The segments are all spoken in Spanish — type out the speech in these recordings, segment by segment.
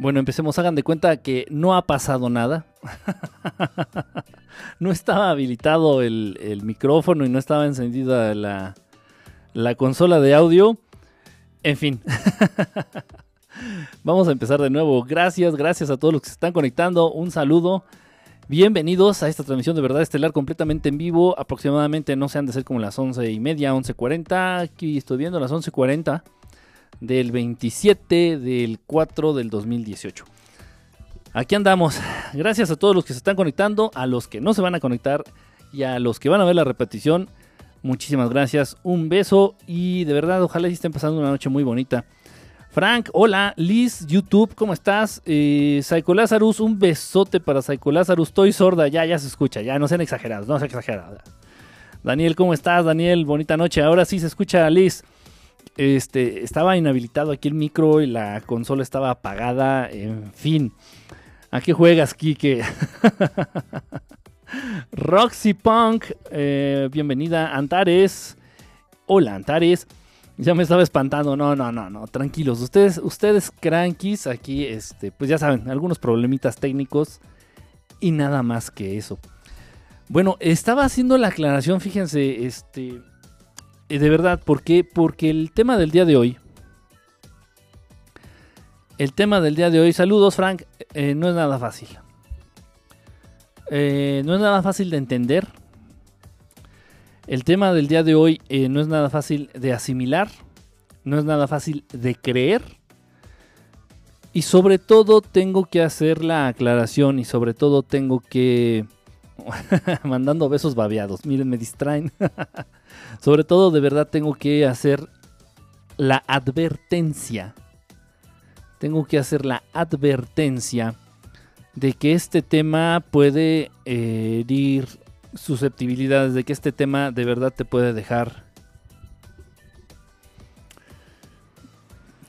Bueno, empecemos. Hagan de cuenta que no ha pasado nada. no estaba habilitado el, micrófono y no estaba encendida la, la consola de audio. En fin. Vamos a empezar de nuevo. Gracias, gracias a todos los que se están conectando. Un saludo. Bienvenidos a esta transmisión de verdad estelar completamente en vivo. Aproximadamente no se han de ser como las once y media, 11.40. Aquí estoy viendo las 11.40 del 27 del 4 del 2018. Aquí andamos. Gracias a todos los que se están conectando, a los que no se van a conectar y a los que van a ver la repetición. Muchísimas gracias. Un beso y de verdad ojalá estén pasando una noche muy bonita. Frank, hola. Liz, YouTube, ¿cómo estás? Eh, Psycho Lazarus, un besote para Psycho Lazarus. Estoy sorda, ya, ya se escucha, ya, no sean exagerados, no sean exagerados. Daniel, ¿cómo estás? Daniel, bonita noche. Ahora sí se escucha, Liz. Este, estaba inhabilitado aquí el micro y la consola estaba apagada. En fin. ¿A qué juegas, Kike? Roxy Punk, eh, bienvenida. Antares. Hola, Antares. Ya me estaba espantando. No, no, no, no. Tranquilos. Ustedes, ustedes crankies aquí, este, pues ya saben, algunos problemitas técnicos y nada más que eso. Bueno, estaba haciendo la aclaración, fíjense, este, de verdad, ¿por qué? Porque el tema del día de hoy, el tema del día de hoy, saludos Frank, eh, no es nada fácil. Eh, no es nada fácil de entender. El tema del día de hoy no es nada fácil de asimilar. No es nada fácil de creer. Y sobre todo tengo que hacer la aclaración y sobre todo tengo que... mandando besos babeados. Miren, me distraen. Sobre todo, de verdad, tengo que hacer la advertencia. Tengo que hacer la advertencia de que este tema puede eh, herir susceptibilidades, de que este tema de verdad te puede dejar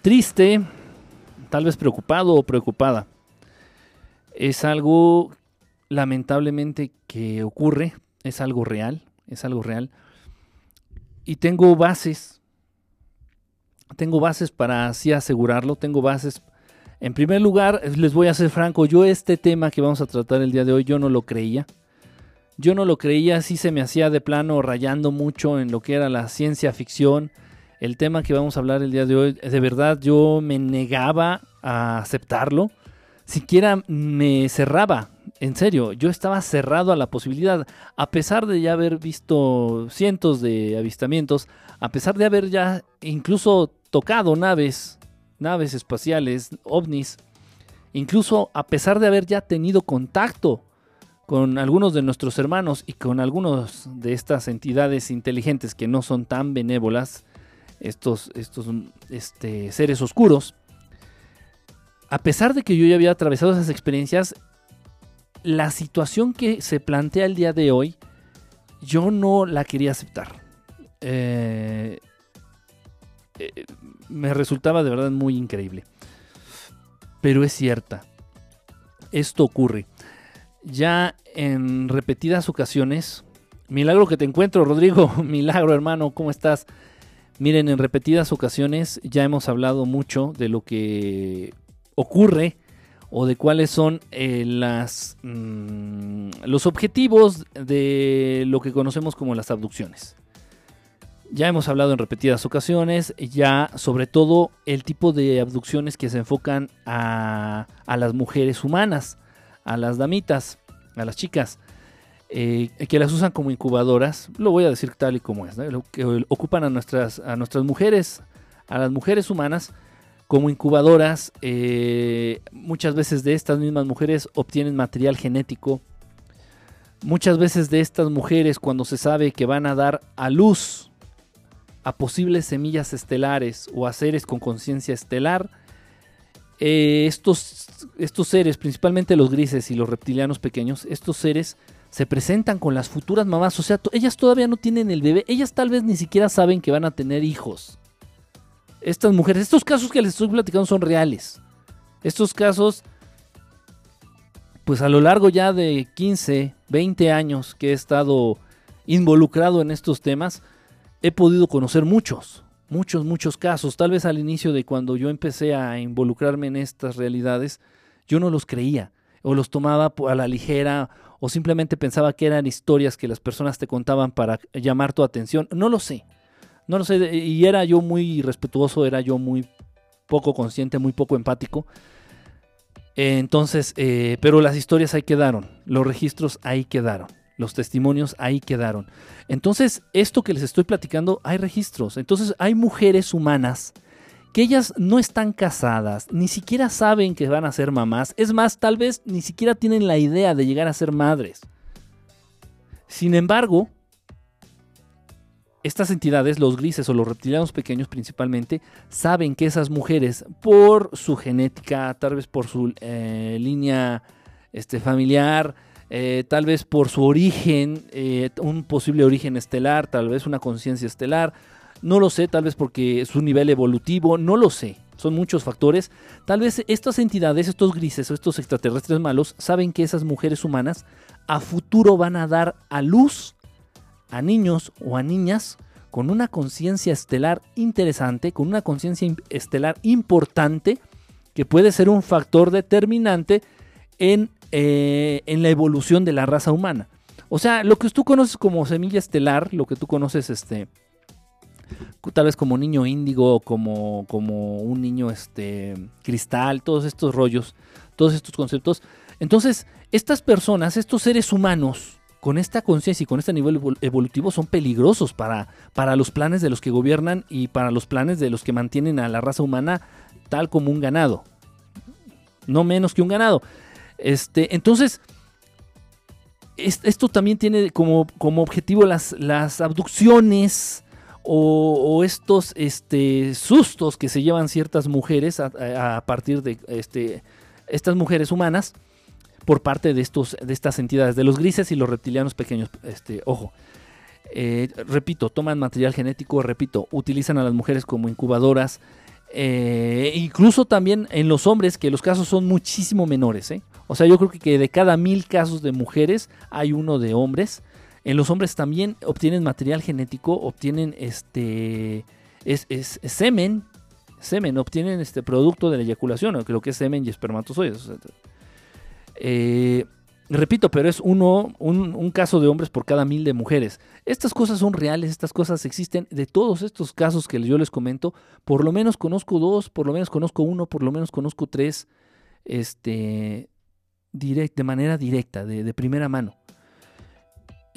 triste, tal vez preocupado o preocupada. Es algo lamentablemente que ocurre, es algo real, es algo real y tengo bases. Tengo bases para así asegurarlo. Tengo bases. En primer lugar, les voy a ser franco. Yo este tema que vamos a tratar el día de hoy, yo no lo creía. Yo no lo creía, así se me hacía de plano rayando mucho en lo que era la ciencia ficción. El tema que vamos a hablar el día de hoy, de verdad yo me negaba a aceptarlo. Siquiera me cerraba en serio, yo estaba cerrado a la posibilidad, a pesar de ya haber visto cientos de avistamientos, a pesar de haber ya incluso tocado naves, naves espaciales, ovnis, incluso a pesar de haber ya tenido contacto con algunos de nuestros hermanos y con algunos de estas entidades inteligentes que no son tan benévolas, estos, estos este, seres oscuros, a pesar de que yo ya había atravesado esas experiencias, la situación que se plantea el día de hoy, yo no la quería aceptar. Eh, eh, me resultaba de verdad muy increíble. Pero es cierta. Esto ocurre. Ya en repetidas ocasiones. Milagro que te encuentro, Rodrigo. Milagro, hermano. ¿Cómo estás? Miren, en repetidas ocasiones ya hemos hablado mucho de lo que ocurre o de cuáles son eh, las, mm, los objetivos de lo que conocemos como las abducciones. Ya hemos hablado en repetidas ocasiones, ya sobre todo el tipo de abducciones que se enfocan a, las mujeres humanas, a las damitas, a las chicas, eh, que las usan como incubadoras, lo voy a decir tal y como es, que ocupan a nuestras, a nuestras mujeres, a las mujeres humanas, como incubadoras, eh, muchas veces de estas mismas mujeres obtienen material genético. Muchas veces de estas mujeres, cuando se sabe que van a dar a luz a posibles semillas estelares o a seres con conciencia estelar, eh, estos, estos seres, principalmente los grises y los reptilianos pequeños, estos seres se presentan con las futuras mamás. O sea, ellas todavía no tienen el bebé, ellas tal vez ni siquiera saben que van a tener hijos estas mujeres, estos casos que les estoy platicando son reales. Estos casos, pues a lo largo ya de 15, 20 años que he estado involucrado en estos temas, he podido conocer muchos, muchos, muchos casos. Tal vez al inicio de cuando yo empecé a involucrarme en estas realidades, yo no los creía o los tomaba a la ligera o simplemente pensaba que eran historias que las personas te contaban para llamar tu atención. No lo sé. No lo sé. Y era yo muy respetuoso, era yo muy poco consciente, muy poco empático. Entonces, eh, pero las historias ahí quedaron, los registros ahí quedaron, los testimonios ahí quedaron. Entonces, esto que les estoy platicando, hay registros. Entonces, hay mujeres humanas que ellas no están casadas, ni siquiera saben que van a ser mamás, es más, tal vez ni siquiera tienen la idea de llegar a ser madres. Sin embargo, estas entidades, los grises o los reptilianos pequeños principalmente, saben que esas mujeres, por su genética, tal vez por su eh, línea este, familiar, eh, tal vez por su origen, eh, un posible origen estelar, tal vez una conciencia estelar, no lo sé, tal vez porque su nivel evolutivo, no lo sé. Son muchos factores. Tal vez estas entidades, estos grises o estos extraterrestres malos, saben que esas mujeres humanas a futuro van a dar a luz a niños o a niñas con una conciencia estelar interesante, con una conciencia estelar importante, que puede ser un factor determinante en, eh, en la evolución de la raza humana. O sea, lo que tú conoces como semilla estelar, lo que tú conoces este, tal vez como niño índigo, como, como un niño este, cristal, todos estos rollos, todos estos conceptos. Entonces, estas personas, estos seres humanos, con esta conciencia y con este nivel evolutivo son peligrosos para, para los planes de los que gobiernan y para los planes de los que mantienen a la raza humana tal como un ganado. No menos que un ganado. Este, entonces, esto también tiene como, como objetivo las, las abducciones, o, estos este, sustos que se llevan ciertas mujeres a, partir de este, estas mujeres humanas por parte de, estos, de estas entidades, de los grises y los reptilianos pequeños. Este, ojo, eh, repito, toman material genético, repito, utilizan a las mujeres como incubadoras, eh, incluso también en los hombres, que los casos son muchísimo menores. ¿eh? O sea, yo creo que de cada mil casos de mujeres hay uno de hombres. En los hombres también obtienen material genético, obtienen este es, semen, semen, obtienen este producto de la eyaculación, lo que es semen y espermatozoides. Eh, repito, pero es uno, un, caso de hombres por cada mil de mujeres. Estas cosas son reales, estas cosas existen. De todos estos casos que yo les comento, por lo menos conozco dos, por lo menos conozco uno, por lo menos conozco tres, este, direct, de manera directa, de primera mano.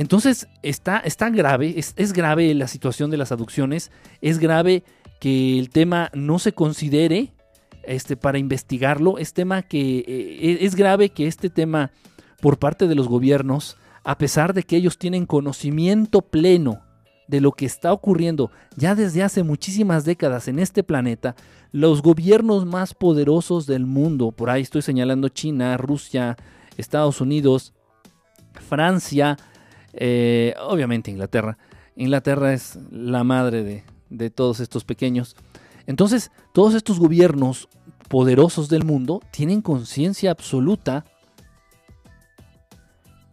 Entonces, está, está grave, es, grave la situación de las aducciones, es grave que el tema no se considere este, para investigarlo, es, tema que, eh, es grave que este tema por parte de los gobiernos, a pesar de que ellos tienen conocimiento pleno de lo que está ocurriendo ya desde hace muchísimas décadas en este planeta, los gobiernos más poderosos del mundo, por ahí estoy señalando China, Rusia, Estados Unidos, Francia, eh, obviamente Inglaterra. Inglaterra es la madre de, todos estos pequeños. Entonces, todos estos gobiernos poderosos del mundo tienen conciencia absoluta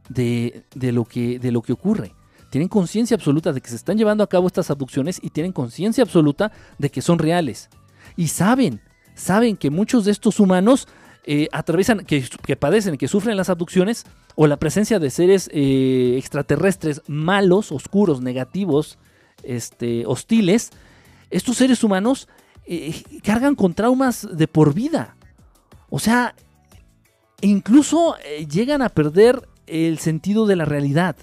de, lo que, de lo que ocurre. Tienen conciencia absoluta de que se están llevando a cabo estas abducciones y tienen conciencia absoluta de que son reales. Y saben, saben que muchos de estos humanos eh, atraviesan, que, que, padecen, que sufren las abducciones o la presencia de seres eh, extraterrestres malos, oscuros, negativos, este, hostiles, estos seres humanos eh, cargan con traumas de por vida. O sea, incluso llegan a perder el sentido de la realidad.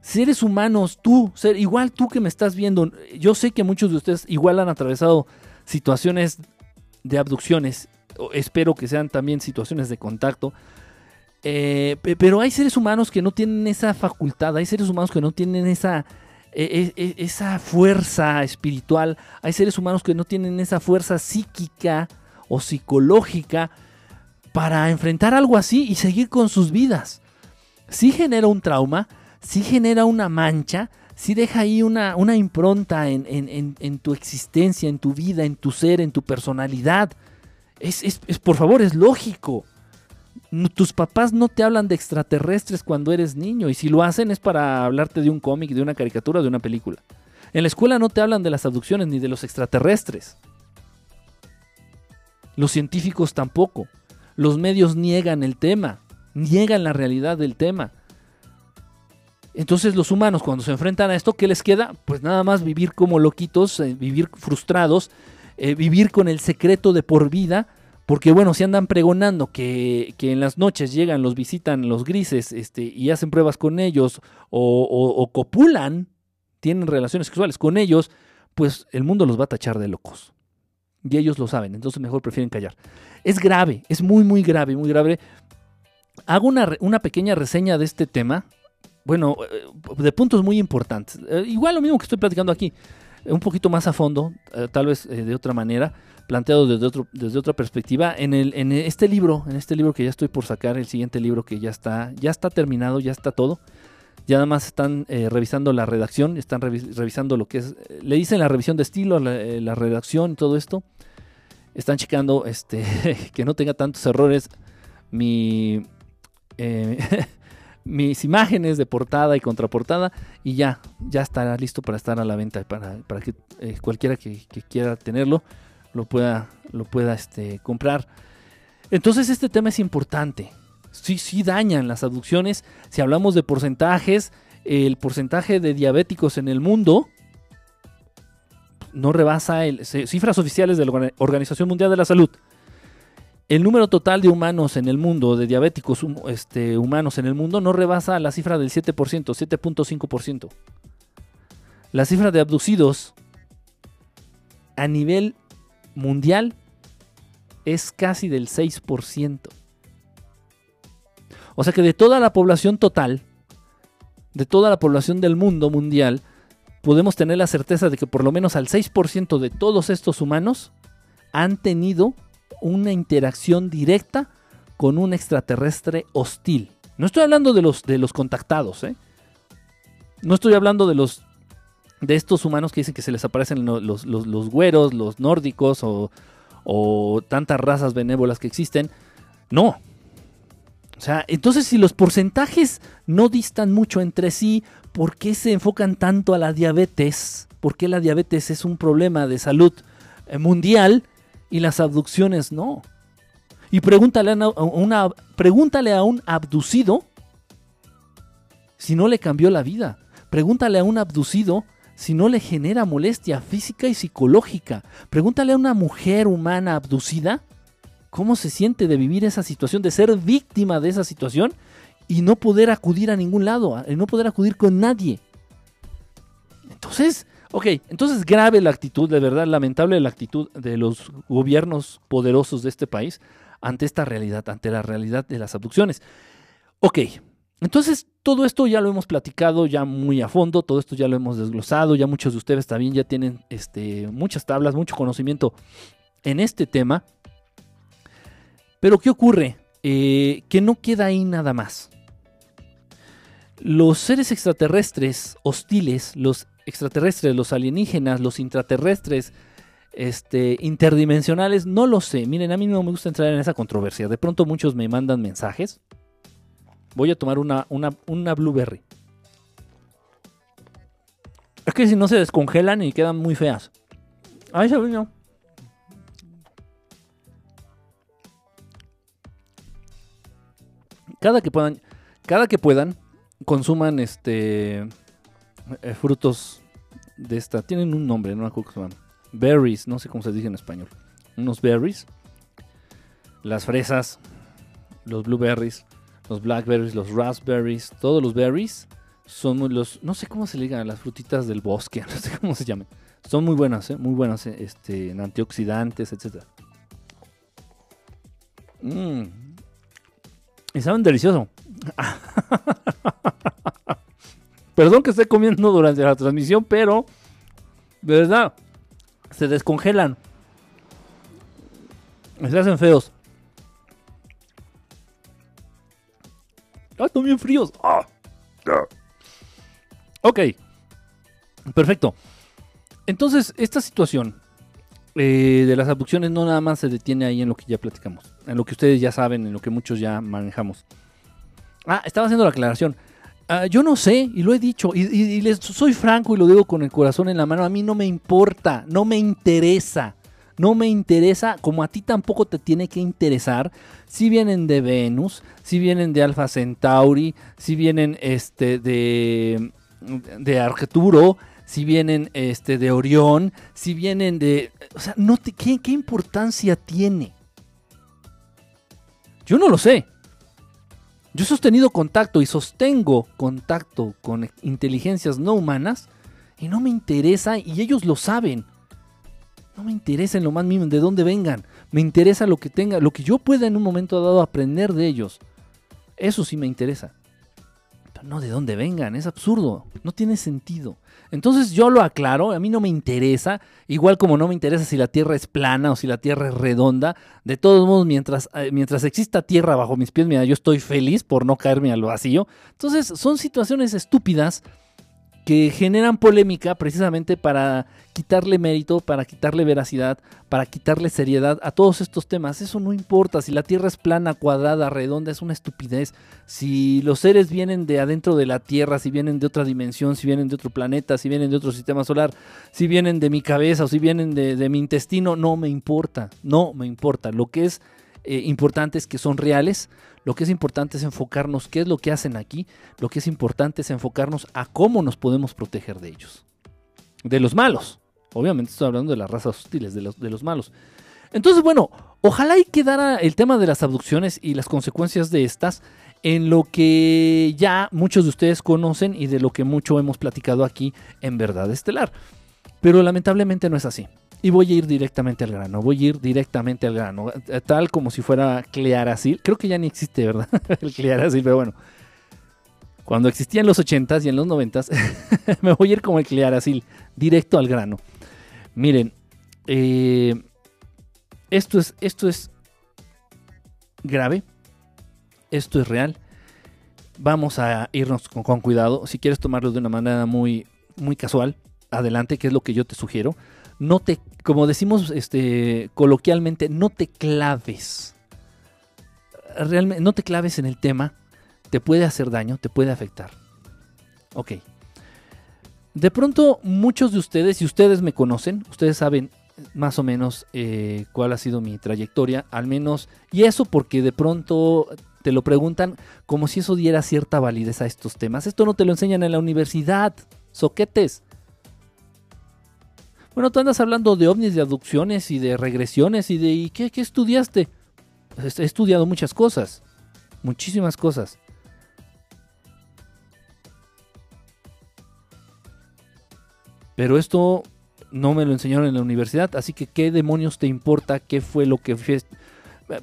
Seres humanos, tú, igual tú que me estás viendo, yo sé que muchos de ustedes igual han atravesado situaciones de abducciones espero que sean también situaciones de contacto. Eh, pero hay seres humanos que no tienen esa facultad, hay seres humanos que no tienen esa, e, e, e, esa fuerza espiritual, hay seres humanos que no tienen esa fuerza psíquica o psicológica para enfrentar algo así y seguir con sus vidas. Sí genera un trauma, sí genera una mancha, sí deja ahí una, una impronta en, en tu existencia, en tu vida, en tu ser, en tu personalidad. Es, por favor, es lógico. Tus papás no te hablan de extraterrestres cuando eres niño y si lo hacen es para hablarte de un cómic, de una caricatura, de una película. En la escuela no te hablan de las abducciones ni de los extraterrestres. Los científicos tampoco. Los medios niegan el tema, niegan la realidad del tema. Entonces los humanos cuando se enfrentan a esto, ¿qué les queda? Pues nada más vivir como loquitos, eh, vivir frustrados, eh, vivir con el secreto de por vida, porque bueno, si andan pregonando que, en las noches llegan, los visitan los grises este, y hacen pruebas con ellos o, copulan, tienen relaciones sexuales con ellos, pues el mundo los va a tachar de locos. Y ellos lo saben, entonces mejor prefieren callar. Es grave, es muy, muy grave, muy grave. Hago una, una pequeña reseña de este tema, bueno, eh, de puntos muy importantes. Eh, igual lo mismo que estoy platicando aquí, un poquito más a fondo, eh, tal vez de otra manera, planteado desde, otro, desde otra perspectiva. En, el, en este libro, en este libro que ya estoy por sacar, el siguiente libro que ya está, ya está terminado, ya está todo. Ya nada más están revisando la redacción, están revisando lo que es, le dicen la revisión de estilo, la, la redacción y todo esto. Están checando este, que no tenga tantos errores mi, mis imágenes de portada y contraportada y ya, ya estará listo para estar a la venta, para, para que eh, cualquiera que, quiera tenerlo lo pueda, lo pueda este, comprar. Entonces este tema es importante. Sí, sí dañan las aducciones. Si hablamos de porcentajes, el porcentaje de diabéticos en el mundo no rebasa el, cifras oficiales de la Organización Mundial de la Salud el número total de humanos en el mundo, de diabéticos este, humanos en el mundo, no rebasa la cifra del 7%, 7.5%. La cifra de abducidos a nivel mundial es casi del 6%. O sea que de toda la población total, de toda la población del mundo mundial, podemos tener la certeza de que por lo menos al 6% de todos estos humanos han tenido una interacción directa con un extraterrestre hostil. No estoy hablando de los, de los contactados, ¿eh? No estoy hablando de los de estos humanos que dicen que se les aparecen los, los, güeros, los nórdicos o, o tantas razas benévolas que existen. No. O sea, entonces si los porcentajes no distan mucho entre sí, ¿por qué se enfocan tanto a la diabetes? ¿Por qué la diabetes es un problema de salud eh, mundial y las abducciones no. Y pregúntale a, una, pregúntale a un abducido si no le cambió la vida. Pregúntale a un abducido si no le genera molestia física y psicológica. Pregúntale a una mujer humana abducida cómo se siente de vivir esa situación, de ser víctima de esa situación y no poder acudir a ningún lado, y no poder acudir con nadie. Entonces, Ok, entonces grave la actitud, de verdad, lamentable la actitud de los gobiernos poderosos de este país ante esta realidad, ante la realidad de las abducciones. Ok, entonces todo esto ya lo hemos platicado ya muy a fondo, todo esto ya lo hemos desglosado, ya muchos de ustedes también ya tienen este, muchas tablas, mucho conocimiento en este tema. Pero ¿qué ocurre? Eh, que no queda ahí nada más. Los seres extraterrestres hostiles, los extraterrestres, los alienígenas, los intraterrestres, este, interdimensionales, no lo sé. Miren, a mí no me gusta entrar en esa controversia. De pronto muchos me mandan mensajes. Voy a tomar una, una, blueberry. Es que si no se descongelan y quedan muy feas. Ay, se no. Cada que puedan, cada que puedan, consuman este eh, frutos de esta. Tienen un nombre, no me acuerdo cómo se llaman. Berries, no sé cómo se dice en español. Unos berries. Las fresas, los blueberries, los blackberries, los raspberries, todos los berries son los, no sé cómo se le digan, las frutitas del bosque, no sé cómo se llaman. Son muy buenas, ¿eh? muy buenas ¿eh? este, en antioxidantes, etc. Mmm. Y saben delicioso. Perdón que esté comiendo durante la transmisión, pero de verdad, se descongelan. Se hacen feos. Ah, están bien fríos. Ah. Ok. Perfecto. Entonces, esta situación eh, de las abducciones no nada más se detiene ahí en lo que ya platicamos. En lo que ustedes ya saben, en lo que muchos ya manejamos. Ah, estaba haciendo la aclaración. Ah, yo no sé, y lo he dicho, y, les soy franco y lo digo con el corazón en la mano, a mí no me importa, no me interesa. No me interesa, como a ti tampoco te tiene que interesar, si vienen de Venus, si vienen de Alfa Centauri, si vienen este, de, de Arcturo, si vienen este, de Orión, si vienen de... O sea, no te, ¿qué, ¿qué importancia tiene? Yo no lo sé. Yo he sostenido contacto y sostengo contacto con inteligencias no humanas y no me interesa y ellos lo saben. No me interesa en lo más mínimo de dónde vengan. Me interesa lo que tenga, lo que yo pueda en un momento dado aprender de ellos. Eso sí me interesa. No de dónde vengan, es absurdo, no tiene sentido. Entonces yo lo aclaro, a mí no me interesa, igual como no me interesa si la Tierra es plana o si la Tierra es redonda. De todos modos, mientras, eh, mientras exista Tierra bajo mis pies, mira, yo estoy feliz por no caerme al vacío. Entonces son situaciones estúpidas que generan polémica precisamente para quitarle mérito, para quitarle veracidad, para quitarle seriedad a todos estos temas. Eso no importa, si la Tierra es plana, cuadrada, redonda, es una estupidez. Si los seres vienen de adentro de la Tierra, si vienen de otra dimensión, si vienen de otro planeta, si vienen de otro sistema solar, si vienen de mi cabeza o si vienen de, mi intestino, no me importa, no me importa. Lo que es eh, importante es que son reales, lo que es importante es enfocarnos qué es lo que hacen aquí. Lo que es importante es enfocarnos a cómo nos podemos proteger de ellos. De los malos. Obviamente estoy hablando de las razas hostiles, de los, malos. Entonces, bueno, ojalá y quedara el tema de las abducciones y las consecuencias de estas en lo que ya muchos de ustedes conocen y de lo que mucho hemos platicado aquí en Verdad Estelar. Pero lamentablemente no es así. Y voy a ir directamente al grano, voy a ir directamente al grano, eh, tal como si fuera Clearasil. Creo que ya ni existe, ¿verdad? el Clearasil, pero bueno. Cuando existía en los 80s y en los 90s, me voy a ir como el Clearasil, directo al grano. Miren, eh, esto, es, esto es grave, esto es real. Vamos a irnos con, cuidado. Si quieres tomarlo de una manera muy, muy casual, adelante, que es lo que yo te sugiero no te, como decimos este, coloquialmente, no te claves. Realmente, no te claves en el tema, te puede hacer daño, te puede afectar. Ok. De pronto, muchos de ustedes, si ustedes me conocen, ustedes saben más o menos eh, cuál ha sido mi trayectoria, al menos, y eso porque de pronto te lo preguntan como si eso diera cierta validez a estos temas. Esto no te lo enseñan en la universidad, soquetes. Bueno, tú andas hablando de ovnis, de aducciones y de regresiones y de ¿y qué, qué estudiaste? Pues he estudiado muchas cosas, muchísimas cosas. Pero esto no me lo enseñaron en la universidad, así que ¿qué demonios te importa qué fue lo que fui,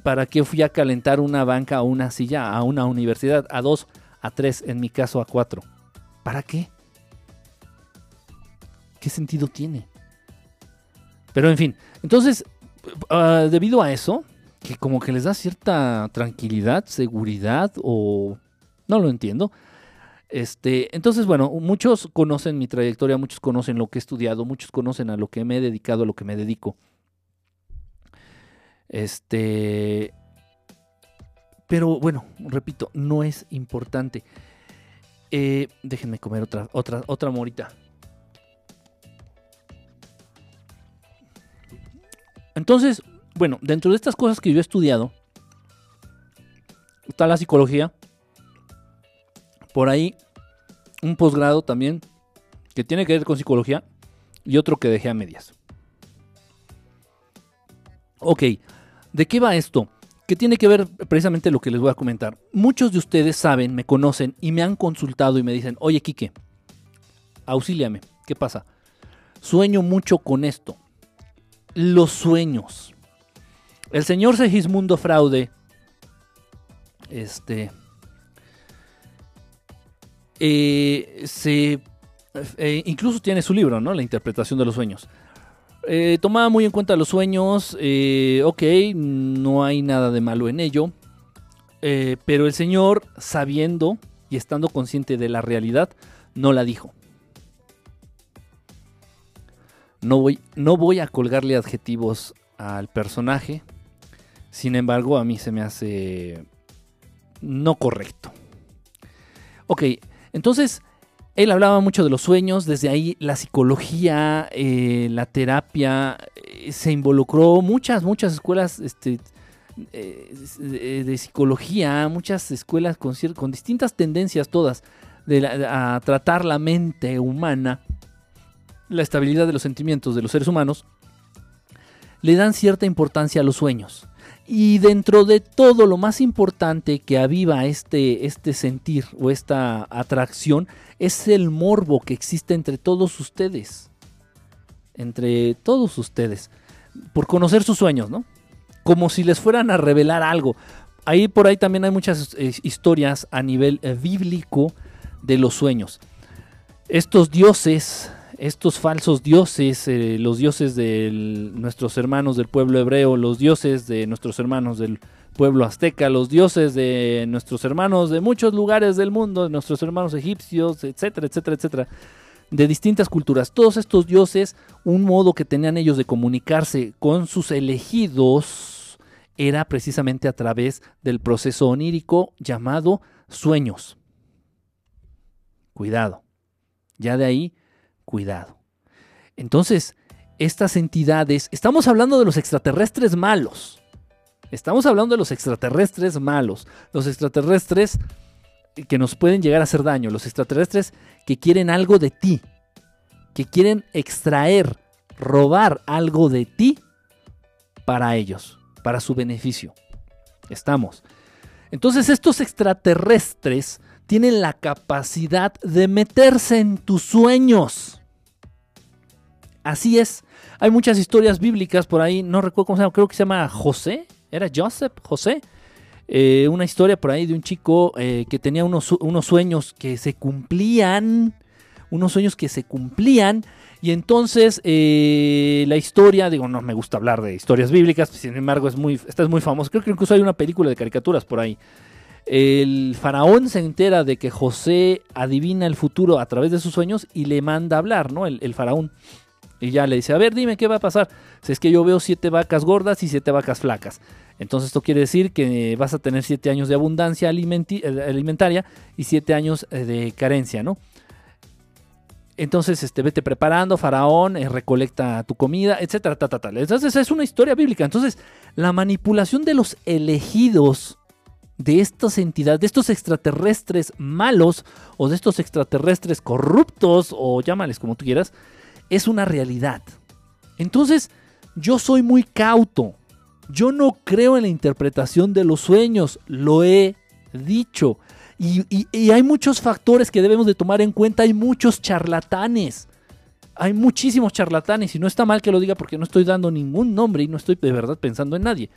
para qué fui a calentar una banca o una silla a una universidad, a dos, a tres, en mi caso a cuatro? ¿Para qué? ¿Qué sentido tiene? Pero en fin, entonces, ah, debido a eso, que como que les da cierta tranquilidad, seguridad o... No lo entiendo. Este, entonces, bueno, muchos conocen mi trayectoria, muchos conocen lo que he estudiado, muchos conocen a lo que me he dedicado, a lo que me dedico. Este, pero bueno, repito, no es importante. Eh, déjenme comer otra, otra, otra morita. Entonces, bueno, dentro de estas cosas que yo he estudiado, está la psicología. Por ahí, un posgrado también que tiene que ver con psicología y otro que dejé a medias. Ok, ¿de qué va esto? ¿Qué tiene que ver precisamente lo que les voy a comentar. Muchos de ustedes saben, me conocen y me han consultado y me dicen, oye Quique, auxíliame, ¿qué pasa? Sueño mucho con esto los sueños. El señor Segismundo Fraude, este, eh, se, eh, incluso tiene su libro, ¿no? La interpretación de los sueños. Eh, tomaba muy en cuenta los sueños, ok, no hay nada de malo en ello, pero el señor, sabiendo y estando consciente de la realidad, no la dijo. No voy, no voy a colgarle adjetivos al personaje. Sin embargo, a mí se me hace no correcto. Ok, Entonces, él hablaba mucho de los sueños, desde ahí la psicología, eh, la terapia, eh, se involucró muchas, muchas escuelas este, eh, de, psicología, muchas escuelas con, con distintas tendencias todas de a tratar la mente humana, la estabilidad de los sentimientos de los seres humanos, le dan cierta importancia a los sueños. Y dentro de todo, lo más importante que aviva este, este sentir o esta atracción es el morbo que existe entre todos ustedes. Entre todos ustedes. Por conocer sus sueños, ¿no? Como si les fueran a revelar algo. Ahí por ahí también hay muchas eh, historias a nivel eh, bíblico de los sueños. Estos dioses estos falsos dioses, eh, los dioses de nuestros hermanos del pueblo hebreo, los dioses de nuestros hermanos del pueblo azteca, los dioses de nuestros hermanos de muchos lugares del mundo, de nuestros hermanos egipcios, etcétera, etcétera, etcétera, de distintas culturas. Todos estos dioses, un modo que tenían ellos de comunicarse con sus elegidos era precisamente a través del proceso onírico llamado sueños. Cuidado. Ya de ahí cuidado. Entonces, estas entidades, estamos hablando de los extraterrestres malos. Estamos hablando de los extraterrestres malos. Los extraterrestres que nos pueden llegar a hacer daño. Los extraterrestres que quieren algo de ti. Que quieren extraer, robar algo de ti para ellos, para su beneficio. Estamos. Entonces estos extraterrestres tienen la capacidad de meterse en tus sueños. Así es. Hay muchas historias bíblicas por ahí, no recuerdo cómo se llama, creo que se llama José, era Joseph, José. Eh, una historia por ahí de un chico eh, que tenía unos, sueños que se cumplían, unos sueños que se cumplían. Y entonces eh, la historia, digo, no me gusta hablar de historias bíblicas, sin embargo es muy, esta es muy famosa. Creo que incluso hay una película de caricaturas por ahí el faraón se entera de que José adivina el futuro a través de sus sueños y le manda a hablar, ¿no? El, faraón. Y ya le dice, a ver, dime qué va a pasar. Si es que yo veo siete vacas gordas y siete vacas flacas. Entonces esto quiere decir que vas a tener siete años de abundancia eh, alimentaria y siete años eh, de carencia, ¿no? Entonces, este, vete preparando, faraón, eh, recolecta tu comida, etcétera, tal, tal, tal. Entonces, es una historia bíblica. Entonces, la manipulación de los elegidos de estas entidades, de estos extraterrestres malos o de estos extraterrestres corruptos o llámales como tú quieras, es una realidad. Entonces, yo soy muy cauto. Yo no creo en la interpretación de los sueños, lo he dicho. Y, y, hay muchos factores que debemos de tomar en cuenta, hay muchos charlatanes. Hay muchísimos charlatanes y no está mal que lo diga porque no estoy dando ningún nombre y no estoy de verdad pensando en nadie.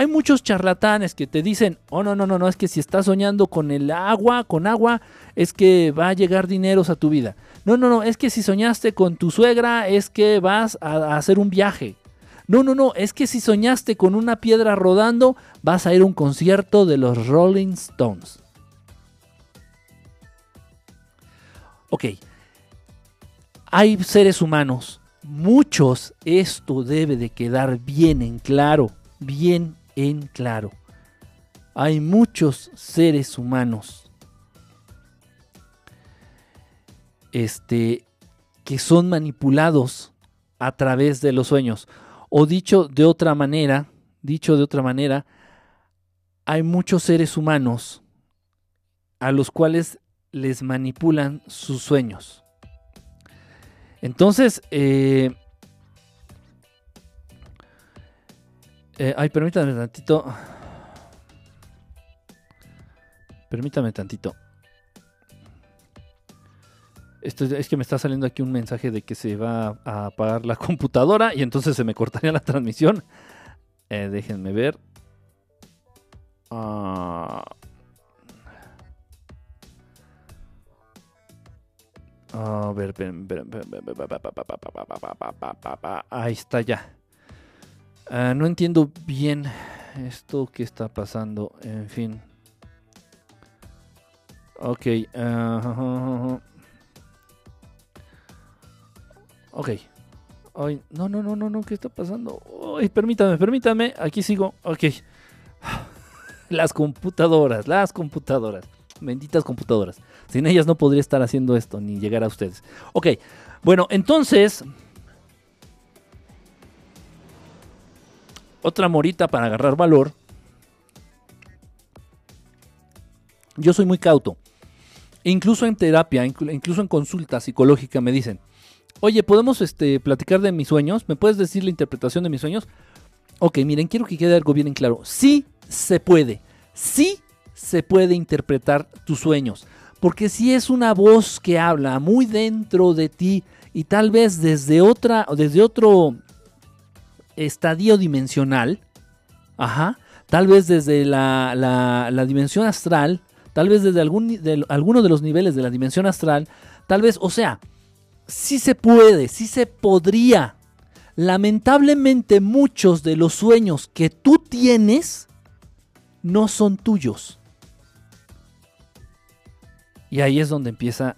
Hay muchos charlatanes que te dicen, oh no, no, no, no, es que si estás soñando con el agua, con agua, es que va a llegar dineros a tu vida. No, no, no, es que si soñaste con tu suegra, es que vas a, hacer un viaje. No, no, no, es que si soñaste con una piedra rodando, vas a ir a un concierto de los Rolling Stones. Ok, hay seres humanos, muchos, esto debe de quedar bien en claro, bien en claro. Hay muchos seres humanos este, que son manipulados a través de los sueños. O dicho de otra manera, dicho de otra manera, hay muchos seres humanos a los cuales les manipulan sus sueños. Entonces, eh, Eh, ay, permítame tantito. Permítame tantito. Esto es que me está saliendo aquí un mensaje de que se va a apagar la computadora y entonces se me cortaría la transmisión. Eh, déjenme ver. a ver, ahí está ya. Ah, no entiendo bien esto que está pasando. En fin. Ok. ok. Ay, no, no, no, no, no, ¿qué está pasando? Permítame, permítame. Aquí sigo. Ok. Las computadoras, las computadoras. Benditas computadoras. Sin ellas no podría estar haciendo esto ni llegar a ustedes. Ok, bueno, entonces... Otra morita para agarrar valor. Yo soy muy cauto. Incluso en terapia, incluso en consulta psicológica me dicen, oye, ¿podemos este, platicar de mis sueños? ¿Me puedes decir la interpretación de mis sueños? Ok, miren, quiero que quede algo bien en claro. Sí se puede. Sí se puede interpretar tus sueños. Porque si es una voz que habla muy dentro de ti y tal vez desde otra, desde otro estadio dimensional, ajá, tal vez desde la, la dimensión astral, tal vez desde algún, de, alguno de los niveles de la dimensión astral, tal vez, o sea, sí se puede, sí se podría. Lamentablemente muchos de los sueños que tú tienes no son tuyos. Y ahí es donde empieza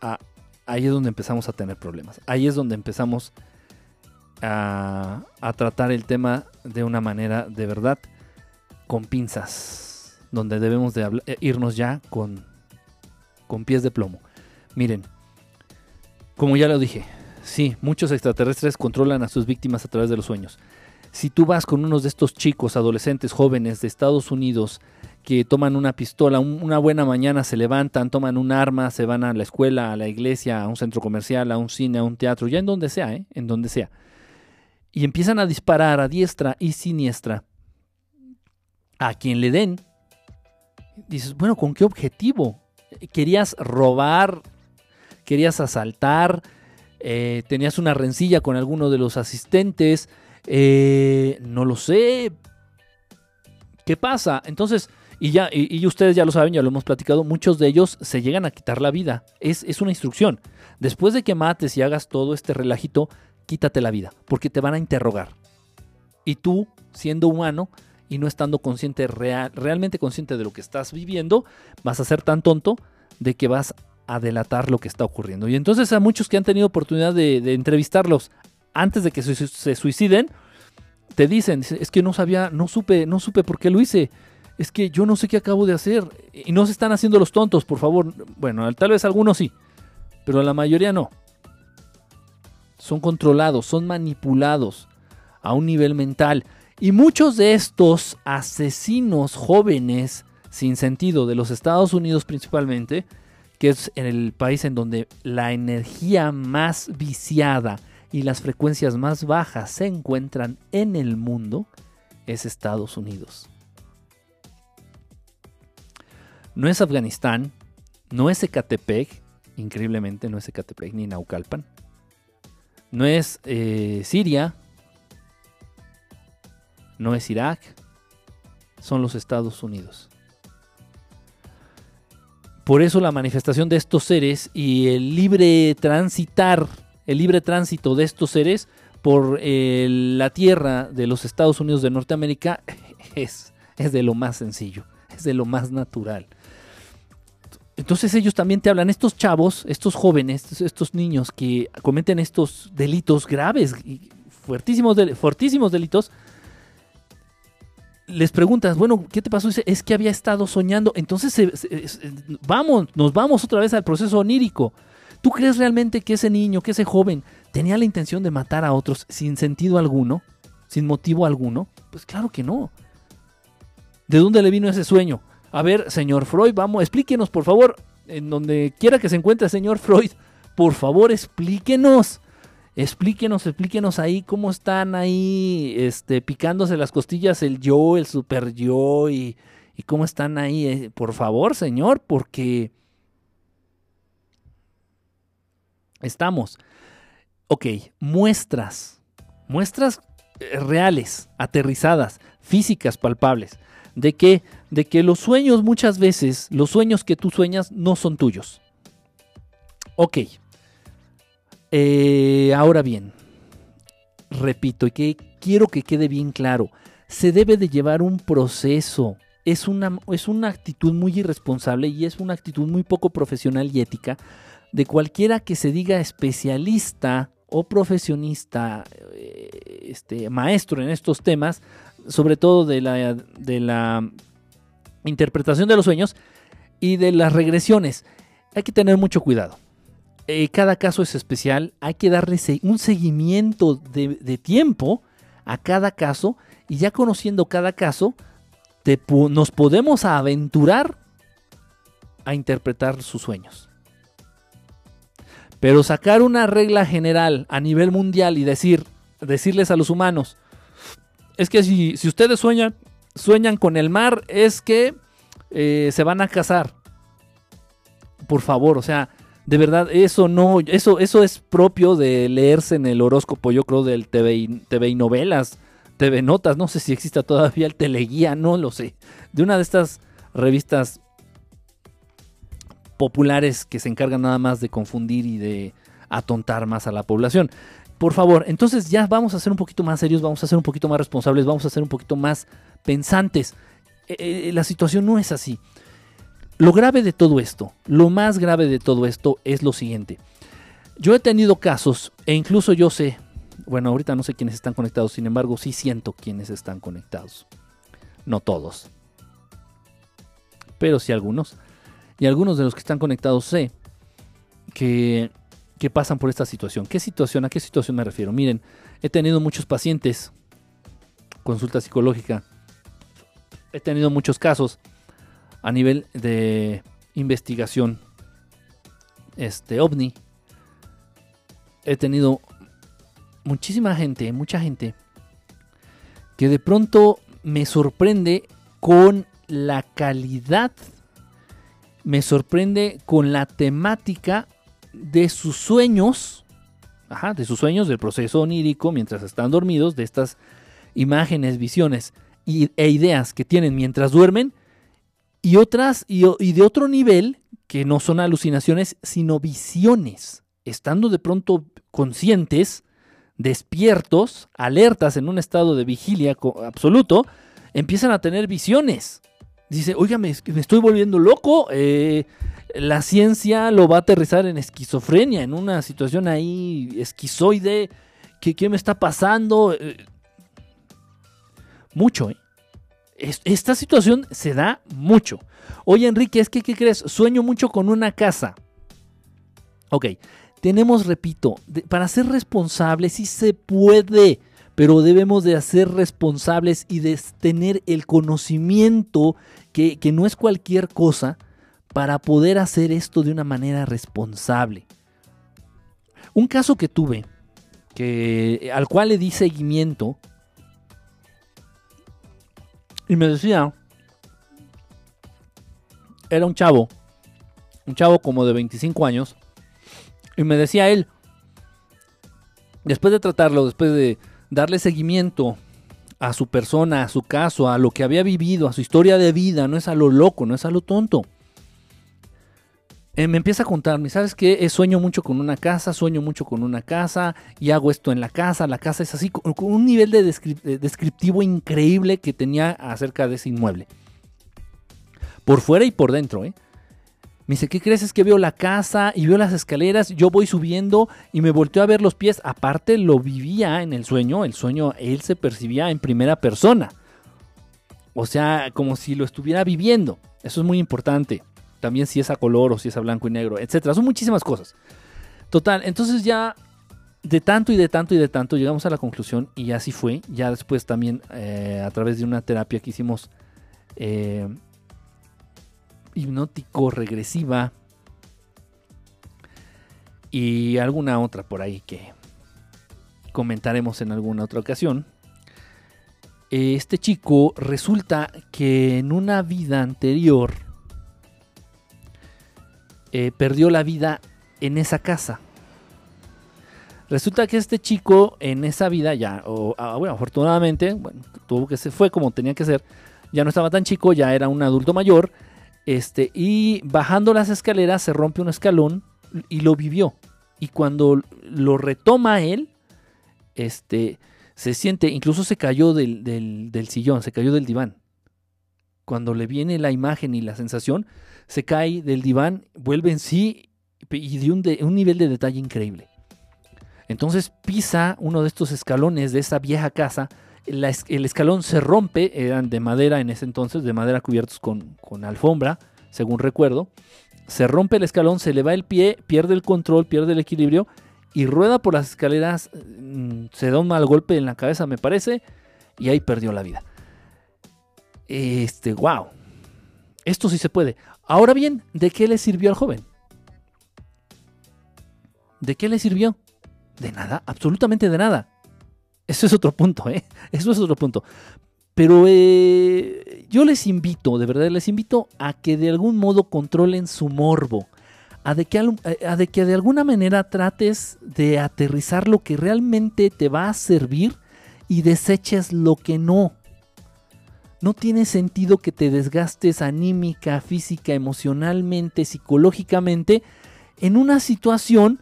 a, ahí es donde empezamos a tener problemas. Ahí es donde empezamos a, a tratar el tema de una manera de verdad con pinzas donde debemos de eh, irnos ya con, con pies de plomo. Miren, como ya lo dije, sí, muchos extraterrestres controlan a sus víctimas a través de los sueños. Si tú vas con unos de estos chicos, adolescentes, jóvenes de Estados Unidos, que toman una pistola, una buena mañana se levantan, toman un arma, se van a la escuela, a la iglesia, a un centro comercial, a un cine, a un teatro, ya en donde sea, ¿eh? en donde sea, y empiezan a disparar a diestra y siniestra a quien le den dices, bueno, ¿con qué objetivo? ¿Querías robar? ¿Querías asaltar? Eh, ¿Tenías una rencilla con alguno de los asistentes? Eh, no lo sé. ¿Qué pasa? Entonces, y ya, y, ustedes ya lo saben, ya lo hemos platicado, muchos de ellos se llegan a quitar la vida. Es, es una instrucción. Después de que mates y hagas todo este relajito, quítate la vida, porque te van a interrogar. Y tú, siendo humano, y no estando consciente, real, realmente consciente de lo que estás viviendo, vas a ser tan tonto de que vas a delatar lo que está ocurriendo. Y entonces a muchos que han tenido oportunidad de, entrevistarlos antes de que se, suiciden, te dicen, es que no sabía, no supe, no supe por qué lo hice. Es que yo no sé qué acabo de hacer. Y no se están haciendo los tontos, por favor. Bueno, tal vez algunos sí, pero la mayoría no. Son controlados, son manipulados a un nivel mental. Y muchos de estos asesinos jóvenes sin sentido de los Estados Unidos principalmente, que es el país en donde la energía más viciada y las frecuencias más bajas se encuentran en el mundo, es Estados Unidos. No es Afganistán, no es Ecatepec, increíblemente no es Ecatepec ni Naucalpan, no es eh, Siria, no es Irak, son los Estados Unidos. Por eso la manifestación de estos seres y el libre transitar, el libre tránsito de estos seres por eh, la tierra de los Estados Unidos de Norteamérica es, es de lo más sencillo, es de lo más natural. Entonces ellos también te hablan, estos chavos, estos jóvenes, estos niños que cometen estos delitos graves, fuertísimos, fuertísimos delitos, les preguntas, bueno, ¿qué te pasó? Dice, es que había estado soñando. Entonces, vamos, nos vamos otra vez al proceso onírico. ¿Tú crees realmente que ese niño, que ese joven, tenía la intención de matar a otros sin sentido alguno? ¿Sin motivo alguno? Pues claro que no. ¿De dónde le vino ese sueño? A ver, señor Freud, vamos, explíquenos, por favor, en donde quiera que se encuentre, señor Freud, por favor, explíquenos. Explíquenos, explíquenos ahí cómo están ahí este, picándose las costillas el yo, el super yo y, cómo están ahí. Eh, por favor, señor, porque estamos. Ok, muestras, muestras eh, reales, aterrizadas, físicas, palpables, de que, de que los sueños muchas veces, los sueños que tú sueñas no son tuyos. Ok, eh, ahora bien, repito, y que quiero que quede bien claro, se debe de llevar un proceso. Es una, es una actitud muy irresponsable y es una actitud muy poco profesional y ética de cualquiera que se diga especialista o profesionista, eh, este, maestro en estos temas, sobre todo de la, de la interpretación de los sueños, Y de las regresiones, hay que tener mucho cuidado. Eh, cada caso es especial, hay que darle un seguimiento de, tiempo a cada caso y ya conociendo cada caso, nos podemos aventurar a interpretar sus sueños. Pero sacar una regla general a nivel mundial y decir, decirles a los humanos, es que si, ustedes sueñan, sueñan con el mar, es que eh, se van a casar. Por favor, o sea, de verdad, eso no, eso, eso es propio de leerse en el horóscopo, yo creo, del TV y, y novelas, TV Notas, no sé si exista todavía el Teleguía, no lo sé. De una de estas revistas populares que se encargan nada más de confundir y de atontar más a la población. Por favor, entonces ya vamos a ser un poquito más serios, vamos a ser un poquito más responsables, vamos a ser un poquito más pensantes. Eh, eh, la situación no es así. Lo grave de todo esto, lo más grave de todo esto es lo siguiente. Yo he tenido casos, e incluso yo sé, bueno, ahorita no sé quiénes están conectados, sin embargo sí siento quiénes están conectados. No todos, pero sí algunos y algunos de los que están conectados sé que, pasan por esta situación. ¿Qué situación? ¿A qué situación me refiero? Miren, he tenido muchos pacientes, consulta psicológica, he tenido muchos casos a nivel de investigación este ovni. He tenido muchísima gente, mucha gente que de pronto me sorprende con la calidad me sorprende con la temática de sus sueños, de sus sueños del proceso onírico mientras están dormidos, de estas imágenes, visiones e ideas que tienen mientras duermen, y otras, y, de otro nivel, que no son alucinaciones, sino visiones, estando de pronto conscientes, despiertos, alertas en un estado de vigilia absoluto, empiezan a tener visiones dice, oiga, me, estoy volviendo loco. Eh, la ciencia lo va a aterrizar en esquizofrenia, en una situación ahí esquizoide. ¿Qué, qué me está pasando? Eh, mucho, ¿eh? Esta situación se da mucho. Oye, Enrique, es que, ¿qué crees? Sueño mucho con una casa. Ok, tenemos, repito, para ser responsables, sí se puede pero debemos de ser responsables y de tener el conocimiento que, no es cualquier cosa para poder hacer esto de una manera responsable. Un caso que tuve, que, al cual le di seguimiento, y me decía, era un chavo, un chavo como de 25 años, y me decía él, después de tratarlo, después de darle seguimiento a su persona, a su caso, a lo que había vivido, a su historia de vida, no es a lo loco, no es a lo tonto. Eh, me empieza a contarme, ¿sabes qué? Eh, sueño mucho con una casa, sueño mucho con una casa y hago esto en la casa, la casa es así, con, un nivel de descriptivo increíble que tenía acerca de ese inmueble. Por fuera y por dentro, ¿eh? Me dice, ¿qué crees? Es que veo la casa y veo las escaleras, yo voy subiendo y me volteo a ver los pies. Aparte lo vivía en el sueño, el sueño él se percibía en primera persona. O sea, como si lo estuviera viviendo. Eso es muy importante. También si es a color o si es a blanco y negro, etcétera. Son muchísimas cosas. Total, entonces ya de tanto y de tanto y de tanto llegamos a la conclusión y así fue. Ya después también eh, a través de una terapia que hicimos eh, hipnótico regresiva y alguna otra por ahí que comentaremos en alguna otra ocasión. Este chico resulta que en una vida anterior eh, perdió la vida en esa casa. Resulta que este chico en esa vida ya, bueno, afortunadamente, tuvo que se fue como tenía que ser, ya no estaba tan chico, ya era un adulto mayor este, y bajando las escaleras se rompe un escalón y lo vivió. Y cuando lo retoma él, este, se siente, incluso se cayó del, sillón, se cayó del diván. Cuando le viene la imagen y la sensación, se cae del diván, vuelve en sí y de un, nivel de detalle increíble. Entonces pisa uno de estos escalones de esa vieja casa el escalón se rompe, eran de madera en ese entonces, de madera cubiertos con, alfombra, según recuerdo. Se rompe el escalón, se le va el pie, pierde el control, pierde el equilibrio y rueda por las escaleras. Mm, se da un mal golpe en la cabeza, me parece, y ahí perdió la vida. Este, wow. Esto sí se puede. Ahora bien, ¿de qué le sirvió al joven? ¿De qué le sirvió? De nada, absolutamente de nada. Eso es otro punto, ¿eh? Eso es otro punto. Pero eh, yo les invito, de verdad, les invito a que de algún modo controlen su morbo. A que, a de que de alguna manera trates de aterrizar lo que realmente te va a servir y deseches lo que no. No tiene sentido que te desgastes anímica, física, emocionalmente, psicológicamente en una situación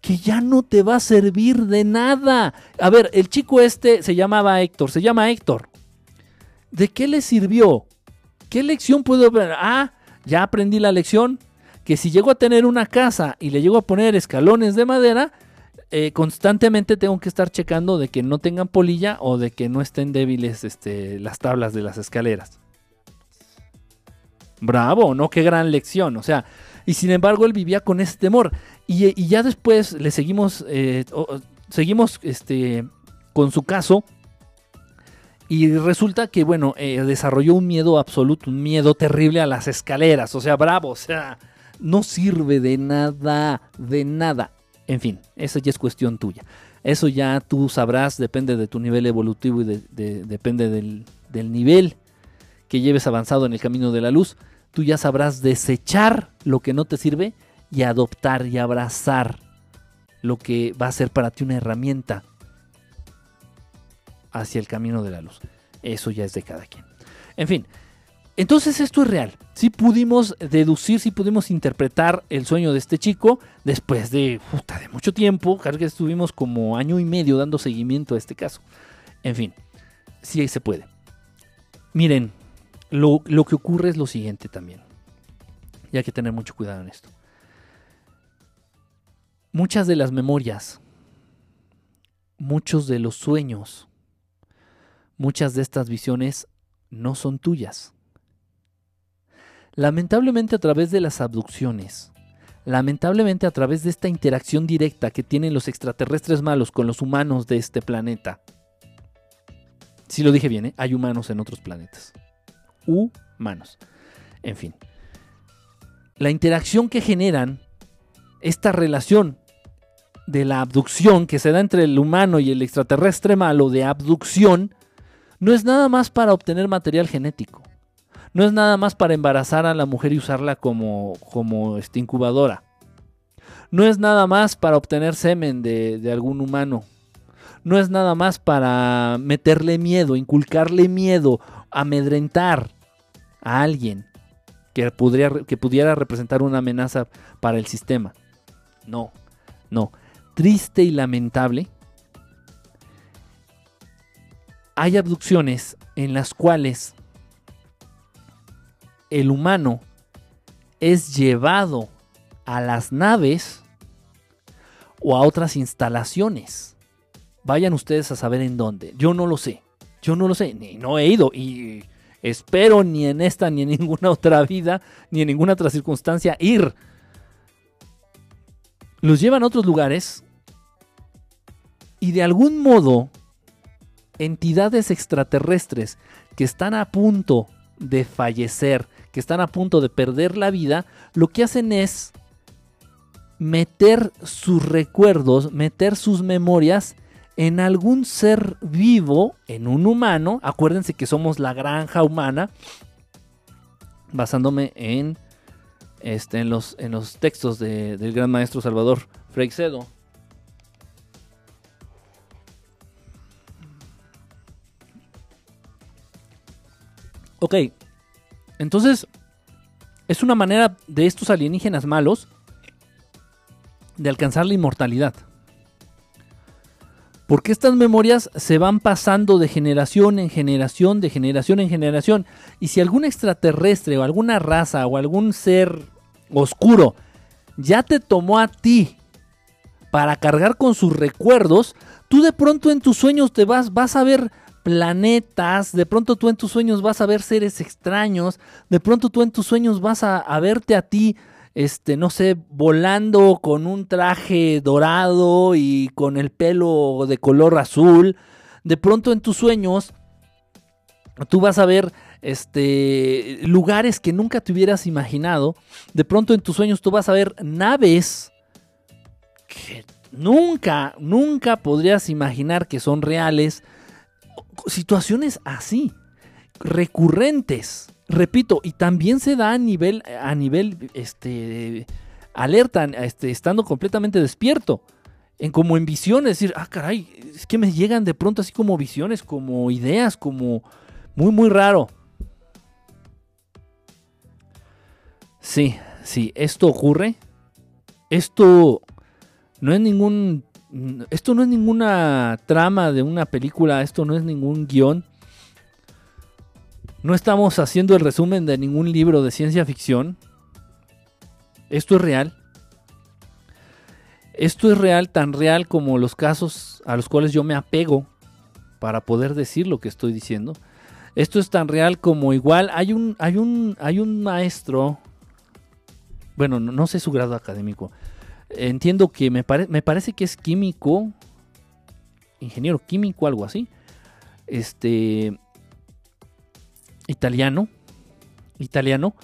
que ya no te va a servir de nada. A ver, el chico este se llamaba Héctor, se llama Héctor. ¿De qué le sirvió? ¿Qué lección puedo aprender? Ah, ya aprendí la lección. Que si llego a tener una casa y le llego a poner escalones de madera, eh, constantemente tengo que estar checando de que no tengan polilla o de que no estén débiles este, las tablas de las escaleras. Bravo, ¿no? Qué gran lección. O sea, y sin embargo él vivía con ese temor. Y, ya después le seguimos, eh, seguimos este, con su caso. Y resulta que, bueno, eh, desarrolló un miedo absoluto, un miedo terrible a las escaleras. O sea, bravo, o sea, no sirve de nada, de nada. En fin, esa ya es cuestión tuya. Eso ya tú sabrás, depende de tu nivel evolutivo y depende del, del nivel que lleves avanzado en el camino de la luz. Tú ya sabrás desechar lo que no te sirve y adoptar y abrazar lo que va a ser para ti una herramienta hacia el camino de la luz. Eso ya es de cada quien. En fin, entonces esto es real. Si pudimos deducir, si pudimos interpretar el sueño de este chico después de, de mucho tiempo. Creo que estuvimos como año y medio dando seguimiento a este caso. En fin, sí se puede. Miren, lo, lo que ocurre es lo siguiente también. Y hay que tener mucho cuidado en esto muchas de las memorias, muchos de los sueños, muchas de estas visiones no son tuyas. Lamentablemente a través de las abducciones, lamentablemente a través de esta interacción directa que tienen los extraterrestres malos con los humanos de este planeta, si lo dije bien, ¿eh? hay humanos en otros planetas. Humanos. En fin. La interacción que generan esta relación de la abducción que se da entre el humano y el extraterrestre malo de abducción no es nada más para obtener material genético. No es nada más para embarazar a la mujer y usarla como, como este, incubadora. No es nada más para obtener semen de, de algún humano. No es nada más para meterle miedo, inculcarle miedo, amedrentar a alguien que, que pudiera representar una amenaza para el sistema. No, no. Triste y lamentable. Hay abducciones en las cuales el humano es llevado a las naves o a otras instalaciones. Vayan ustedes a saber en dónde. Yo no lo sé. Yo no lo sé. Ni no he ido. Y espero ni en esta ni en ninguna otra vida, ni en ninguna otra circunstancia ir los llevan a otros lugares y de algún modo entidades extraterrestres que están a punto de fallecer, que están a punto de perder la vida, lo que hacen es meter sus recuerdos, meter sus memorias en algún ser vivo, en un humano. Acuérdense que somos la granja humana, basándome en este, en, los, en los textos del gran maestro Salvador Freixedo. Ok, entonces es una manera de estos alienígenas malos de alcanzar la inmortalidad. Porque estas memorias se van pasando de generación en generación, de generación en generación. Y si algún extraterrestre o alguna raza o algún ser oscuro ya te tomó a ti para cargar con sus recuerdos, tú de pronto en tus sueños te vas, vas a ver planetas, de pronto tú en tus sueños vas a ver seres extraños, de pronto tú en tus sueños vas a, verte a ti este, no sé, volando con un traje dorado y con el pelo de color azul. De pronto en tus sueños, tú vas a ver este, lugares que nunca te hubieras imaginado. De pronto en tus sueños tú vas a ver naves que nunca, nunca podrías imaginar que son reales. Situaciones así, recurrentes repito, y también se da a nivel, a nivel, este, alerta, este, estando completamente despierto, en como en visiones, decir, ah, caray, es que me llegan de pronto así como visiones, como ideas, como muy, muy raro. Sí, sí, esto ocurre. Esto no es ningún, esto no es ninguna trama de una película, esto no es ningún guion. No estamos haciendo el resumen de ningún libro de ciencia ficción. Esto es real. Esto es real, tan real como los casos a los cuales yo me apego para poder decir lo que estoy diciendo. Esto es tan real como igual hay un, hay un, hay un maestro, bueno, no, sé su grado académico, entiendo que me, me parece que es químico, ingeniero químico, algo así. Este, italiano, italiano,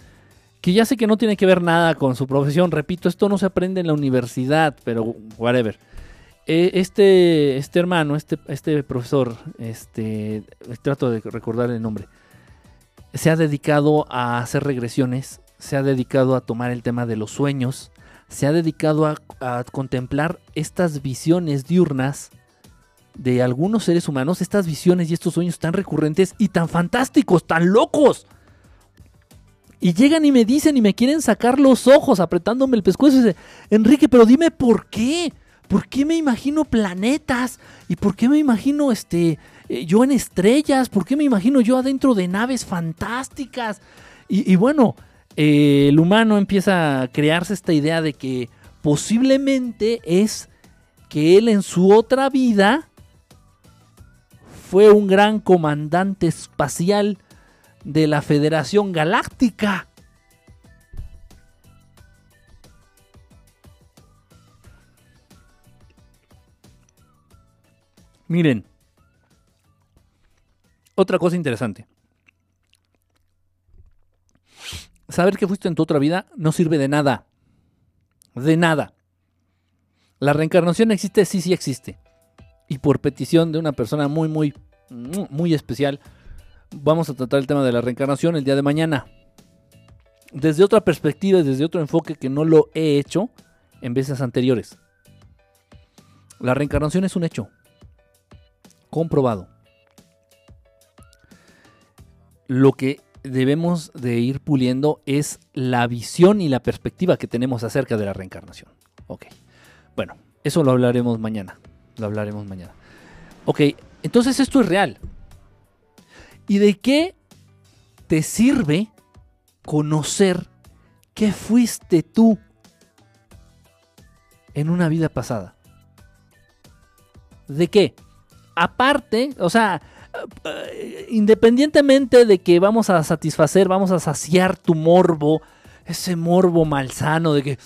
que ya sé que no tiene que ver nada con su profesión, repito, esto no se aprende en la universidad, pero whatever. E, este, este hermano, este, este profesor, este, trato de recordar el nombre, se ha dedicado a hacer regresiones, se ha dedicado a tomar el tema de los sueños, se ha dedicado a, contemplar estas visiones diurnas de algunos seres humanos, estas visiones y estos sueños tan recurrentes y tan fantásticos, tan locos. Y llegan y me dicen y me quieren sacar los ojos apretándome el pescuezo y dicen, Enrique, pero dime por qué. ¿Por qué me imagino planetas? ¿Y por qué me imagino este, eh, yo en estrellas? ¿Por qué me imagino yo adentro de naves fantásticas? Y, bueno, eh, el humano empieza a crearse esta idea de que posiblemente es que él en su otra vida fue un gran comandante espacial de la Federación Galáctica. Miren, otra cosa interesante. Saber que fuiste en tu otra vida no sirve de nada. De nada. La reencarnación existe, sí, sí existe y por petición de una persona muy, muy, muy especial, vamos a tratar el tema de la reencarnación el día de mañana. Desde otra perspectiva desde otro enfoque que no lo he hecho en veces anteriores. La reencarnación es un hecho. Comprobado. Lo que debemos de ir puliendo es la visión y la perspectiva que tenemos acerca de la reencarnación. Ok. Bueno, eso lo hablaremos mañana. Lo hablaremos mañana. Ok, entonces esto es real. ¿Y de qué te sirve conocer qué fuiste tú en una vida pasada? ¿De qué? Aparte, o sea, independientemente de que vamos a satisfacer, vamos a saciar tu morbo, ese morbo malsano de que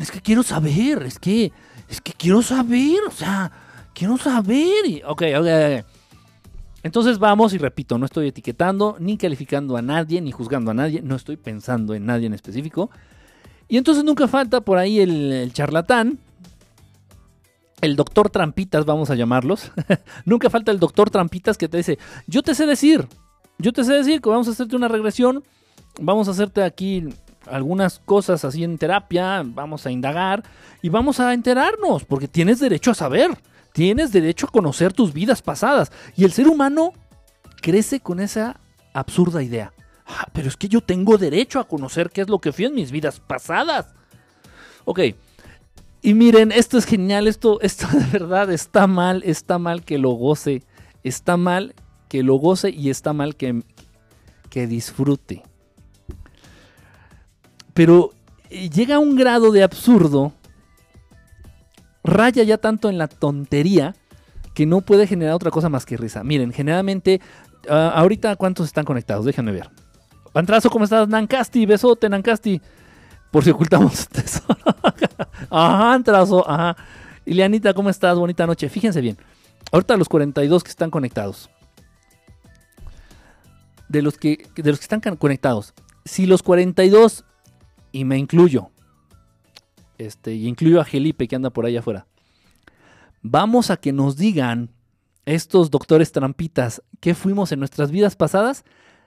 es que quiero saber, es que es que quiero saber, o sea, quiero saber. ok, ok, Entonces vamos y repito, no estoy etiquetando, ni calificando a nadie, ni juzgando a nadie, no estoy pensando en nadie en específico. Y entonces nunca falta por ahí el, charlatán, el doctor Trampitas, vamos a llamarlos. nunca falta el doctor Trampitas que te dice, yo te sé decir, yo te sé decir que vamos a hacerte una regresión, vamos a hacerte aquí algunas cosas así en terapia, vamos a indagar y vamos a enterarnos, porque tienes derecho a saber. Tienes derecho a conocer tus vidas pasadas. Y el ser humano crece con esa absurda idea. Ah, pero es que yo tengo derecho a conocer qué es lo que fui en mis vidas pasadas. Ok. Y miren, esto es genial, esto, esto de verdad está mal, está mal que lo goce, está mal que lo goce y está mal que, que disfrute. Pero eh, llega a un grado de absurdo raya ya tanto en la tontería que no puede generar otra cosa más que risa. Miren, generalmente, ah, ahorita cuántos están conectados, déjenme ver. Antrazo, ¿cómo estás? Nancasti, besote, Nancasti. Por si ocultamos tesoro. ajá, Antrazo, ajá. Ileanita, ¿cómo estás? Bonita noche. Fíjense bien. Ahorita los 42 que están conectados. De los que, de los que están conectados. Si los 42, y me incluyo, este, y incluyo a Felipe que anda por allá afuera, vamos a que nos digan estos doctores trampitas que fuimos en nuestras vidas pasadas,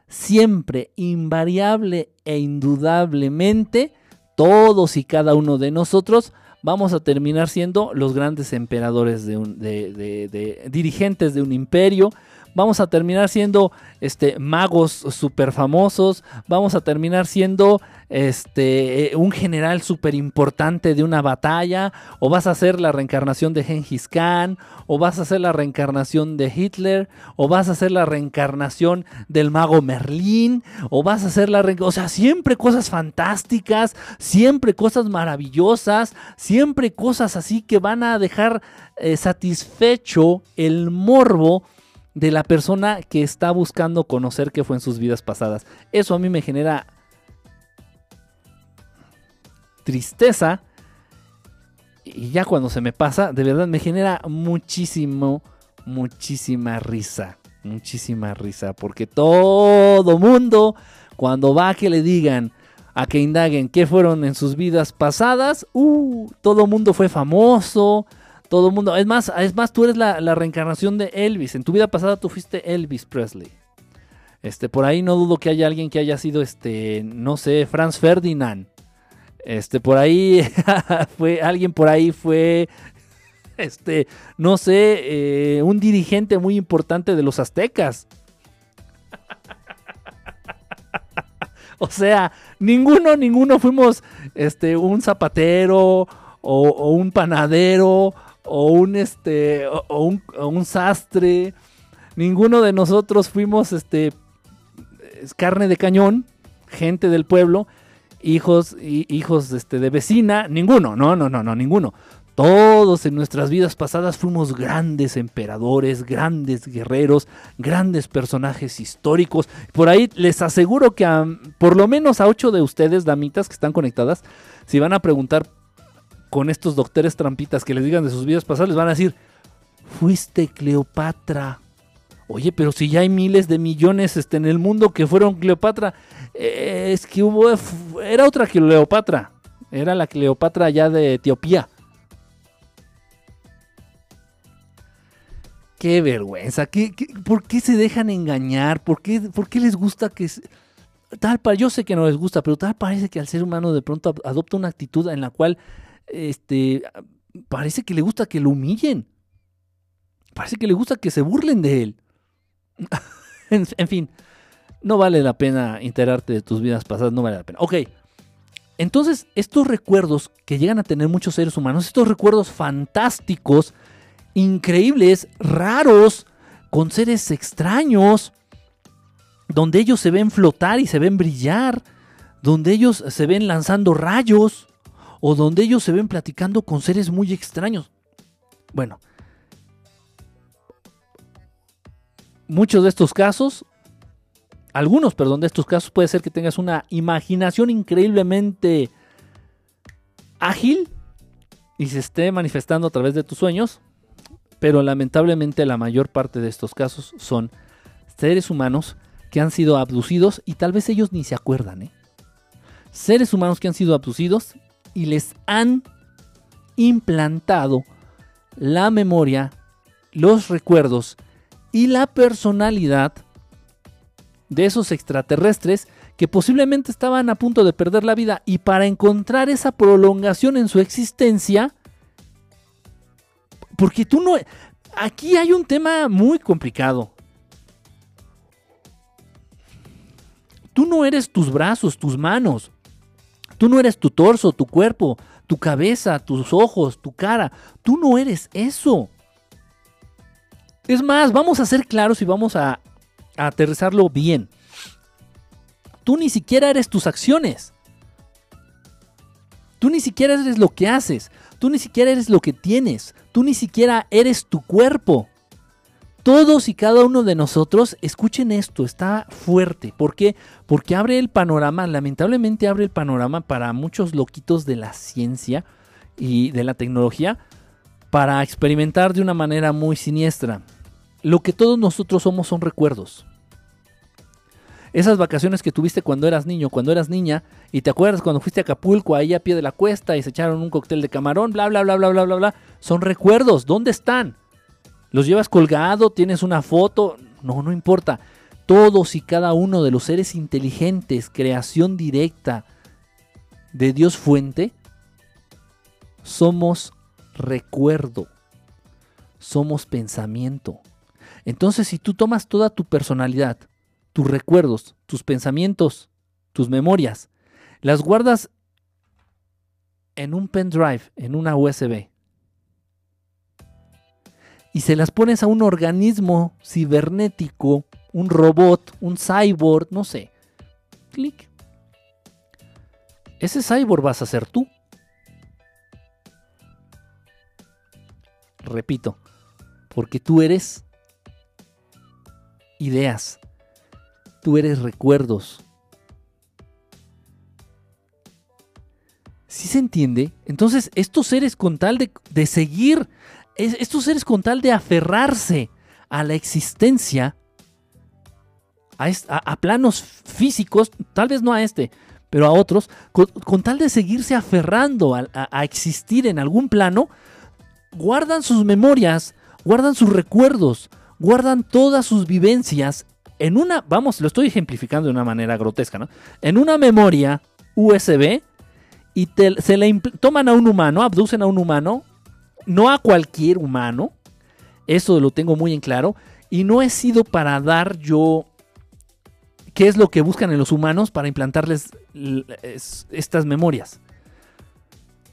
siempre, invariable e indudablemente, todos y cada uno de nosotros vamos a terminar siendo los grandes emperadores de, un, de, dirigentes de un imperio, vamos a terminar siendo este, magos super famosos, vamos a terminar siendo este, un general súper importante de una batalla, o vas a ser la reencarnación de Genghis Khan, o vas a ser la reencarnación de Hitler, o vas a ser la reencarnación del mago Merlín, o vas a ser la reencarnación, o sea, siempre cosas fantásticas, siempre cosas maravillosas, siempre cosas así que van a dejar eh, satisfecho el morbo de la persona que está buscando conocer qué fue en sus vidas pasadas. Eso a mí me genera tristeza. Y ya cuando se me pasa, de verdad me genera muchísimo, muchísima risa. Muchísima risa. Porque todo mundo, cuando va a que le digan, a que indaguen qué fueron en sus vidas pasadas, uh, todo mundo fue famoso, todo el mundo. Es más, es más, tú eres la, reencarnación de Elvis. En tu vida pasada tú fuiste Elvis Presley. Este, por ahí no dudo que haya alguien que haya sido, este, no sé, Franz Ferdinand. Este, por ahí fue, alguien por ahí fue, este, no sé, eh, un dirigente muy importante de los aztecas. o sea, ninguno, ninguno fuimos, este, un zapatero o un panadero o un este o, un, sastre. Ninguno de nosotros fuimos este carne de cañón, gente del pueblo, hijos hijos este, de vecina, ninguno, no, no, no, no, ninguno. Todos en nuestras vidas pasadas fuimos grandes emperadores, grandes guerreros, grandes personajes históricos. Por ahí les aseguro que a, por lo menos a ocho de ustedes, damitas que están conectadas, si van a preguntar con estos doctores trampitas que les digan de sus vidas pasadas, les van a decir, fuiste Cleopatra. Oye, pero si ya hay miles de millones este, en el mundo que fueron Cleopatra, eh, es que hubo, era otra Cleopatra, era la Cleopatra allá de Etiopía. Qué vergüenza, ¿Qué, por qué se dejan engañar? ¿Por qué, por qué les gusta que... Tal, yo sé que no les gusta, pero tal parece que al ser humano de pronto adopta una actitud en la cual este, parece que le gusta que lo humillen. Parece que le gusta que se burlen de él. en, fin, no vale la pena enterarte de tus vidas pasadas, no vale la pena. Ok, entonces estos recuerdos que llegan a tener muchos seres humanos, estos recuerdos fantásticos, increíbles, raros, con seres extraños, donde ellos se ven flotar y se ven brillar, donde ellos se ven lanzando rayos, o donde ellos se ven platicando con seres muy extraños. Bueno, muchos de estos casos, algunos, perdón, de estos casos puede ser que tengas una imaginación increíblemente ágil y se esté manifestando a través de tus sueños, pero lamentablemente la mayor parte de estos casos son seres humanos que han sido abducidos y tal vez ellos ni se acuerdan. ¿eh? Seres humanos que han sido abducidos y les han implantado la memoria, los recuerdos y la personalidad de esos extraterrestres que posiblemente estaban a punto de perder la vida y para encontrar esa prolongación en su existencia, porque tú no... Aquí hay un tema muy complicado. Tú no eres tus brazos, tus manos. Tú no eres tu torso, tu cuerpo, tu cabeza, tus ojos, tu cara. Tú no eres eso. Es más, vamos a ser claros y vamos a, aterrizarlo bien. Tú ni siquiera eres tus acciones. Tú ni siquiera eres lo que haces. Tú ni siquiera eres lo que tienes. Tú ni siquiera eres tu cuerpo. Todos y cada uno de nosotros, escuchen esto, está fuerte. ¿Por qué? Porque abre el panorama, lamentablemente abre el panorama para muchos loquitos de la ciencia y de la tecnología para experimentar de una manera muy siniestra. Lo que todos nosotros somos son recuerdos. Esas vacaciones que tuviste cuando eras niño, cuando eras niña, y te acuerdas cuando fuiste a Acapulco, ahí a pie de la cuesta y se echaron un cóctel de camarón, bla, bla, bla, bla, bla, bla, bla, son recuerdos. ¿Dónde están? ¿Los llevas colgado? ¿Tienes una foto? No, no importa. Todos y cada uno de los seres inteligentes, creación directa de Dios fuente, somos recuerdo, somos pensamiento. Entonces, si tú tomas toda tu personalidad, tus recuerdos, tus pensamientos, tus memorias, las guardas en un pendrive, en una USB, y se las pones a un organismo cibernético, un robot, un cyborg, no sé. Clic. Ese cyborg vas a ser tú. Repito, porque tú eres ideas, tú eres recuerdos. ¿Sí se entiende? Entonces, estos seres con tal de, de seguir estos seres con tal de aferrarse a la existencia, a, planos físicos, tal vez no a este, pero a otros, con, tal de seguirse aferrando a, existir en algún plano, guardan sus memorias, guardan sus recuerdos, guardan todas sus vivencias en una, vamos, lo estoy ejemplificando de una manera grotesca, ¿no? En una memoria USB y se le toman a un humano, abducen a un humano, no a cualquier humano, eso lo tengo muy en claro, y no he sido para dar yo qué es lo que buscan en los humanos para implantarles estas memorias.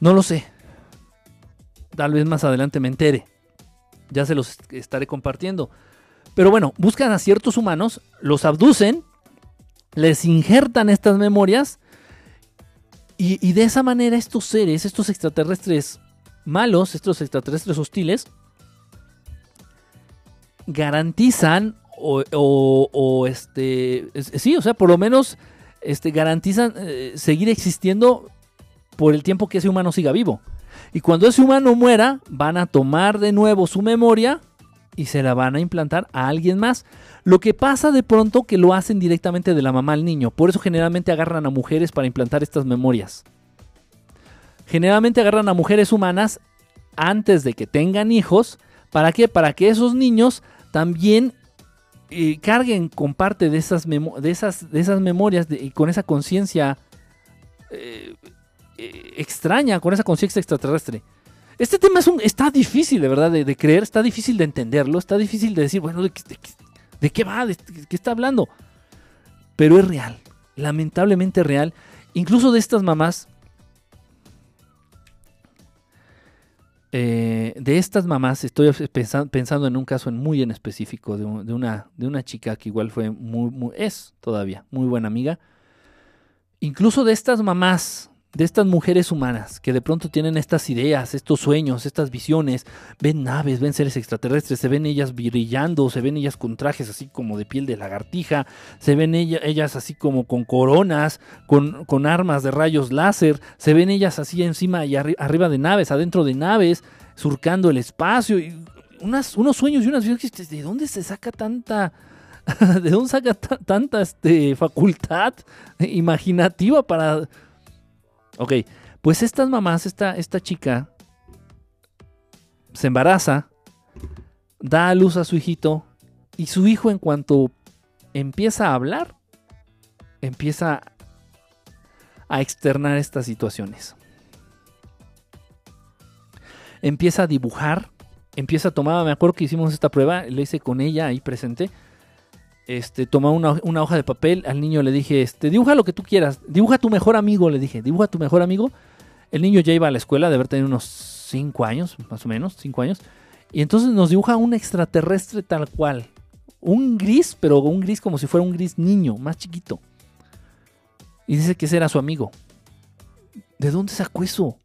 No lo sé. Tal vez más adelante me entere. Ya se los estaré compartiendo. Pero bueno, buscan a ciertos humanos, los abducen, les injertan estas memorias y, y de esa manera estos seres, estos extraterrestres malos, estos extraterrestres hostiles, garantizan o, este, sí, o sea, por lo menos este, garantizan eh, seguir existiendo por el tiempo que ese humano siga vivo. Y cuando ese humano muera, van a tomar de nuevo su memoria y se la van a implantar a alguien más. Lo que pasa de pronto que lo hacen directamente de la mamá al niño. Por eso generalmente agarran a mujeres para implantar estas memorias. Generalmente agarran a mujeres humanas antes de que tengan hijos. ¿Para qué? Para que esos niños también eh, carguen con parte de esas, de esas, de esas memorias y con esa conciencia eh, eh, extraña, con esa conciencia extraterrestre. Este tema es un, está difícil, de verdad, de, creer, está difícil de entenderlo, está difícil de decir, bueno, ¿de, qué va? ¿De qué está hablando? Pero es real, lamentablemente real. Incluso de estas mamás Eh, de estas mamás, estoy pensando en un caso muy en específico de, una, de una chica que igual fue muy, es todavía muy buena amiga. Incluso de estas mamás de estas mujeres humanas que de pronto tienen estas ideas, estos sueños, estas visiones, ven naves, ven seres extraterrestres, se ven ellas brillando, se ven ellas con trajes así como de piel de lagartija, se ven ellas así como con coronas, con, con, armas de rayos láser, se ven ellas así encima y arriba de naves, adentro de naves, surcando el espacio, y unas, unos sueños y unas visiones, ¿de dónde se saca tanta... ¿De dónde saca tanta este, facultad imaginativa para Ok, pues estas mamás, esta, esta chica se embaraza, da a luz a su hijito y su hijo en cuanto empieza a hablar, empieza a externar estas situaciones. Empieza a dibujar, empieza a tomar, me acuerdo que hicimos esta prueba, le hice con ella ahí presente, este, toma una, hoja de papel, al niño le dije, este, dibuja lo que tú quieras, dibuja a tu mejor amigo, le dije, dibuja a tu mejor amigo. El niño ya iba a la escuela, de haber tenido unos 5 años, más o menos, 5 años. Y entonces nos dibuja un extraterrestre tal cual. Un gris, pero un gris como si fuera un gris niño, más chiquito. Y dice que ese era su amigo. ¿De dónde sacó eso?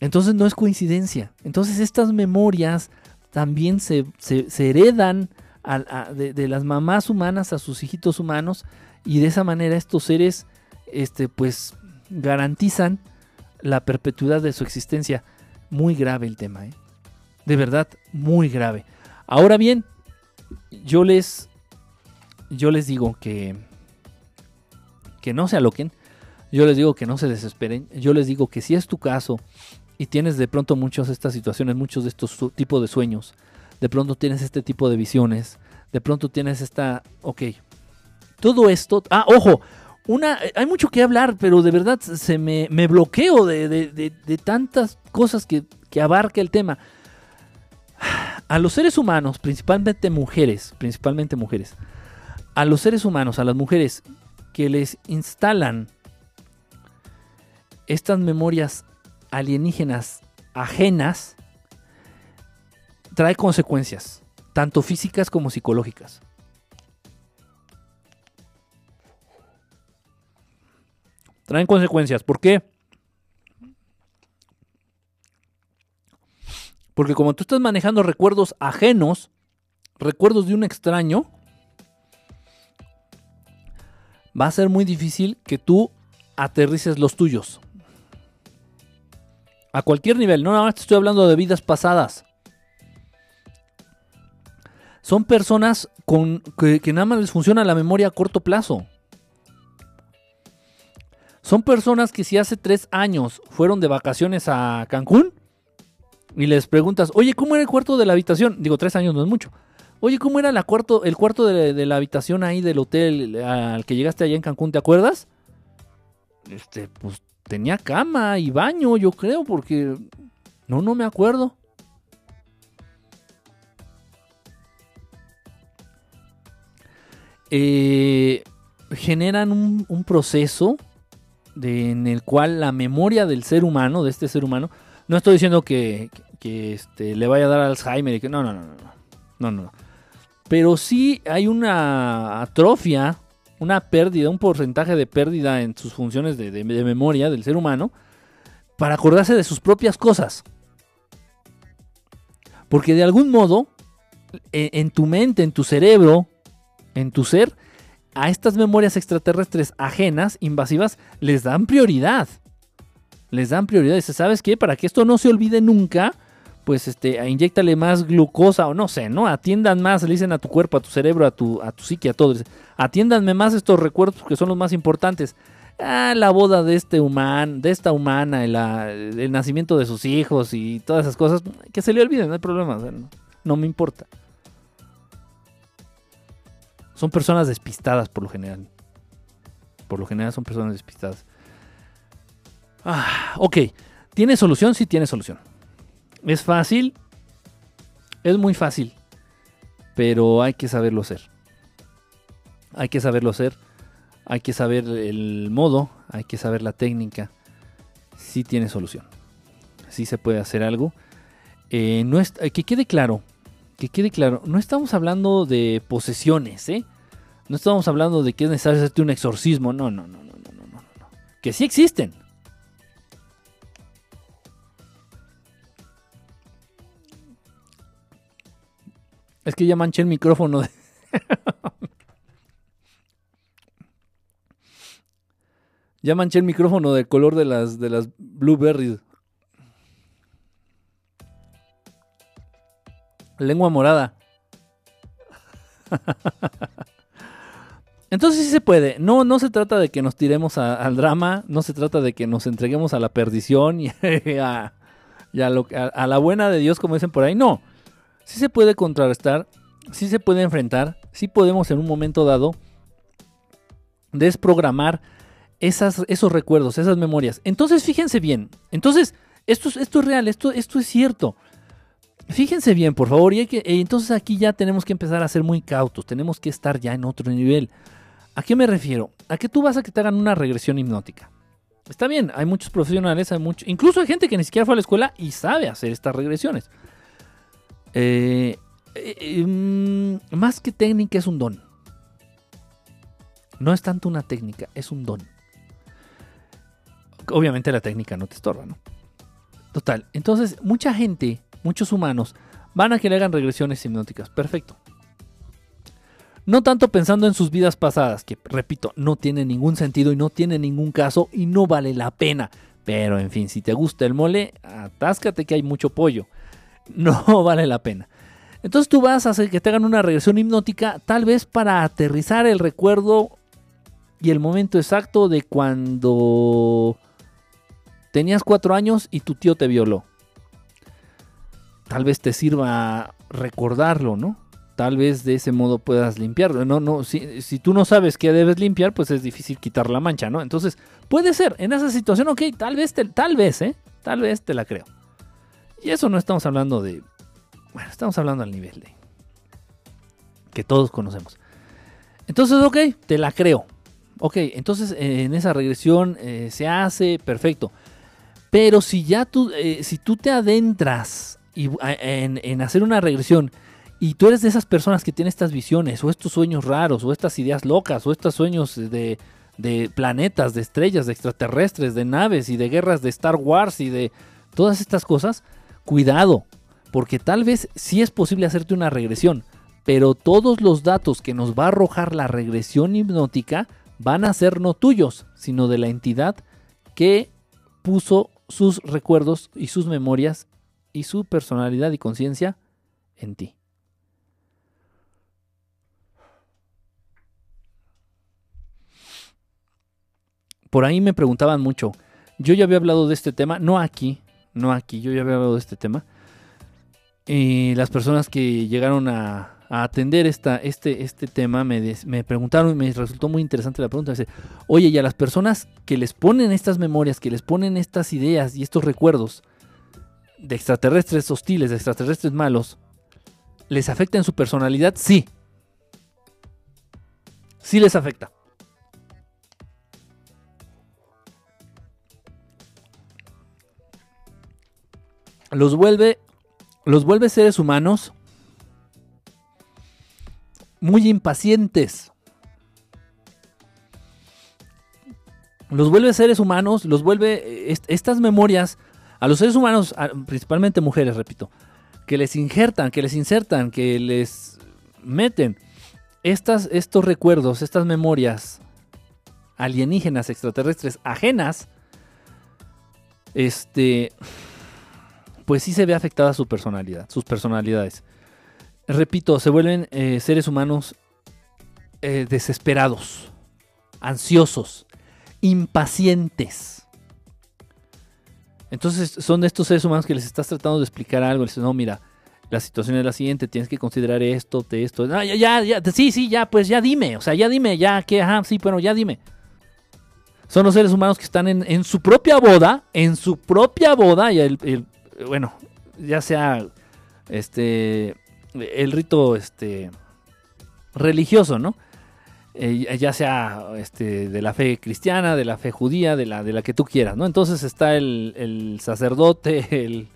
Entonces no es coincidencia. Entonces estas memorias también se, heredan de, las mamás humanas a sus hijitos humanos y de esa manera estos seres este, pues garantizan la perpetuidad de su existencia. Muy grave el tema, ¿eh? de verdad muy grave. Ahora bien, yo les, yo les digo que, que no se aloquen, yo les digo que no se desesperen, yo les digo que si es tu caso y tienes de pronto muchas de estas situaciones, muchos de estos tipos de sueños, de pronto tienes este tipo de visiones, de pronto tienes esta, ok, todo esto, ah, ojo, una, hay mucho que hablar, pero de verdad se me, bloqueo de, tantas cosas que, que abarca el tema. A los seres humanos, principalmente mujeres, principalmente mujeres, a los seres humanos, a las mujeres que les instalan estas memorias alienígenas ajenas, trae consecuencias, tanto físicas como psicológicas. Traen consecuencias. ¿Por qué? Porque como tú estás manejando recuerdos ajenos, recuerdos de un extraño, va a ser muy difícil que tú aterrices los tuyos. A cualquier nivel, no nada más te estoy hablando de vidas pasadas. Son personas con, que, nada más les funciona la memoria a corto plazo. Son personas que si hace tres años fueron de vacaciones a Cancún, y les preguntas, oye, ¿cómo era el cuarto de la habitación? Digo, tres años no es mucho. Oye, ¿cómo era cuarto, el cuarto de, la habitación ahí del hotel al que llegaste allá en Cancún? ¿Te acuerdas? Este, pues tenía cama y baño, yo creo, porque... No, no me acuerdo. Eh, generan un, un proceso de, en el cual la memoria del ser humano, de este ser humano, no estoy diciendo que, que este, le vaya a dar Alzheimer y que no, no, no, no, no, no. Pero sí hay una atrofia, una pérdida, un porcentaje de pérdida en sus funciones de, memoria del ser humano para acordarse de sus propias cosas. Porque de algún modo, en, en tu mente, en tu cerebro, en tu ser, a estas memorias extraterrestres ajenas, invasivas, les dan prioridad. Les dan prioridad. Dice, ¿sabes qué? Para que esto no se olvide nunca, pues este, inyectale más glucosa o no sé, ¿no? Atiendan más, le dicen a tu cuerpo, a tu cerebro, a tu, a tu psique, a todo. Atiéndanme más estos recuerdos que son los más importantes. Ah, la boda de este humano, de esta humana, el, el, nacimiento de sus hijos y todas esas cosas, que se le olviden, no hay problema, no, me importa. Son personas despistadas por lo general. Por lo general son personas despistadas. Ah, ok. ¿Tiene solución? Sí, tiene solución. Es fácil, es muy fácil, pero hay que saberlo hacer. Hay que saberlo hacer, hay que saber el modo, hay que saber la técnica. Sí tiene solución, sí se puede hacer algo. Eh, no es, que quede claro, que quede claro, no estamos hablando de posesiones, ¿eh? No estamos hablando de que es necesario hacerte un exorcismo, no, no, no, no, no, no, no. Que sí existen, Es que ya manché el micrófono. ya manché el micrófono del color de las, de las blueberries. Lengua morada. Entonces sí se puede. No, no se trata de que nos tiremos al drama, no se trata de que nos entreguemos a la perdición y, a, a, la buena de Dios, como dicen por ahí. No, sí se puede contrarrestar, sí se puede enfrentar, sí podemos en un momento dado desprogramar esos recuerdos, esas memorias. Entonces, fíjense bien. Entonces, esto, es real, esto, es cierto. Fíjense bien, por favor. Y que, entonces aquí ya tenemos que empezar a ser muy cautos. Tenemos que estar ya en otro nivel. ¿A qué me refiero? A que tú vas a que te hagan una regresión hipnótica. Está bien, hay muchos profesionales, hay mucho, incluso hay gente que ni siquiera fue a la escuela y sabe hacer estas regresiones. Eh, eh, mm, más que técnica es un don. No es tanto una técnica, es un don. Obviamente la técnica no te estorba, ¿no? Total. Entonces, mucha gente, muchos humanos, van a que le hagan regresiones hipnóticas. Perfecto. No tanto pensando en sus vidas pasadas, que repito, no tiene ningún sentido y no tiene ningún caso y no vale la pena. Pero en fin, si te gusta el mole, atáscate que hay mucho pollo. No vale la pena. Entonces tú vas a hacer que te hagan una regresión hipnótica, tal vez para aterrizar el recuerdo y el momento exacto de cuando tenías cuatro años y tu tío te violó. Tal vez te sirva recordarlo, ¿no? tal vez de ese modo puedas limpiarlo. No, no, si, tú no sabes qué debes limpiar, pues es difícil quitar la mancha, ¿no? Entonces, puede ser, en esa situación, ok, tal vez, te, tal vez, ¿eh? Tal vez te la creo. Y eso no estamos hablando de, bueno, estamos hablando al nivel de, que todos conocemos. Entonces, ok, te la creo. Ok, entonces en esa regresión eh, se hace, perfecto. Pero si ya tú, eh, si tú te adentras y, en, en hacer una regresión, y tú eres de esas personas que tienen estas visiones, o estos sueños raros, o estas ideas locas, o estos sueños de, planetas, de estrellas, de extraterrestres, de naves y de guerras de Star Wars y de todas estas cosas, cuidado, porque tal vez sí es posible hacerte una regresión, pero todos los datos que nos va a arrojar la regresión hipnótica van a ser no tuyos, sino de la entidad que puso sus recuerdos y sus memorias y su personalidad y conciencia en ti. por ahí me preguntaban mucho. Yo ya había hablado de este tema, no aquí, no aquí, yo ya había hablado de este tema. Y las personas que llegaron a, atender esta, este, este tema me, me, preguntaron y me resultó muy interesante la pregunta. Dice, Oye, y a las personas que les ponen estas memorias, que les ponen estas ideas y estos recuerdos de extraterrestres hostiles, de extraterrestres malos, ¿les afecta en su personalidad? Sí. Sí les afecta. Los vuelve, los vuelve seres humanos muy impacientes. Los vuelve seres humanos, los vuelve estas memorias a los seres humanos, principalmente mujeres, repito, que les injertan, que les insertan, que les meten estas, estos recuerdos, estas memorias alienígenas, extraterrestres, ajenas, este, pues sí se ve afectada su personalidad, sus personalidades. Repito, se vuelven eh, seres humanos eh, desesperados, ansiosos, impacientes. Entonces son de estos seres humanos que les estás tratando de explicar algo. Les dices, no, mira, la situación es la siguiente, tienes que considerar esto, de esto. ya, ya, ya, sí, sí, ya, pues ya dime. O sea, ya dime, ya, que, ajá, sí, bueno, ya dime. Son los seres humanos que están en, su propia boda, en su propia boda, y el, bueno, ya sea este el rito este religioso, ¿no? Eh, ya sea este, de la fe cristiana, de la fe judía, de la, de la que tú quieras, ¿no? Entonces está el, sacerdote, el,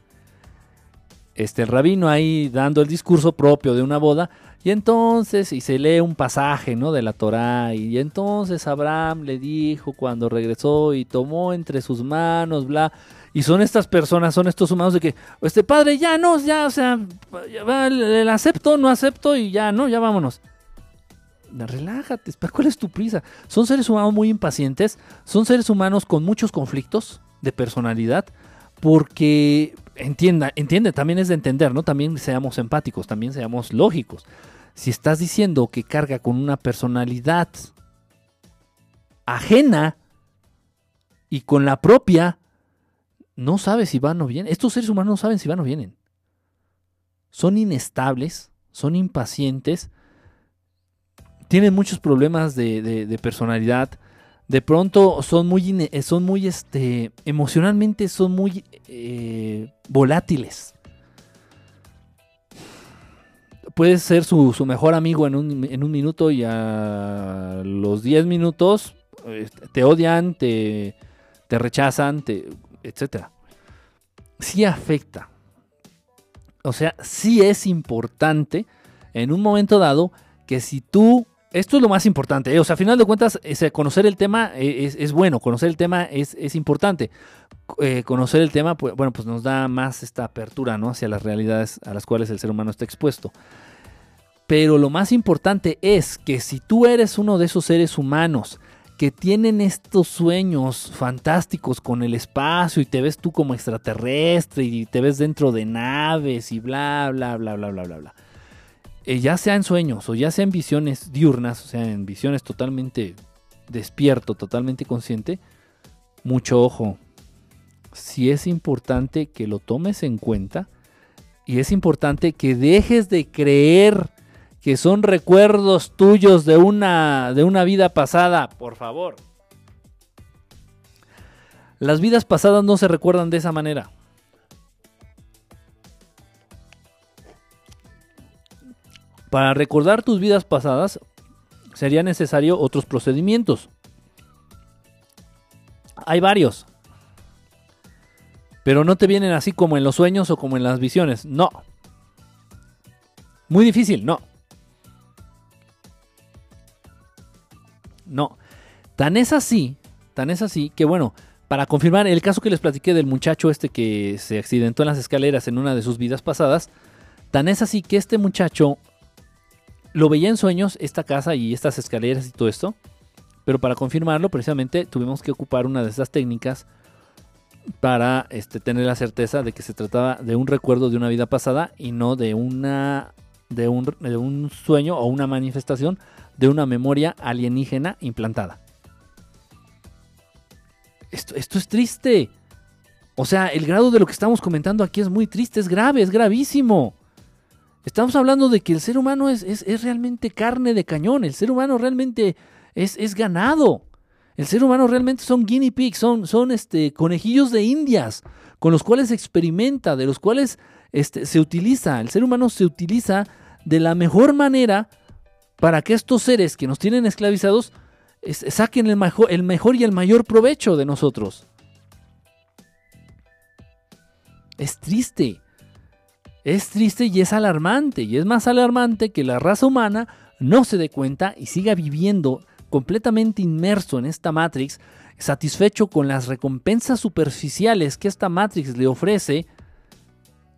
este, el rabino ahí dando el discurso propio de una boda, y entonces, y se lee un pasaje, ¿no? De la Torá, y entonces Abraham le dijo cuando regresó y tomó entre sus manos, bla, y son estas personas, son estos humanos de que, este padre, ya no, ya, o sea, el, acepto, no acepto y ya, no, ya vámonos. Relájate, ¿cuál es tu prisa? Son seres humanos muy impacientes, son seres humanos con muchos conflictos de personalidad, porque entienda, entiende, también es de entender, ¿no? También seamos empáticos, también seamos lógicos. Si estás diciendo que carga con una personalidad ajena y con la propia, no sabe si van o vienen. Estos seres humanos no saben si van o vienen. Son inestables, son impacientes, tienen muchos problemas de, personalidad. De pronto son muy, eh, son muy este, emocionalmente son muy eh, volátiles. Puedes ser su, mejor amigo en un, en un, minuto y a los 10 minutos este, te odian, te, te rechazan, te, etcétera, sí afecta. O sea, sí es importante en un momento dado que si tú, esto es lo más importante, ¿eh? o sea, a final de cuentas, conocer el tema eh, es, bueno, conocer el tema es, importante. eh, conocer el tema, pues, bueno, pues nos da más esta apertura, ¿no? Hacia las realidades a las cuales el ser humano está expuesto. Pero lo más importante es que si tú eres uno de esos seres humanos que tienen estos sueños fantásticos con el espacio y te ves tú como extraterrestre y te ves dentro de naves y bla, bla, bla, bla, bla, bla, bla. Eh, ya sea en sueños o ya sea en visiones diurnas, o sea, en visiones totalmente despierto, totalmente consciente, mucho ojo. Si es importante que lo tomes en cuenta y es importante que dejes de creer que son recuerdos tuyos de una, de una vida pasada, por favor. Las vidas pasadas no se recuerdan de esa manera. Para recordar tus vidas pasadas sería necesario otros procedimientos. Hay varios. Pero no te vienen así como en los sueños o como en las visiones. No. Muy difícil, no. No. Tan es así, tan es así que bueno, para confirmar el caso que les platiqué del muchacho este que se accidentó en las escaleras en una de sus vidas pasadas, tan es así que este muchacho lo veía en sueños, esta casa y estas escaleras y todo esto, pero para confirmarlo precisamente tuvimos que ocupar una de estas técnicas para este, tener la certeza de que se trataba de un recuerdo de una vida pasada y no de una de un, de un sueño o una manifestación de una memoria alienígena implantada. Esto, esto es triste. O sea, el grado de lo que estamos comentando aquí es muy triste, es grave, es gravísimo. Estamos hablando de que el ser humano es, es, realmente carne de cañón, el ser humano realmente es, es, ganado. El ser humano realmente son guinea pigs, son, son este, conejillos de indias con los cuales experimenta, de los cuales este, se utiliza. El ser humano se utiliza de la mejor manera para que estos seres que nos tienen esclavizados saquen el mejor, el mejor y el mayor provecho de nosotros. Es triste. Es triste y es alarmante. Y es más alarmante que la raza humana no se dé cuenta y siga viviendo completamente inmerso en esta Matrix, satisfecho con las recompensas superficiales que esta Matrix le ofrece,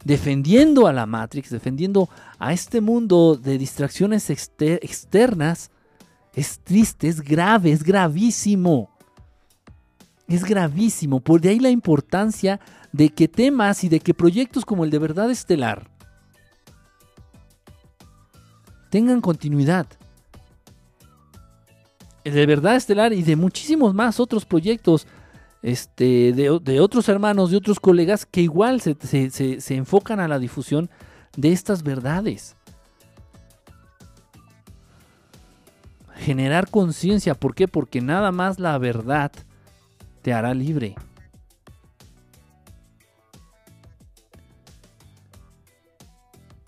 defendiendo a la Matrix, defendiendo a este mundo de distracciones externas, es triste, es grave, es gravísimo. Es gravísimo. Por de ahí la importancia de que temas y de que proyectos como el de Verdad Estelar tengan continuidad. El de Verdad Estelar y de muchísimos más otros proyectos este, de, otros hermanos, de otros colegas que igual se, se enfocan a la difusión de estas verdades. Generar conciencia, ¿por qué? Porque nada más la verdad te hará libre.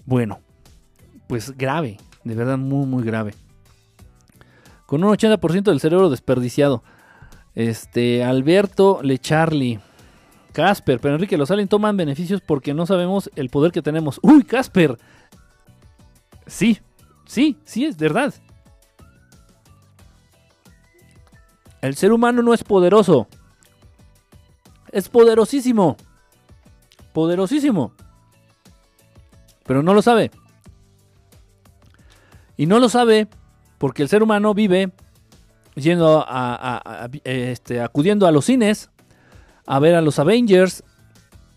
Bueno, pues grave, de verdad muy, muy grave. Con un 80% del cerebro desperdiciado. Este, Alberto Lecharli. Casper, pero Enrique, los aliens toman beneficios porque no sabemos el poder que tenemos. ¡Uy, Casper! Sí, sí, sí, es verdad. El ser humano no es poderoso. Es poderosísimo. Poderosísimo. Pero no lo sabe. Y no lo sabe porque el ser humano vive yendo a, este, acudiendo a los cines a ver a los Avengers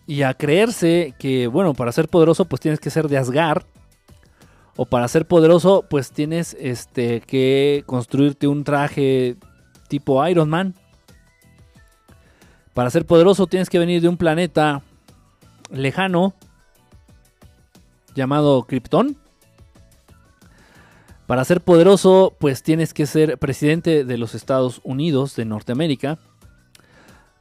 y a creerse que, bueno, para ser poderoso pues tienes que ser de Asgard. O para ser poderoso pues tienes este, que construirte un traje tipo Iron Man. Para ser poderoso tienes que venir de un planeta lejano llamado Krypton. Para ser poderoso, pues tienes que ser presidente de los Estados Unidos de Norteamérica.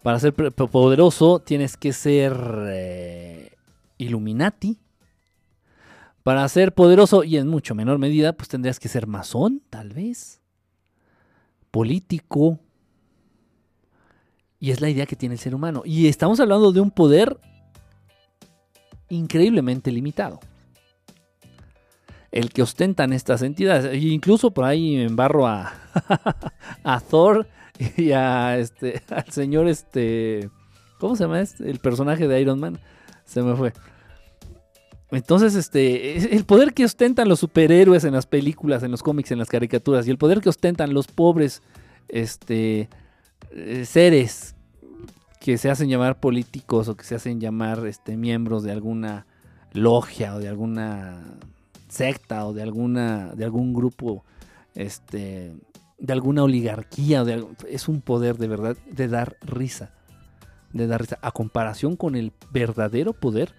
Para ser poderoso tienes que ser eh, Illuminati. Para ser poderoso y en mucho menor medida, pues tendrías que ser masón, tal vez. Político. Y es la idea que tiene el ser humano. Y estamos hablando de un poder increíblemente limitado. El que ostentan estas entidades. E incluso por ahí en barro a, a Thor y a este, al señor este, ¿Cómo se llama este? El personaje de Iron Man. Se me fue. Entonces, este, el poder que ostentan los superhéroes en las películas, en los cómics, en las caricaturas, y el poder que ostentan los pobres este, eh, seres que se hacen llamar políticos o que se hacen llamar este, miembros de alguna logia o de alguna secta o de alguna de algún grupo este de alguna oligarquía es un poder de verdad de dar risa de dar risa a comparación con el verdadero poder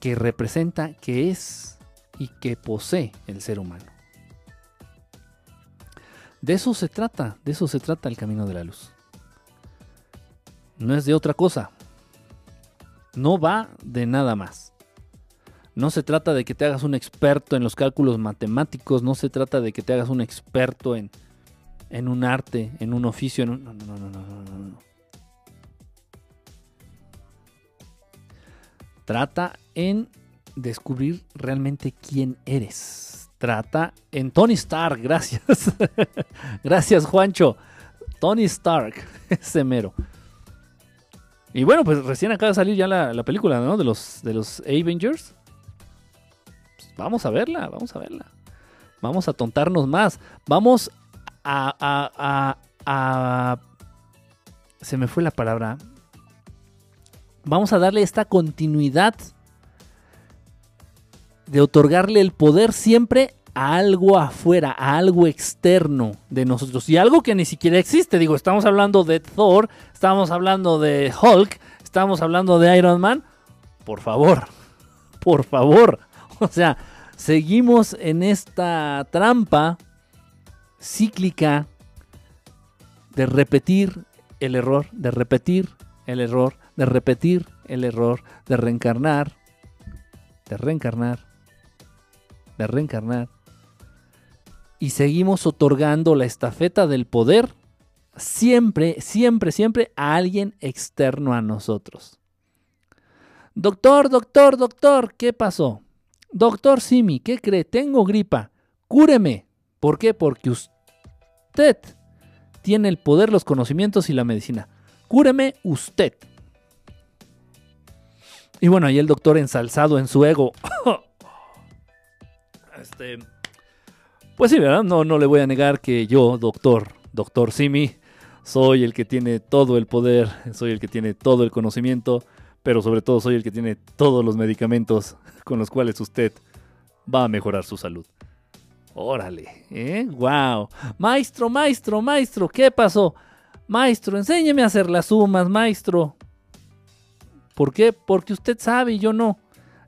que representa que es y que posee el ser humano. De eso se trata de eso se trata el camino de la luz. No es de otra cosa. No va de nada más no se trata de que te hagas un experto en los cálculos matemáticos, no se trata de que te hagas un experto en, en un arte, en un oficio. No, no, no, no, no, no. Trata en descubrir realmente quién eres. Trata en Tony Stark, gracias. gracias, Juancho. Tony Stark, ese mero. Y bueno, pues recién acaba de salir ya la, la película, ¿no? De los, de los Avengers. Vamos a verla, vamos a verla. Vamos a tontarnos más. Vamos a, a, a, Se me fue la palabra. Vamos a darle esta continuidad de otorgarle el poder siempre a algo afuera, a algo externo de nosotros. Y algo que ni siquiera existe. Digo, estamos hablando de Thor, estamos hablando de Hulk, estamos hablando de Iron Man. Por favor, por favor. O sea, seguimos en esta trampa cíclica de repetir el error, de repetir el error, de repetir el error, de reencarnar, de reencarnar, de reencarnar. Y seguimos otorgando la estafeta del poder siempre, siempre, siempre a alguien externo a nosotros. Doctor, doctor, doctor, ¿qué pasó? Doctor Simi, ¿qué cree? Tengo gripa. Cúreme. ¿Por qué? Porque usted tiene el poder, los conocimientos y la medicina. Cúreme usted. Y bueno, ahí el doctor ensalzado en su ego. este. Pues sí, ¿verdad? No, no le voy a negar que yo, doctor, doctor Simi, soy el que tiene todo el poder, soy el que tiene todo el conocimiento, pero sobre todo soy el que tiene todos los medicamentos con los cuales usted va a mejorar su salud. Órale, ¿eh? ¡Wow! Maestro, maestro, maestro, ¿qué pasó? Maestro, enséñeme a hacer las sumas, maestro. ¿Por qué? Porque usted sabe y yo no.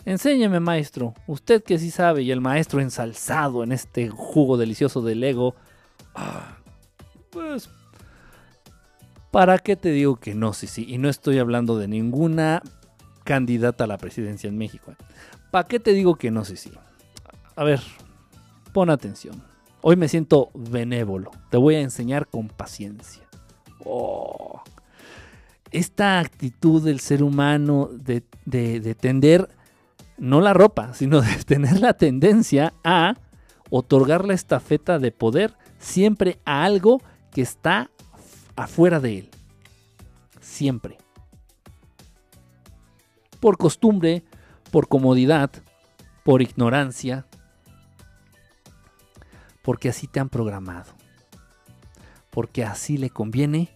Enséñeme, maestro. Usted que sí sabe y el maestro ensalzado en este jugo delicioso del ego. Ah, pues, ¿para qué te digo que no? Sí, sí. Y no estoy hablando de ninguna candidata a la presidencia en México. ¿eh? ¿Para qué te digo que no sé si? A ver, pon atención. Hoy me siento benévolo. Te voy a enseñar con paciencia. Oh. Esta actitud del ser humano de, de tender, no la ropa, sino de tener la tendencia a otorgar la estafeta de poder siempre a algo que está afuera de él. Siempre. Por costumbre, por comodidad, por ignorancia, porque así te han programado, porque así le conviene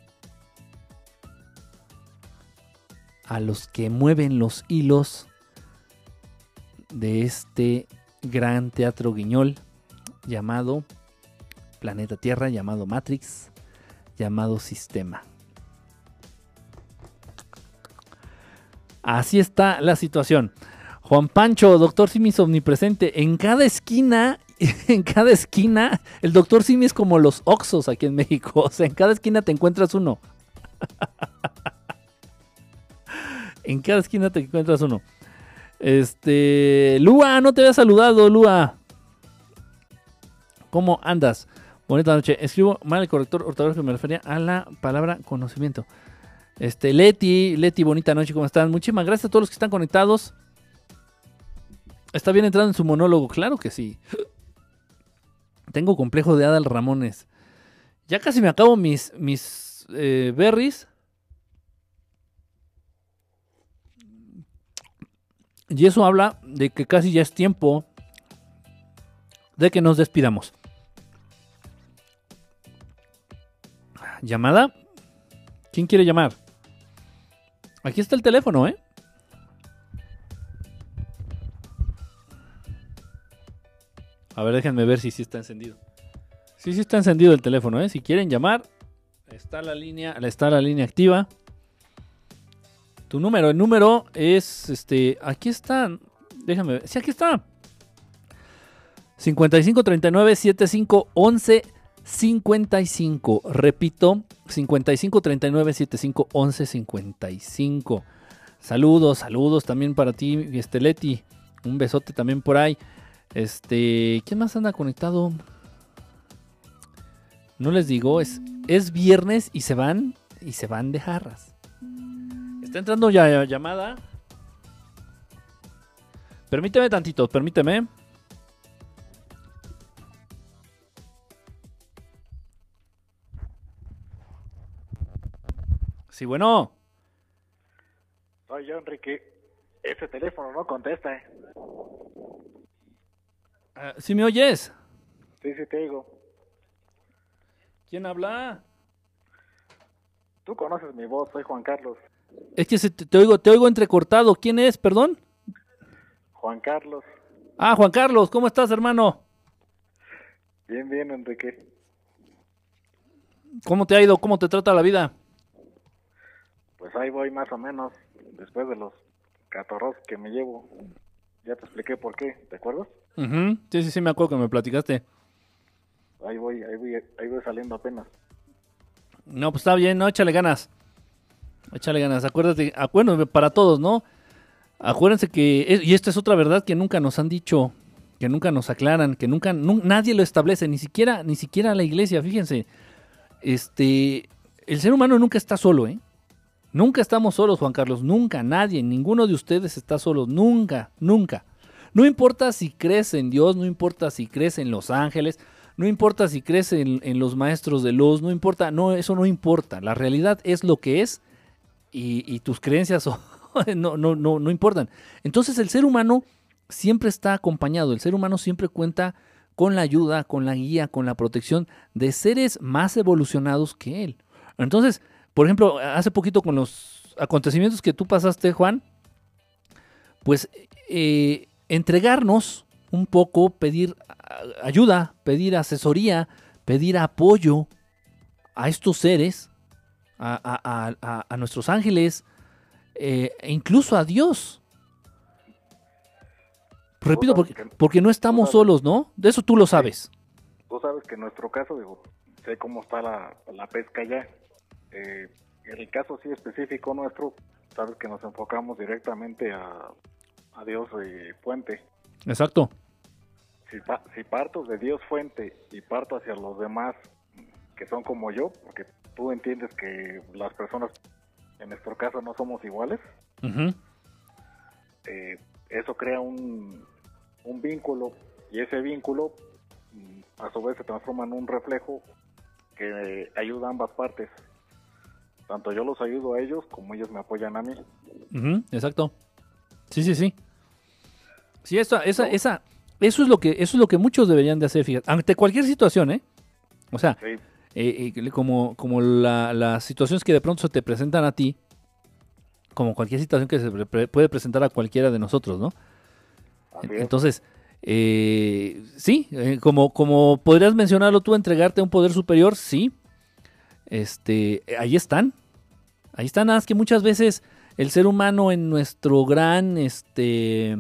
a los que mueven los hilos de este gran teatro guiñol llamado Planeta Tierra, llamado Matrix, llamado Sistema. Así está la situación. Juan Pancho, doctor Simi es omnipresente. En cada esquina, en cada esquina, el doctor Simi es como los Oxos aquí en México. O sea, en cada esquina te encuentras uno. en cada esquina te encuentras uno. Este. Lua, no te había saludado, Lua. ¿Cómo andas? Bonita noche. Escribo mal el corrector ortográfico, me refería a la palabra conocimiento. Este, Leti, Leti, bonita noche, ¿cómo están? Muchísimas gracias a todos los que están conectados. ¿Está bien entrando en su monólogo? Claro que sí. Tengo complejo de Adal Ramones. Ya casi me acabo mis, mis eh, berries. Y eso habla de que casi ya es tiempo de que nos despidamos. ¿Llamada? ¿Quién quiere llamar? Aquí está el teléfono, ¿eh? A ver, déjenme ver si sí está encendido. Sí, sí está encendido el teléfono, ¿eh? Si quieren llamar, está la línea, está la línea activa. Tu número, el número es este, aquí está. Déjame ver. Sí, aquí está. 55 39 75 11 55. Repito, 55 39 75 11 55. Saludos, saludos también para ti, este Leti. Un besote también por ahí. Este, ¿quién más anda conectado? No les digo, es, es viernes y se van y se van de jarras. Está entrando ya llamada. Permíteme tantito, permíteme. Sí, bueno. Soy yo, Enrique. Ese teléfono no contesta. ¿eh? Ah, ¿Sí me oyes? Sí, sí, te digo. ¿Quién habla? Tú conoces mi voz, soy Juan Carlos. Es que te, oigo, te oigo entrecortado. ¿Quién es, perdón? Juan Carlos. Ah, Juan Carlos, ¿cómo estás, hermano? Bien, bien, Enrique. ¿Cómo te ha ido? ¿Cómo te trata la vida? Pues ahí voy más o menos, después de los catorros que me llevo. Ya te expliqué por qué, ¿te acuerdas? Sí, sí, sí, me acuerdo que me platicaste. Ahí voy, ahí voy, ahí voy saliendo apenas. No, pues está bien, no, échale ganas. Échale ganas, acuérdate, acuérdense para todos, ¿no? Acuérdense que, y esta es otra verdad que nunca nos han dicho, que nunca nos aclaran, que nunca, nadie lo establece, ni siquiera, ni siquiera la iglesia, fíjense. Este, el ser humano nunca está solo, ¿eh? Nunca estamos solos, Juan Carlos, nunca, nadie, ninguno de ustedes está solo, nunca, nunca. No importa si crees en Dios, no importa si crees en los ángeles, no importa si crees en, los maestros de luz, no importa, no, eso no importa. La realidad es lo que es y, tus creencias no, no, no, no importan. Entonces el ser humano siempre está acompañado, el ser humano siempre cuenta con la ayuda, con la guía, con la protección de seres más evolucionados que él. Entonces, por ejemplo, hace poquito con los acontecimientos que tú pasaste, Juan, pues eh, entregarnos un poco, pedir ayuda, pedir asesoría, pedir apoyo a estos seres, a, nuestros ángeles, eh, e incluso a Dios. Repito, porque, porque no estamos solos, ¿no? De eso tú lo sabes. Tú sabes que en nuestro caso, digo, sé cómo está la, la pesca ya. Eh, en el caso sí específico nuestro, sabes que nos enfocamos directamente a, Dios y Fuente. Exacto. Si, si parto de Dios Fuente y parto hacia los demás que son como yo, porque tú entiendes que las personas en nuestro caso no somos iguales, eh, eso crea un, un vínculo y ese vínculo mm, a su vez se transforma en un reflejo que ayuda a ambas partes tanto yo los ayudo a ellos como ellos me apoyan a mí. exacto. Sí, sí, sí. Sí, esa, esa, esa, eso es lo que, eso es lo que muchos deberían de hacer, fíjate, ante cualquier situación, ¿eh? O sea, eh, eh, como, como las situaciones que de pronto se te presentan a ti, como cualquier situación que se puede presentar a cualquiera de nosotros, ¿no? Entonces, eh, sí, como, como podrías mencionarlo tú, entregarte a un poder superior, sí, este, ahí están. Ahí están, nada más que muchas veces el ser humano en nuestro gran este,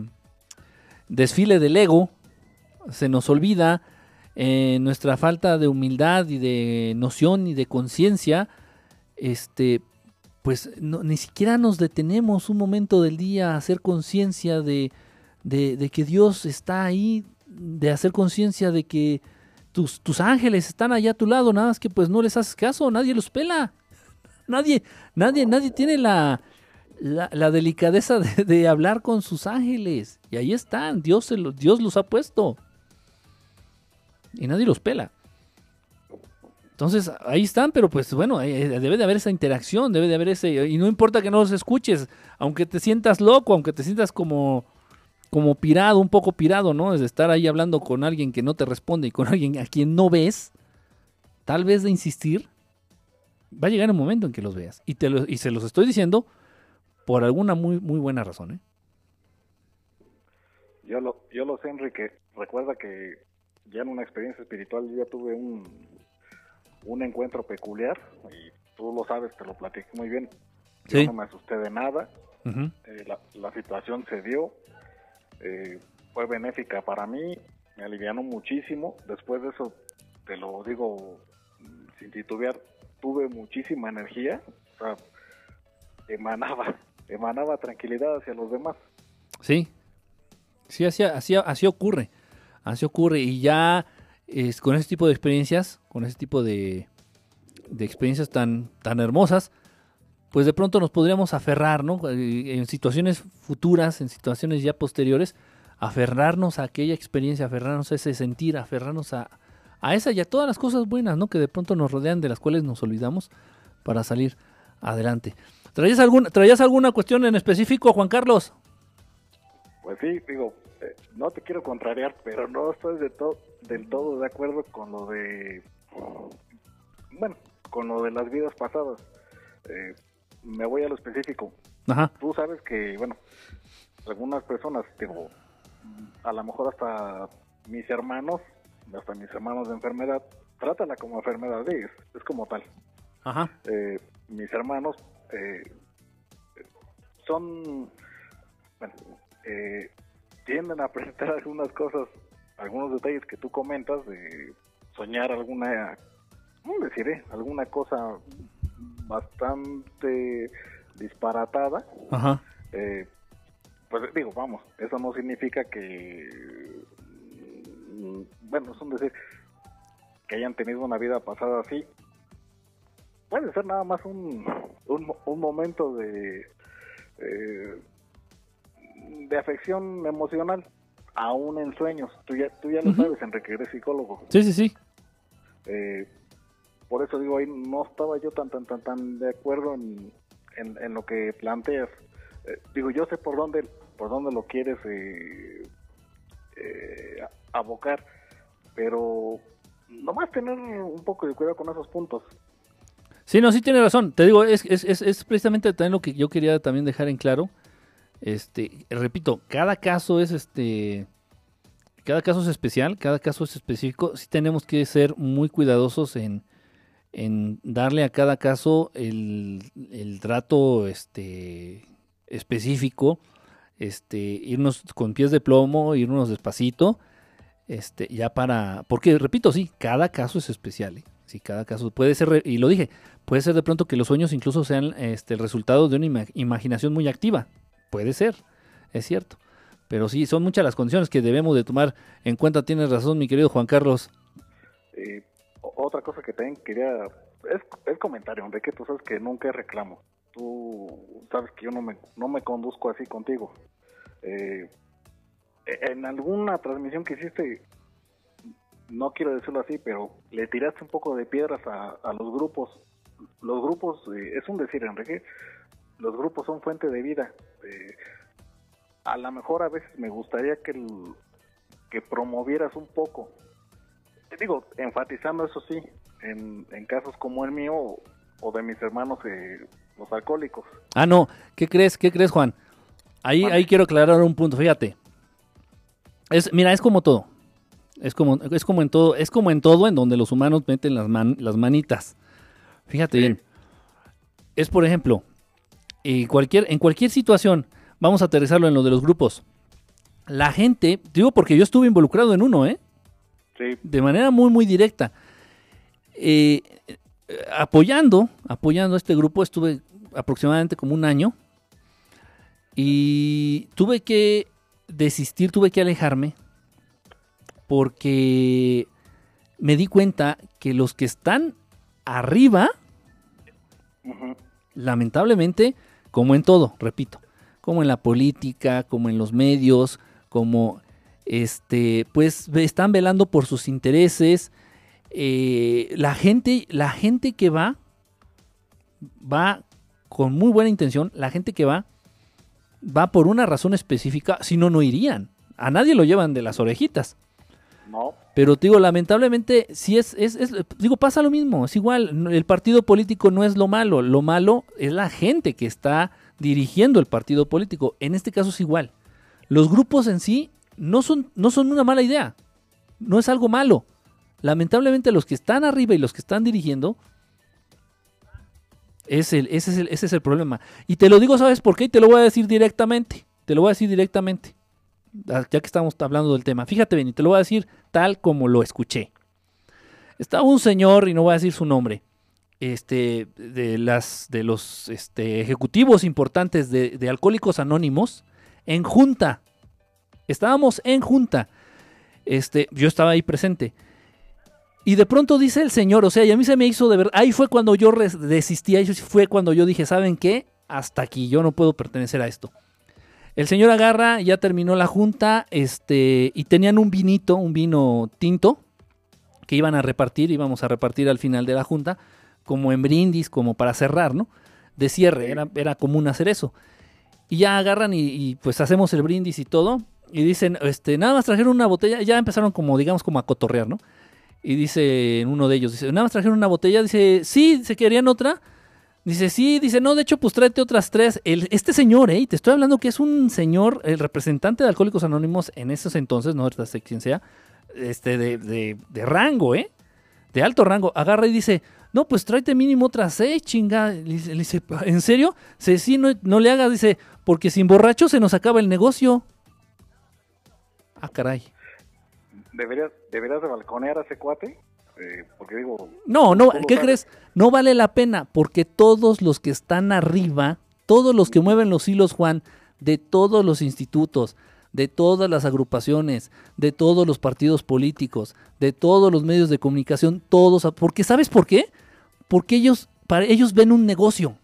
desfile del ego se nos olvida en nuestra falta de humildad y de noción y de conciencia, este, pues ni siquiera nos detenemos un momento del día a hacer conciencia de, de, que Dios está ahí, de hacer conciencia de que tus, ángeles están allá a tu lado, nada más que pues no les haces caso, nadie los pela. Nadie, nadie, nadie tiene la, la, delicadeza de, hablar con sus ángeles. Y ahí están, Dios, Dios los ha puesto. Y nadie los pela. Entonces, ahí están, pero pues bueno, debe de haber esa interacción, debe de haber ese... Y no importa que no los escuches, aunque te sientas loco, aunque te sientas como como pirado, un poco pirado, ¿no? Desde estar ahí hablando con alguien que no te responde y con alguien a quien no ves, tal vez de insistir, va a llegar el momento en que los veas. Y, te lo- y se los estoy diciendo por alguna muy, muy buena razón, ¿eh? Yo lo, yo lo sé, Enrique. Recuerda que ya en una experiencia espiritual yo ya tuve un, un encuentro peculiar y tú lo sabes, te lo platiqué muy bien. Yo Sí. no me asusté de nada, eh, la, la situación se dio, eh, fue benéfica para mí, me alivianó muchísimo. Después de eso, te lo digo sin titubear, tuve muchísima energía, o sea, emanaba, emanaba tranquilidad hacia los demás. Sí. Sí, así, así, así ocurre. Así ocurre. Y ya con ese tipo de experiencias, con ese tipo de, de experiencias tan, tan hermosas, pues de pronto nos podríamos aferrar, ¿no? Eh, En situaciones futuras, en situaciones ya posteriores, aferrarnos a aquella experiencia, aferrarnos a ese sentir, aferrarnos a, a esa y a todas las cosas buenas, ¿no? Que de pronto nos rodean, de las cuales nos olvidamos para salir adelante. ¿Traías, algún, ¿traías alguna cuestión en específico, Juan Carlos? Pues sí, digo, eh, no te quiero contrariar, pero no estoy de to- del todo de acuerdo con lo de, bueno, con lo de las vidas pasadas. Eh, me voy a lo específico. Ajá. Tú sabes que, bueno, algunas personas, digo, a lo mejor hasta mis hermanos, hasta mis hermanos de enfermedad, trátala como enfermedad, es, es como tal. Ajá. Eh, mis hermanos eh, son, bueno, eh, tienden a presentar algunas cosas, algunos detalles que tú comentas de soñar alguna, ¿cómo deciré? Alguna cosa bastante disparatada. Ajá. Eh, pues digo, vamos, eso no significa que, mm, bueno, es un decir, que hayan tenido una vida pasada así. Puede ser nada más un, un, un momento de, eh, de afección emocional, aún en sueños. Tú ya, tú ya lo sabes, Enrique, eres psicólogo. Sí, sí, sí. Eh, por eso digo, ahí no estaba yo tan tan tan tan de acuerdo en, lo que planteas. Eh, digo, yo sé por dónde por dónde lo quieres eh, eh, abocar, pero nomás tener un poco de cuidado con esos puntos. Sí, no, sí tiene razón. Te digo, es precisamente también lo que yo quería también dejar en claro. Este, repito, cada caso es este. Cada caso es especial, cada caso es específico. Sí tenemos que ser muy cuidadosos en, en darle a cada caso el, el trato este, específico. Este, irnos con pies de plomo, irnos despacito. Este, ya para. Porque, repito, sí, cada caso es especial. ¿eh? Sí, cada caso puede ser, y lo dije, puede ser de pronto que los sueños incluso sean este, el resultado de una ima- imaginación muy activa. Puede ser, es cierto. Pero sí, son muchas las condiciones que debemos de tomar en cuenta. Tienes razón, mi querido Juan Carlos. Eh, otra cosa que también quería es, es comentario, Enrique, tú sabes que nunca reclamo. Tú sabes que yo no me, no me conduzco así contigo. Eh, en alguna transmisión que hiciste, no quiero decirlo así, pero le tiraste un poco de piedras a, los grupos. Los grupos, eh, es un decir, Enrique, los grupos son fuente de vida. Eh, a lo mejor a veces me gustaría que, el- que promovieras un poco te digo, enfatizando eso sí, en, en casos como el mío o, o de mis hermanos, eh, los alcohólicos. Ah, no, ¿qué crees? ¿Qué crees, Juan? Ahí, ahí quiero aclarar un punto, fíjate. Es, mira, es como todo. Es como, es como en todo, es como en todo en donde los humanos meten las, man- las manitas. Fíjate Sí. bien. Es por ejemplo, en cualquier, en cualquier situación, vamos a aterrizarlo en lo de los grupos. La gente, digo porque yo estuve involucrado en uno, ¿eh? Sí, de manera muy, muy directa. Eh, apoyando, apoyando a este grupo, estuve aproximadamente como un año y tuve que desistir, tuve que alejarme porque me di cuenta que los que están arriba, lamentablemente, como en todo, repito, como en la política, como en los medios, como este, pues están velando por sus intereses. Eh, la gente, la gente que va, va con muy buena intención. La gente que va va por una razón específica, si no, no irían. A nadie lo llevan de las orejitas. No. Pero te digo, lamentablemente, si es, es, es, digo, pasa lo mismo, es igual, el partido político no es lo malo, lo malo es la gente que está dirigiendo el partido político. En este caso es igual. Los grupos en sí no son, no son una mala idea, no es algo malo. Lamentablemente los que están arriba y los que están dirigiendo, es el, ese, es el, ese es el problema. Y te lo digo, ¿sabes por qué? Y te lo voy a decir directamente. Te lo voy a decir directamente. Ah, ya que estamos hablando del tema. Fíjate bien, y te lo voy a decir tal como lo escuché. Estaba un señor, y no voy a decir su nombre, este, de, las, de los este, ejecutivos importantes de, de Alcohólicos Anónimos en junta. Estábamos en junta. Este, yo estaba ahí presente. Y de pronto dice el señor, o sea, y a mí se me hizo de ver, ahí fue cuando yo desistí, ahí fue cuando yo dije, ¿saben qué? Hasta aquí, yo no puedo pertenecer a esto. El señor agarra, ya terminó la junta, este, y tenían un vinito, un vino tinto, que iban a repartir, íbamos a repartir al final de la junta, como en brindis, como para cerrar, ¿no? De cierre, era, era común hacer eso. Y ya agarran y, pues hacemos el brindis y todo, y dicen, este, nada más trajeron una botella, ya empezaron como, digamos, como a cotorrear, ¿no? Y dice uno de ellos, dice, nada más trajeron una botella, dice, sí, se querían otra, Dice, sí, dice, no, de hecho, pues tráete otras tres. El, este señor, ¿eh? Te estoy hablando que es un señor, el representante de Alcohólicos Anónimos en esos entonces, no sé quién sea, este, de, de, de, rango, ¿eh? De alto rango. Agarra y dice, no, pues tráete mínimo otras seis, chinga. Le dice, ¿en serio? Dice, sí, no, no le hagas, dice, porque sin borracho se nos acaba el negocio. Ah, caray. ¿Deberías, deberías de balconear a ese cuate? Eh, porque digo... No, no, ¿qué crees? No vale la pena porque todos los que están arriba, todos los que mueven los hilos, Juan, de todos los institutos, de todas las agrupaciones, de todos los partidos políticos, de todos los medios de comunicación, todos, porque ¿sabes por qué? Porque ellos, para ellos ven un negocio.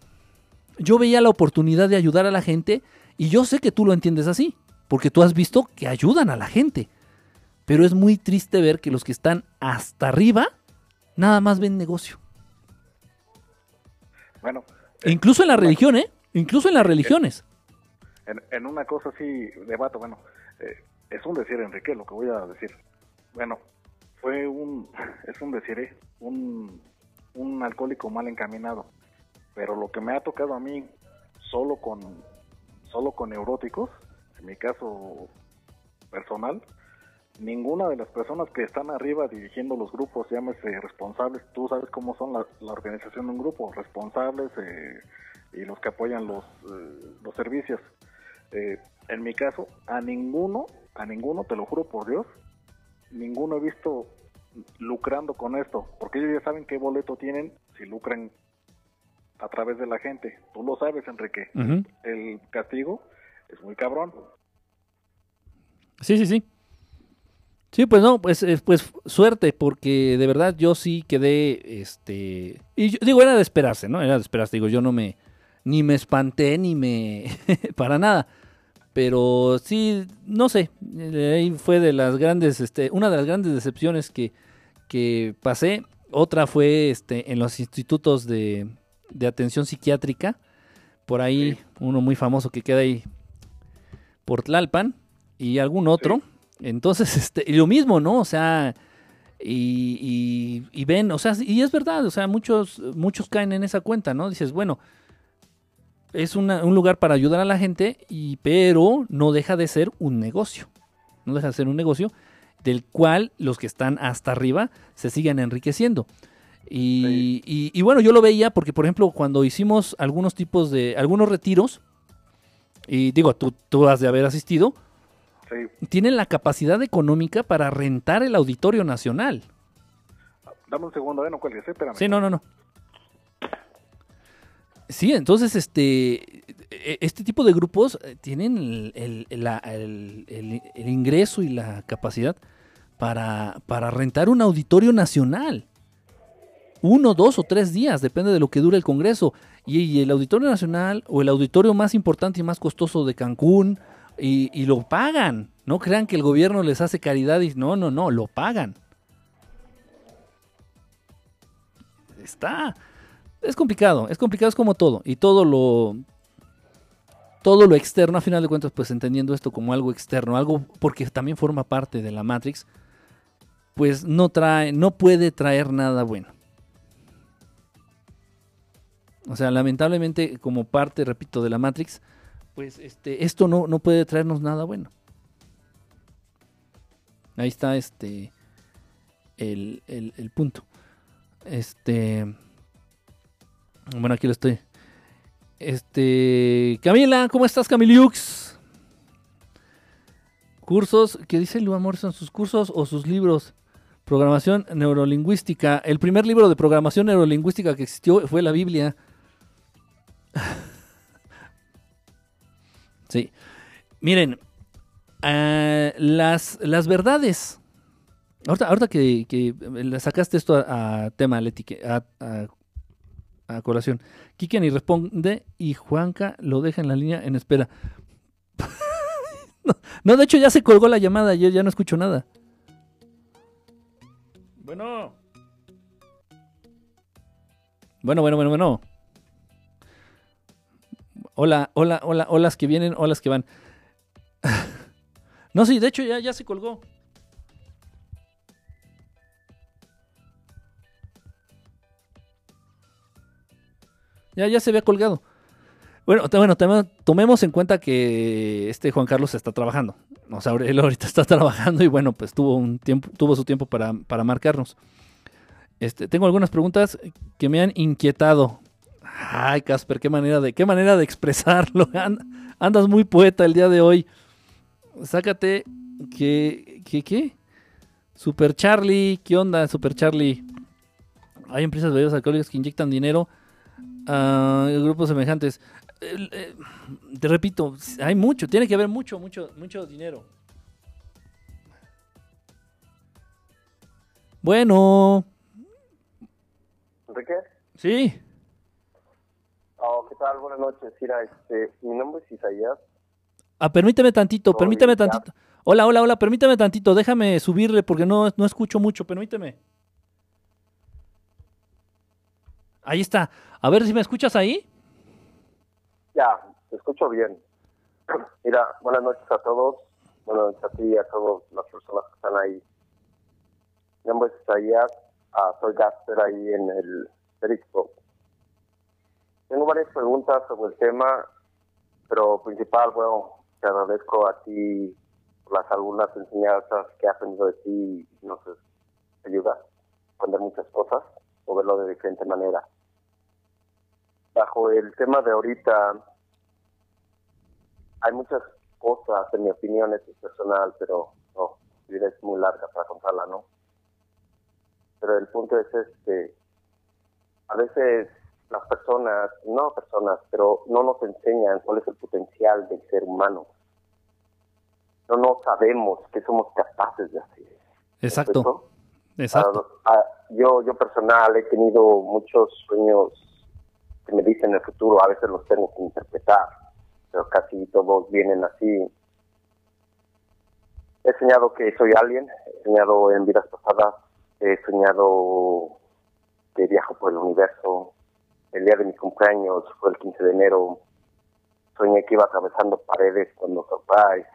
Yo veía la oportunidad de ayudar a la gente y yo sé que tú lo entiendes así, porque tú has visto que ayudan a la gente. Pero es muy triste ver que los que están hasta arriba nada más ven negocio. Bueno. E incluso en la religión, ¿eh? Incluso en las religiones. En, una cosa así, debato, bueno, eh, es un decir, Enrique, lo que voy a decir. Bueno, fue un, es un decir, ¿eh? un, un alcohólico mal encaminado. Pero lo que me ha tocado a mí, solo con, solo con neuróticos, en mi caso personal, ninguna de las personas que están arriba dirigiendo los grupos, llámese responsables, tú sabes cómo son la, organización de un grupo, responsables eh, y los que apoyan los, eh, los servicios. Eh, en mi caso, a ninguno, a ninguno, te lo juro por Dios, ninguno he visto lucrando con esto, porque ellos ya saben qué boleto tienen si lucran a través de la gente. Tú lo sabes, Enrique. El castigo es muy cabrón. Sí, sí, sí. Sí, pues no, pues, pues suerte, porque de verdad yo sí quedé, este, y yo, digo, era de esperarse, ¿no? Era de esperarse, digo, yo no me, ni me espanté, ni me, para nada, pero sí, no sé, ahí fue de las grandes, este, una de las grandes decepciones que, que pasé, otra fue, este, en los institutos de, de atención psiquiátrica, por ahí, uno muy famoso que queda ahí por Tlalpan, y algún otro. Entonces, este, y lo mismo, ¿no? O sea, y, y, ven, o sea, y es verdad, o sea, muchos, muchos caen en esa cuenta, ¿no? Dices, bueno, es un lugar para ayudar a la gente, y, pero no deja de ser un negocio. No deja de ser un negocio del cual los que están hasta arriba se siguen enriqueciendo. Y, y, bueno, yo lo veía porque, por ejemplo, cuando hicimos algunos tipos de, algunos retiros, y digo, tú, tú has de haber asistido, tienen la capacidad económica para rentar el Auditorio Nacional. Dame un segundo, ¿eh? no cuelgues, espérame. Sí, no, no, no. Sí, entonces este, e, este tipo de grupos eh, tienen el, ingreso y la capacidad para, para, rentar un auditorio nacional. Uno, dos o tres días, depende de lo que dure el Congreso. Y el auditorio nacional o el auditorio más importante y más costoso de Cancún y, lo pagan. No crean que el gobierno les hace caridad y no, no, no, lo pagan. Está. Es complicado, es complicado, es como todo. Y todo lo. todo lo externo, a final de cuentas, pues entendiendo esto como algo externo, algo porque también forma parte de la Matrix, pues no trae, no puede traer nada bueno. O sea, lamentablemente, como parte, repito, de la Matrix, pues este, esto no, no puede traernos nada bueno. Ahí está este el, el punto. Este. Bueno, aquí lo estoy. Este. Camila, ¿cómo estás, Camiliux? Cursos, ¿qué dice Lu Amor? ¿Son sus cursos o sus libros? Programación neurolingüística. El primer libro de programación neurolingüística que existió fue la Biblia. sí. Miren, uh, las, las verdades Ahorita, que, que, sacaste esto a, tema, Leti, a, a, colación. Responde y Juanca lo deja en la línea en espera. no, de hecho ya se colgó la llamada, yo ya no escucho nada. Bueno. Bueno, bueno, bueno, bueno. Hola, hola, hola, holas que vienen, olas que van. no, sí, de hecho ya, ya se colgó. Ya, ya se había colgado. Bueno, bueno, tomemos en cuenta que este Juan Carlos está trabajando. O sea, él ahorita está trabajando y bueno, pues tuvo un tiempo, tuvo su tiempo para, marcarnos. Este, tengo algunas preguntas que me han inquietado. Ay, Casper, qué manera de, qué manera de expresarlo. andas muy poeta el día de hoy. Sácate que, que, ¿qué? Super Charlie, ¿qué onda, Super Charlie? Hay empresas de bebidas alcohólicas que inyectan dinero grupos semejantes. Eh, te repito, hay mucho, tiene que haber mucho, mucho, mucho dinero. Bueno. ¿Enrique? Sí. Oh, ¿Qué tal? Buenas noches. Mira, este, mi nombre es Isaías. Ah, permíteme tantito, permíteme tantito. Hola, hola, hola, permíteme tantito, déjame subirle porque no, no escucho mucho, permíteme. Ahí está. A ver si me escuchas ahí. Ya, te escucho bien. Mira, buenas noches a todos. Buenas noches a ti y a todas las personas que están ahí. Mi nombre es Isaías. Ah, soy Gasper ahí en el Periscope. Tengo varias preguntas sobre el tema, pero principal, bueno, te agradezco a ti las algunas enseñanzas que he aprendido de ti y nos ayuda a aprender muchas cosas o verlo de diferente manera bajo el tema de ahorita, hay muchas cosas, en mi opinión, es personal, pero no, vida es muy larga para contarla, ¿no? Pero el punto es este, a veces las personas, no personas, pero no nos enseñan cuál es el potencial del ser humano. No nos sabemos qué somos capaces de hacer. Exacto. Exacto. Ah, ah, yo, yo personal he tenido muchos sueños me dicen en el futuro, a veces los tengo que interpretar, pero casi todos vienen así. He soñado que soy alguien, he soñado en vidas pasadas, he soñado que viajo por el universo. El día de mi cumpleaños fue el 15 de enero. Soñé que iba atravesando paredes cuando, surprise,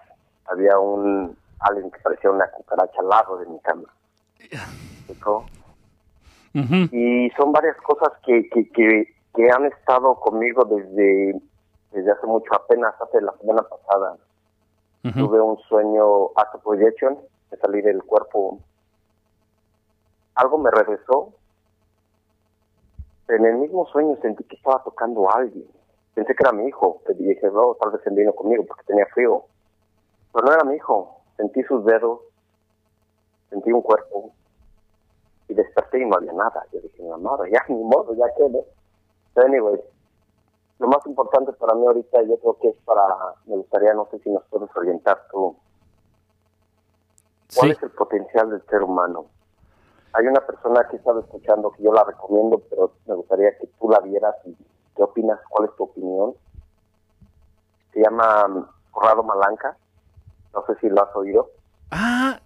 había un alguien que parecía una cucaracha al lado de mi cama. Y son varias cosas que, que, que que han estado conmigo desde, desde hace mucho, apenas hace la semana pasada. Tuve un sueño hace projection, de salir del cuerpo. Algo me regresó. En el mismo sueño sentí que estaba tocando a alguien. Pensé que era mi hijo. Te dije, no, tal vez se vino conmigo porque tenía frío. Pero no era mi hijo. Sentí sus dedos, sentí un cuerpo y desperté y no había nada. Yo dije, no, nada, ya ni modo, ya quedé anyway, lo más importante para mí ahorita yo creo que es para, me gustaría, no sé si nos puedes orientar tú, ¿cuál es el potencial del ser humano? Hay una persona que estado escuchando que yo la recomiendo, pero me gustaría que tú la vieras y qué opinas, cuál es tu opinión. Se llama Corrado Malanca, no sé si lo has oído. Ah,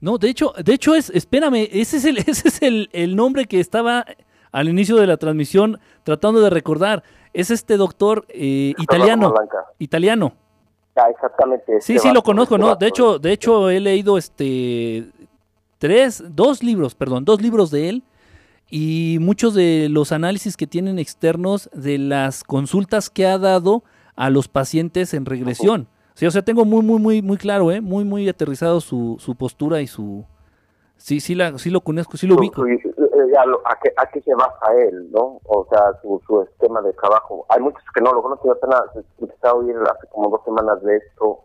no, de hecho, de hecho es, espérame, ese es el, ese es el, el nombre que estaba al inicio de la transmisión tratando de recordar. Es este doctor eh, italiano. Italiano. Ah, exactamente. Sí, sí, lo conozco, ¿no? De hecho, de hecho, he leído este tres, dos libros, perdón, dos libros de él y muchos de los análisis que tienen externos de las consultas que ha dado a los pacientes en regresión. Sí, o sea, tengo muy, muy, muy, muy claro, ¿eh? Muy, muy aterrizado su, su postura y su... Sí, sí, la, sí lo conozco, sí lo ubico. Eh, a, qué, ¿A qué se basa él, no? O sea, su, su esquema de trabajo. Hay muchos que no lo conocen, apenas empecé a oír hace como dos semanas de esto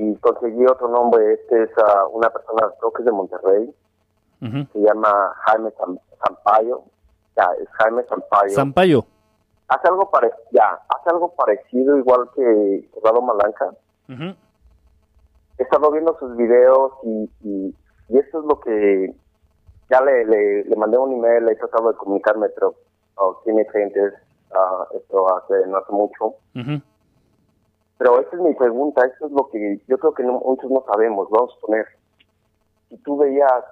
y conseguí otro nombre. Este es una persona, creo que es de Monterrey, se llama Jaime Sampaio. Ya, es Jaime Sampaio. Sampaio hace algo parecido, ya, hace algo parecido igual que Corrado Malanca. He estado viendo sus videos y, y, esto es lo que ya le, le, mandé un email, he tratado de comunicarme, pero oh, tiene clientes, uh, esto hace no hace mucho. Pero esa es mi pregunta, eso es lo que yo creo que muchos no sabemos, vamos a poner. Si tú veías,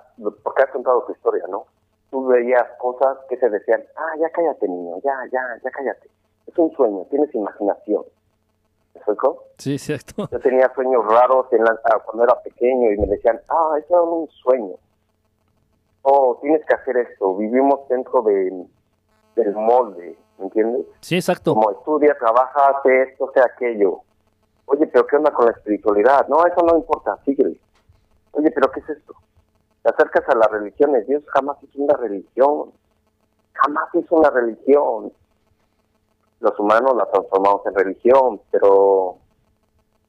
porque has contado tu historia, ¿no? tú veías cosas que te decían, ah, ya cállate niño, ya, ya, ya cállate. Es un sueño, tienes imaginación. ¿Me explico? Sí, cierto. Yo tenía sueños raros ah, cuando era pequeño y me decían, ah, eso era un sueño. Oh, tienes que hacer esto. Vivimos dentro de, del molde, ¿me entiendes? Sí, exacto. Como estudia, trabaja, hace esto, hace aquello. Oye, pero ¿qué onda con la espiritualidad? No, eso no importa, síguele. Oye, pero ¿qué es esto? te acercas a las religiones. Dios jamás hizo una religión. Jamás hizo una religión. Los humanos la transformamos en religión, pero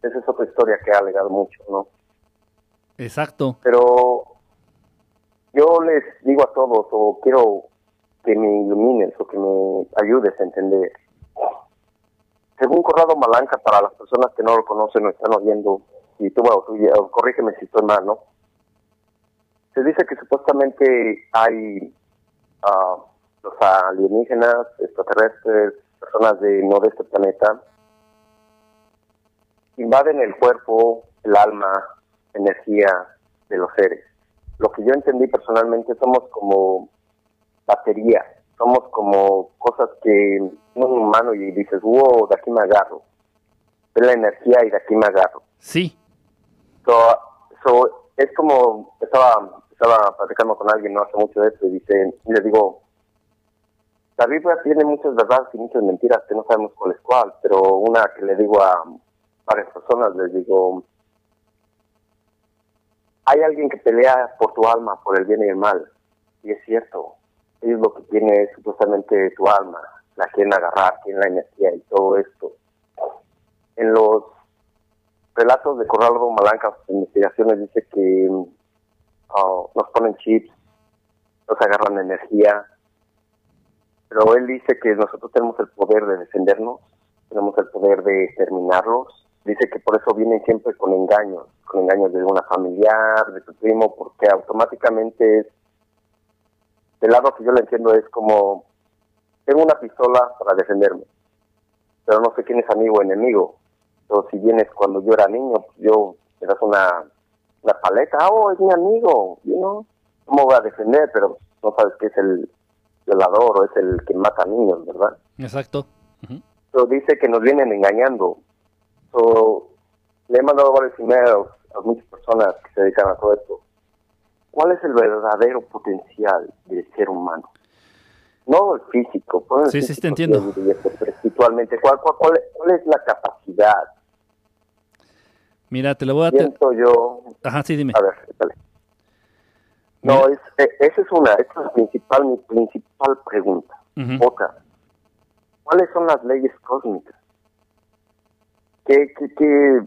esa es otra historia que ha alegado mucho, ¿no? Exacto. Pero yo les digo a todos, o quiero que me ilumines o que me ayudes a entender. Según Corrado Malanca, para las personas que no lo conocen o están oyendo, y tú, bueno, tú, corrígeme si estoy mal, ¿no? se dice que supuestamente hay uh, los alienígenas, extraterrestres, personas de no de este planeta, invaden el cuerpo, el alma, energía de los seres. Lo que yo entendí personalmente somos como baterías, somos como cosas que un humano y dices, wow, de aquí me agarro. Es la energía y de aquí me agarro. Sí. So, so, es como, estaba, estaba platicando con alguien no hace mucho de esto y dice, y le digo, la Biblia tiene muchas verdades y muchas mentiras que no sabemos cuál es cuál, pero una que le digo a varias personas, les digo, hay alguien que pelea por tu alma, por el bien y el mal, y es cierto, ellos lo que tiene es supuestamente tu alma, la quieren agarrar, tienen la energía y todo esto. En los relatos de Corrado Malanca, sus investigaciones, dice que uh, nos ponen chips, nos agarran energía, pero él dice que nosotros tenemos el poder de defendernos, tenemos el poder de terminarlos. Dice que por eso vienen siempre con engaños, con engaños de una familiar, de tu primo, porque automáticamente es, del lado que yo le entiendo es como, tengo una pistola para defenderme, pero no sé quién es amigo o enemigo. Pero si vienes cuando yo era niño, pues yo me das una, una paleta, oh, es mi amigo, you know? ¿cómo voy a defender? Pero no sabes que es el violador o es el que mata niños, ¿verdad? Exacto. Pero dice que nos vienen engañando. So, le he mandado varios emails a muchas personas que se dedican a todo esto. ¿Cuál es el verdadero potencial del ser humano? No el físico. sí, sí, te entiendo. Espiritualmente, ¿cuál, cuál, cuál es la capacidad Mira, te lo voy a... Siento yo... Ajá, sí, dime. A ver, dale. No, es, eh, esa es una, esa es la principal, mi principal pregunta. Otra, ¿cuáles son las leyes cósmicas? Que, que, que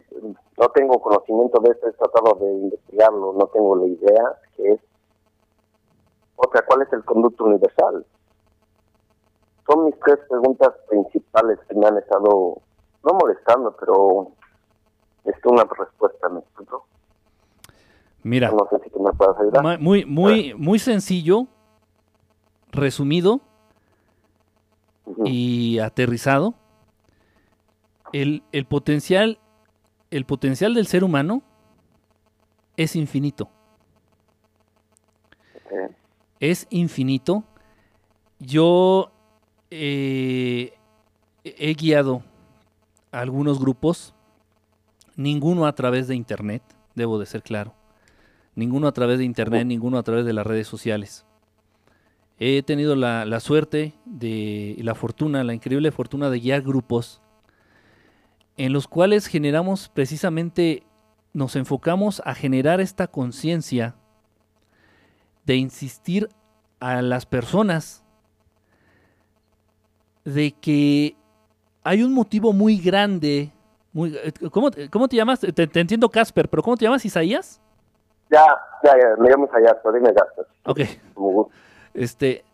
no tengo conocimiento de esto, he tratado de investigarlo, no tengo la idea que es. Otra, ¿cuál es el conducto universal? Son mis tres preguntas principales que me han estado, no molestando, pero es una respuesta, ¿me explico? Mira, no sé si tú me puedes ayudar. Muy, muy, muy sencillo, resumido y aterrizado. El, el, potencial, el potencial del ser humano es infinito. Es infinito. Yo eh, he guiado a algunos grupos, ninguno a través de internet, debo de ser claro, ninguno a través de internet, ninguno a través de las redes sociales. He tenido la, la suerte de, y la fortuna, la increíble fortuna de guiar grupos en los cuales generamos precisamente, nos enfocamos a generar esta conciencia de insistir a las personas de que hay un motivo muy grande. Muy, ¿cómo, cómo te llamas? Te, te entiendo, Casper, pero ¿cómo te llamas, Isaías? Ya, ya, ya, me llamo Isaías, pero dime Casper. Ok. Este,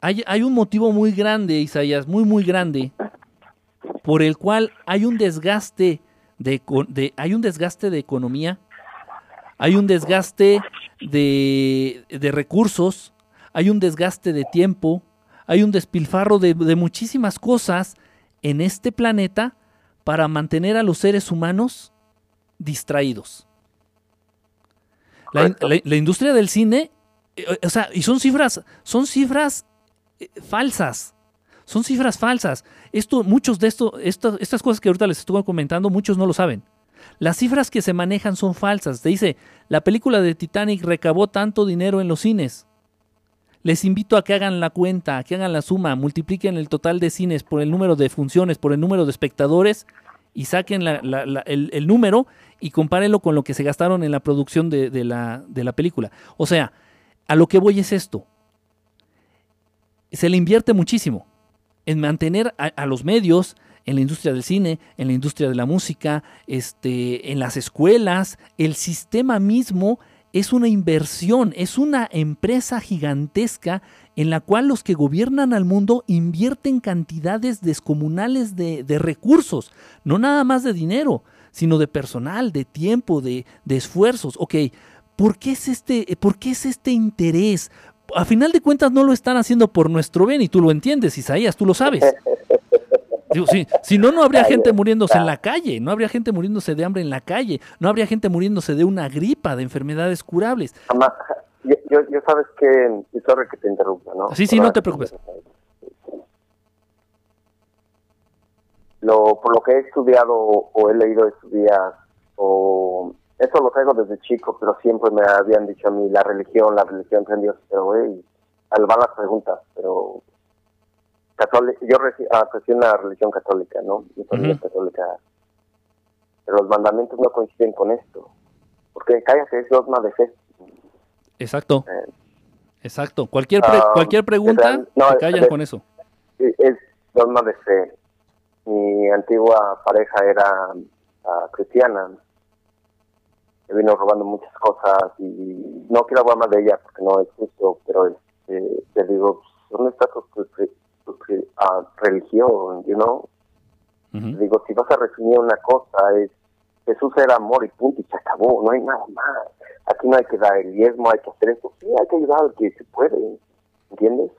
hay, hay un motivo muy grande, Isaías, muy, muy grande, por el cual hay un desgaste de, hay un desgaste de economía, hay un desgaste de, de recursos, hay un desgaste de tiempo, hay un despilfarro de, de muchísimas cosas en este planeta para mantener a los seres humanos distraídos. La- la industria del cine, eh, o sea, y son cifras, son cifras eh, falsas. Son cifras falsas. Esto, muchos de esto, estas cosas que ahorita les estuve comentando, muchos no lo saben. Las cifras que se manejan son falsas. Te dice, la película de Titanic recabó tanto dinero en los cines. Les invito a que hagan la cuenta, a que hagan la suma, multipliquen el total de cines por el número de funciones, por el número de espectadores y saquen el, número y compárenlo con lo que se gastaron en la producción de, de la película. O sea, a lo que voy es esto. Se le invierte muchísimo en mantener a, los medios, en la industria del cine, en la industria de la música, este, en las escuelas. El sistema mismo es una inversión, es una empresa gigantesca en la cual los que gobiernan al mundo invierten cantidades descomunales de, de recursos, no nada más de dinero, sino de personal, de tiempo, de, de esfuerzos. Ok, ¿por qué, es este, ¿por qué es este interés? A final de cuentas no lo están haciendo por nuestro bien y tú lo entiendes, Isaías, tú lo sabes. Digo, si no, no habría gente muriéndose en la calle, no habría gente muriéndose de hambre en la calle, no habría gente muriéndose de una gripa, de enfermedades curables. Yo, yo, yo sabes que, y sorry que te interrumpa, ¿no? Sí, sí, no te preocupes. Lo, por lo que he estudiado o he leído estos días, o eso lo traigo desde chico, pero siempre me habían dicho a mí la religión, la religión en Dios, pero güey, al van las preguntas, pero católica, yo reci- ah, crecí en la religión católica, ¿no? Mi familia católica, pero los mandamientos no coinciden con esto, porque cállate, es dogma de fe. Exacto, Eh, exacto. Cualquier, pre- Ah, cualquier pregunta, no, callan de- con eso. Es dogma de fe. Mi antigua pareja era ah, cristiana. Me vino robando muchas cosas y no quiero hablar más de ella porque no es justo, pero este, te digo, ¿dónde está tu, tu- tu- tu- ah, religión? You know? Ujú. Digo, si vas a resumir una cosa, es Jesús era amor y punto y se acabó, no hay nada más. Aquí no hay que dar el diezmo, hay que hacer esto. Sí, hay que ayudar al que se puede, ¿entiendes?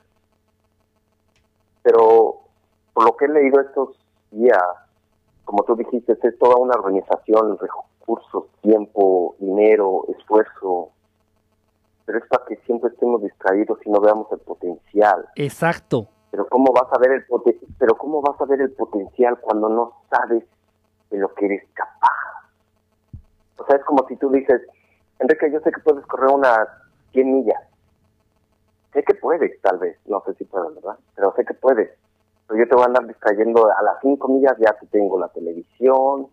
Pero por lo que he leído estos días, como tú dijiste, es toda una organización, recursos, tiempo, dinero, esfuerzo. Pero es para que siempre estemos distraídos y no veamos el potencial. Exacto. Pero cómo vas a ver el poten- pero cómo vas a ver el potencial cuando no sabes de lo que eres capaz. O sea, es como si tú dices, Enrique, yo sé que puedes correr unas 100 millas. Sé que puedes, tal vez, no sé si puedes, ¿verdad? Pero sé que puedes. Pero yo te voy a andar distrayendo, a las 5 millas ya te tengo la televisión,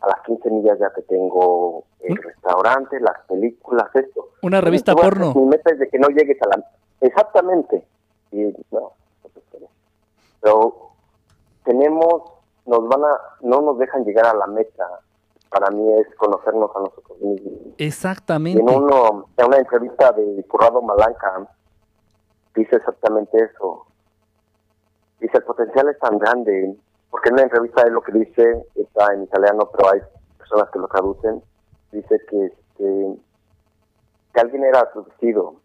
a las 15 millas ya te tengo el ¿Mm? restaurante, las películas, esto. Una revista porno. Mi meta es de que no llegues a la... Exactamente. Y no, no. Pero tenemos, nos van a, no nos dejan llegar a la meta. Para mí es conocernos a nosotros mismos. Exactamente. en, uno, en una entrevista de Currado Malanca, dice exactamente eso. Dice, el potencial es tan grande, porque en una entrevista es lo que dice, está en italiano, pero hay personas que lo traducen, dice que, este, que alguien era abducido,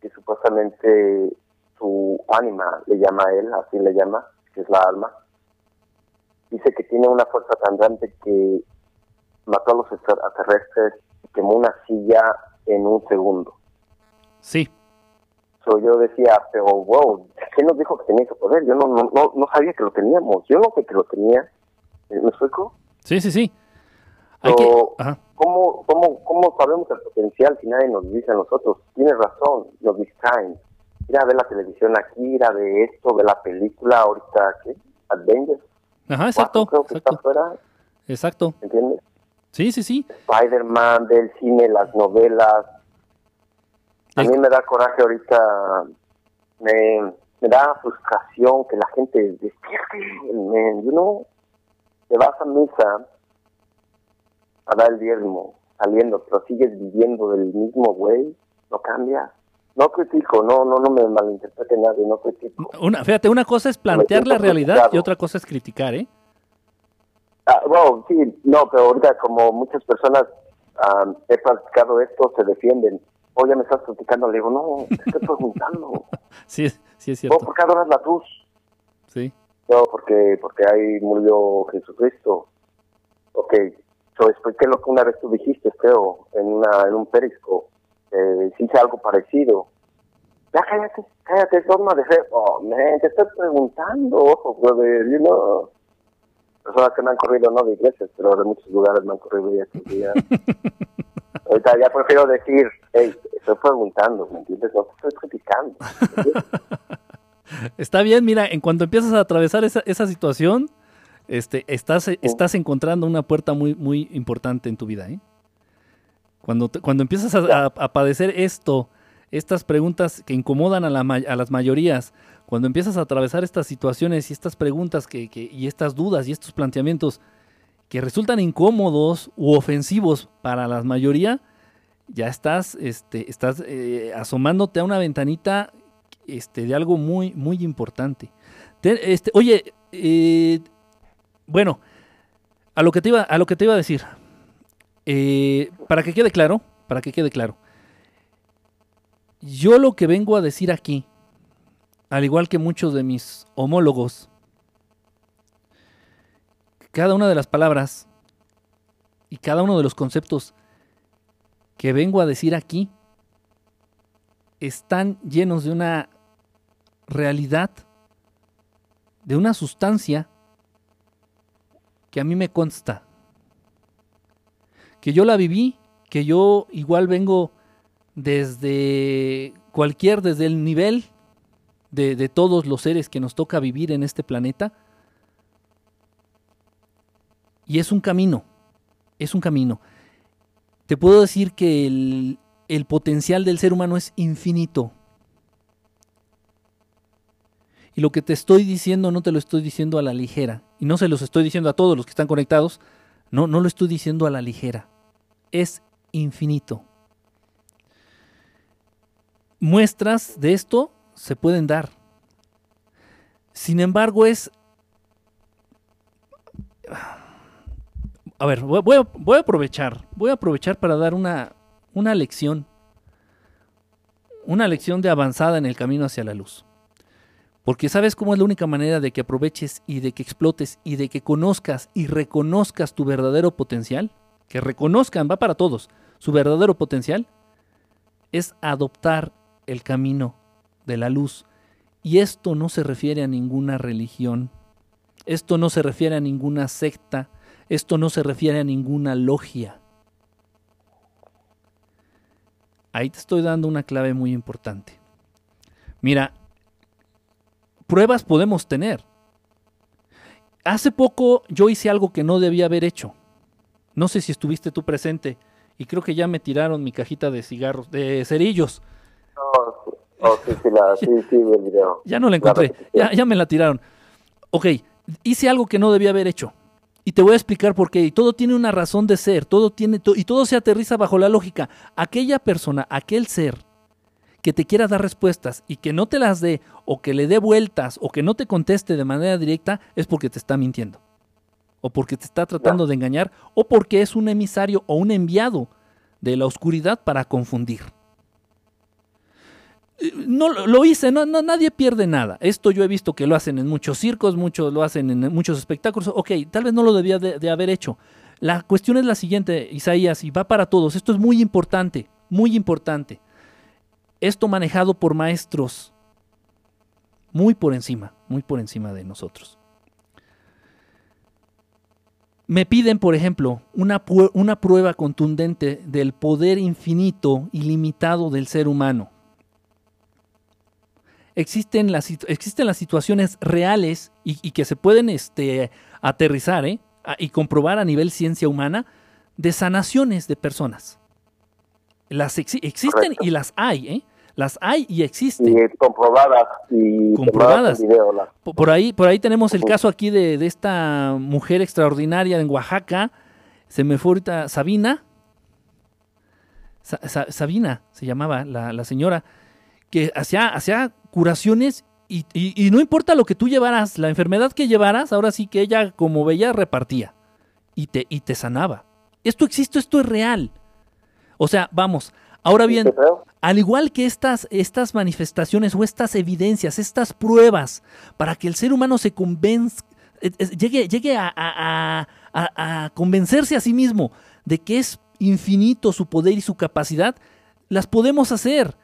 que supuestamente su ánima, le llama a él, así le llama, que es la alma, dice que tiene una fuerza tan grande que mató a los extraterrestres y quemó una silla en un segundo. Sí. So, yo decía, pero wow, ¿quién nos dijo que tenía ese poder? Yo no, no, no, no sabía que lo teníamos. Yo no sé que lo tenía. ¿Me explico? Sí, sí, sí. So, que... Ajá. ¿cómo, cómo, ¿Cómo sabemos el potencial si nadie nos dice a nosotros? Tienes razón, nos distraen. Ir a ver la televisión aquí, ir a ver esto, ver la película ahorita, ¿qué? Avengers. Ajá, exacto. Creo que exacto. está fuera. Exacto. ¿Entiendes? Sí, sí, sí. Spider-Man, del cine, las novelas. A mí me da coraje ahorita, me, me da frustración que la gente despierte, me, you know, te vas a misa a dar el diezmo, saliendo, pero sigues viviendo del mismo güey, no cambia. No critico, no, no, no me malinterprete nadie, no critico. Una, fíjate, una cosa es plantear la realidad y otra cosa es criticar, ¿eh? Ah, bueno, sí, no, pero ahorita como muchas personas um, he practicado esto, se defienden. Oye, me estás criticando, le digo, no, te estoy preguntando. sí, sí es cierto. ¿Por qué adoras la cruz? Sí. No, porque, porque ahí murió Jesucristo. Ok, so expliqué lo que una vez tú dijiste, creo, en, una, en un perisco. Eh, hice algo parecido. Ya cállate, cállate, es forma de fe. Oh, man, te estoy preguntando, ojo, brother, you know. Personas que me han corrido, no de iglesias, pero de muchos lugares me han corrido ya estos días. Ahorita ya prefiero decir, hey, estoy preguntando, ¿me entiendes? No estoy criticando. Está bien, mira, en cuanto empiezas a atravesar esa, esa situación, este, estás, sí. estás encontrando una puerta muy, muy importante en tu vida, ¿eh? Cuando, te, cuando empiezas a, a, a, padecer esto, estas preguntas que incomodan a, la, a, las mayorías, cuando empiezas a atravesar estas situaciones y estas preguntas que, que, y estas dudas y estos planteamientos que resultan incómodos u ofensivos para la mayoría, ya estás, este, estás eh, asomándote a una ventanita este, de algo muy, muy importante. Te, este, oye, eh, bueno, a lo que te iba, a lo que te iba a decir, eh, para que quede claro, para que quede claro, yo lo que vengo a decir aquí, al igual que muchos de mis homólogos, cada una de las palabras y cada uno de los conceptos que vengo a decir aquí están llenos de una realidad, de una sustancia que a mí me consta, que yo la viví, que yo igual vengo desde cualquier, desde el nivel de, de todos los seres que nos toca vivir en este planeta, y es un camino, es un camino. Te puedo decir que el, el potencial del ser humano es infinito. Y lo que te estoy diciendo no te lo estoy diciendo a la ligera. Y no se los estoy diciendo a todos los que están conectados. No, no lo estoy diciendo a la ligera. Es infinito. Muestras de esto se pueden dar. Sin embargo, es... A ver, voy a, aprovechar. Voy a aprovechar para dar una, una lección. Una lección de avanzada en el camino hacia la luz. Porque sabes cómo es la única manera de que aproveches y de que explotes y de que conozcas y reconozcas tu verdadero potencial. Que reconozcan, va para todos, su verdadero potencial. Es adoptar el camino de la luz. Y esto no se refiere a ninguna religión. Esto no se refiere a ninguna secta. Esto no se refiere a ninguna logia. Ahí te estoy dando una clave muy importante. Mira, pruebas podemos tener. Hace poco yo hice algo que no debía haber hecho. No sé si estuviste tú presente y creo que ya me tiraron mi cajita de cigarros, de cerillos. Oh, oh sí, sí, la, sí, sí, el video. Ya no la encontré, ya, ya me la tiraron. Ok, hice algo que no debía haber hecho. Y te voy a explicar por qué. Y todo tiene una razón de ser, todo tiene, to y todo se aterriza bajo la lógica. Aquella persona, aquel ser que te quiera dar respuestas y que no te las dé, o que le dé vueltas, o que no te conteste de manera directa, es porque te está mintiendo. O porque te está tratando de engañar, o porque es un emisario o un enviado de la oscuridad para confundir. No lo hice, no, nadie pierde nada. Esto yo he visto que lo hacen en muchos circos, muchos lo hacen en muchos espectáculos. Ok, tal vez no lo debía de, haber hecho. La cuestión es la siguiente, Isaías, y va para todos. Esto es muy importante, muy importante Esto manejado por maestros muy por encima, muy por encima de nosotros. Me piden, por ejemplo, una, prueba contundente del poder infinito, ilimitado del ser humano. Existen las, existen las situaciones reales y, que se pueden este, aterrizar ¿eh? y comprobar a nivel ciencia humana de sanaciones de personas. Las existen y las hay, ¿eh? Las hay y existen. Y comprobadas. Y comprobadas. por, ahí, por ahí tenemos el caso aquí de, esta mujer extraordinaria en Oaxaca. Se me fue ahorita Sabina. Sabina se llamaba la, señora. Que hacía, hacía curaciones y, y, no importa lo que tú llevaras, la enfermedad que llevaras, ahora sí que ella, como veía, repartía y te, y te sanaba. Esto existe, esto es real. O sea, vamos, ahora bien, al igual que estas, estas manifestaciones o estas evidencias, estas pruebas, para que el ser humano se convenzca, llegue, llegue a, convencerse a sí mismo de que es infinito su poder y su capacidad, las podemos hacer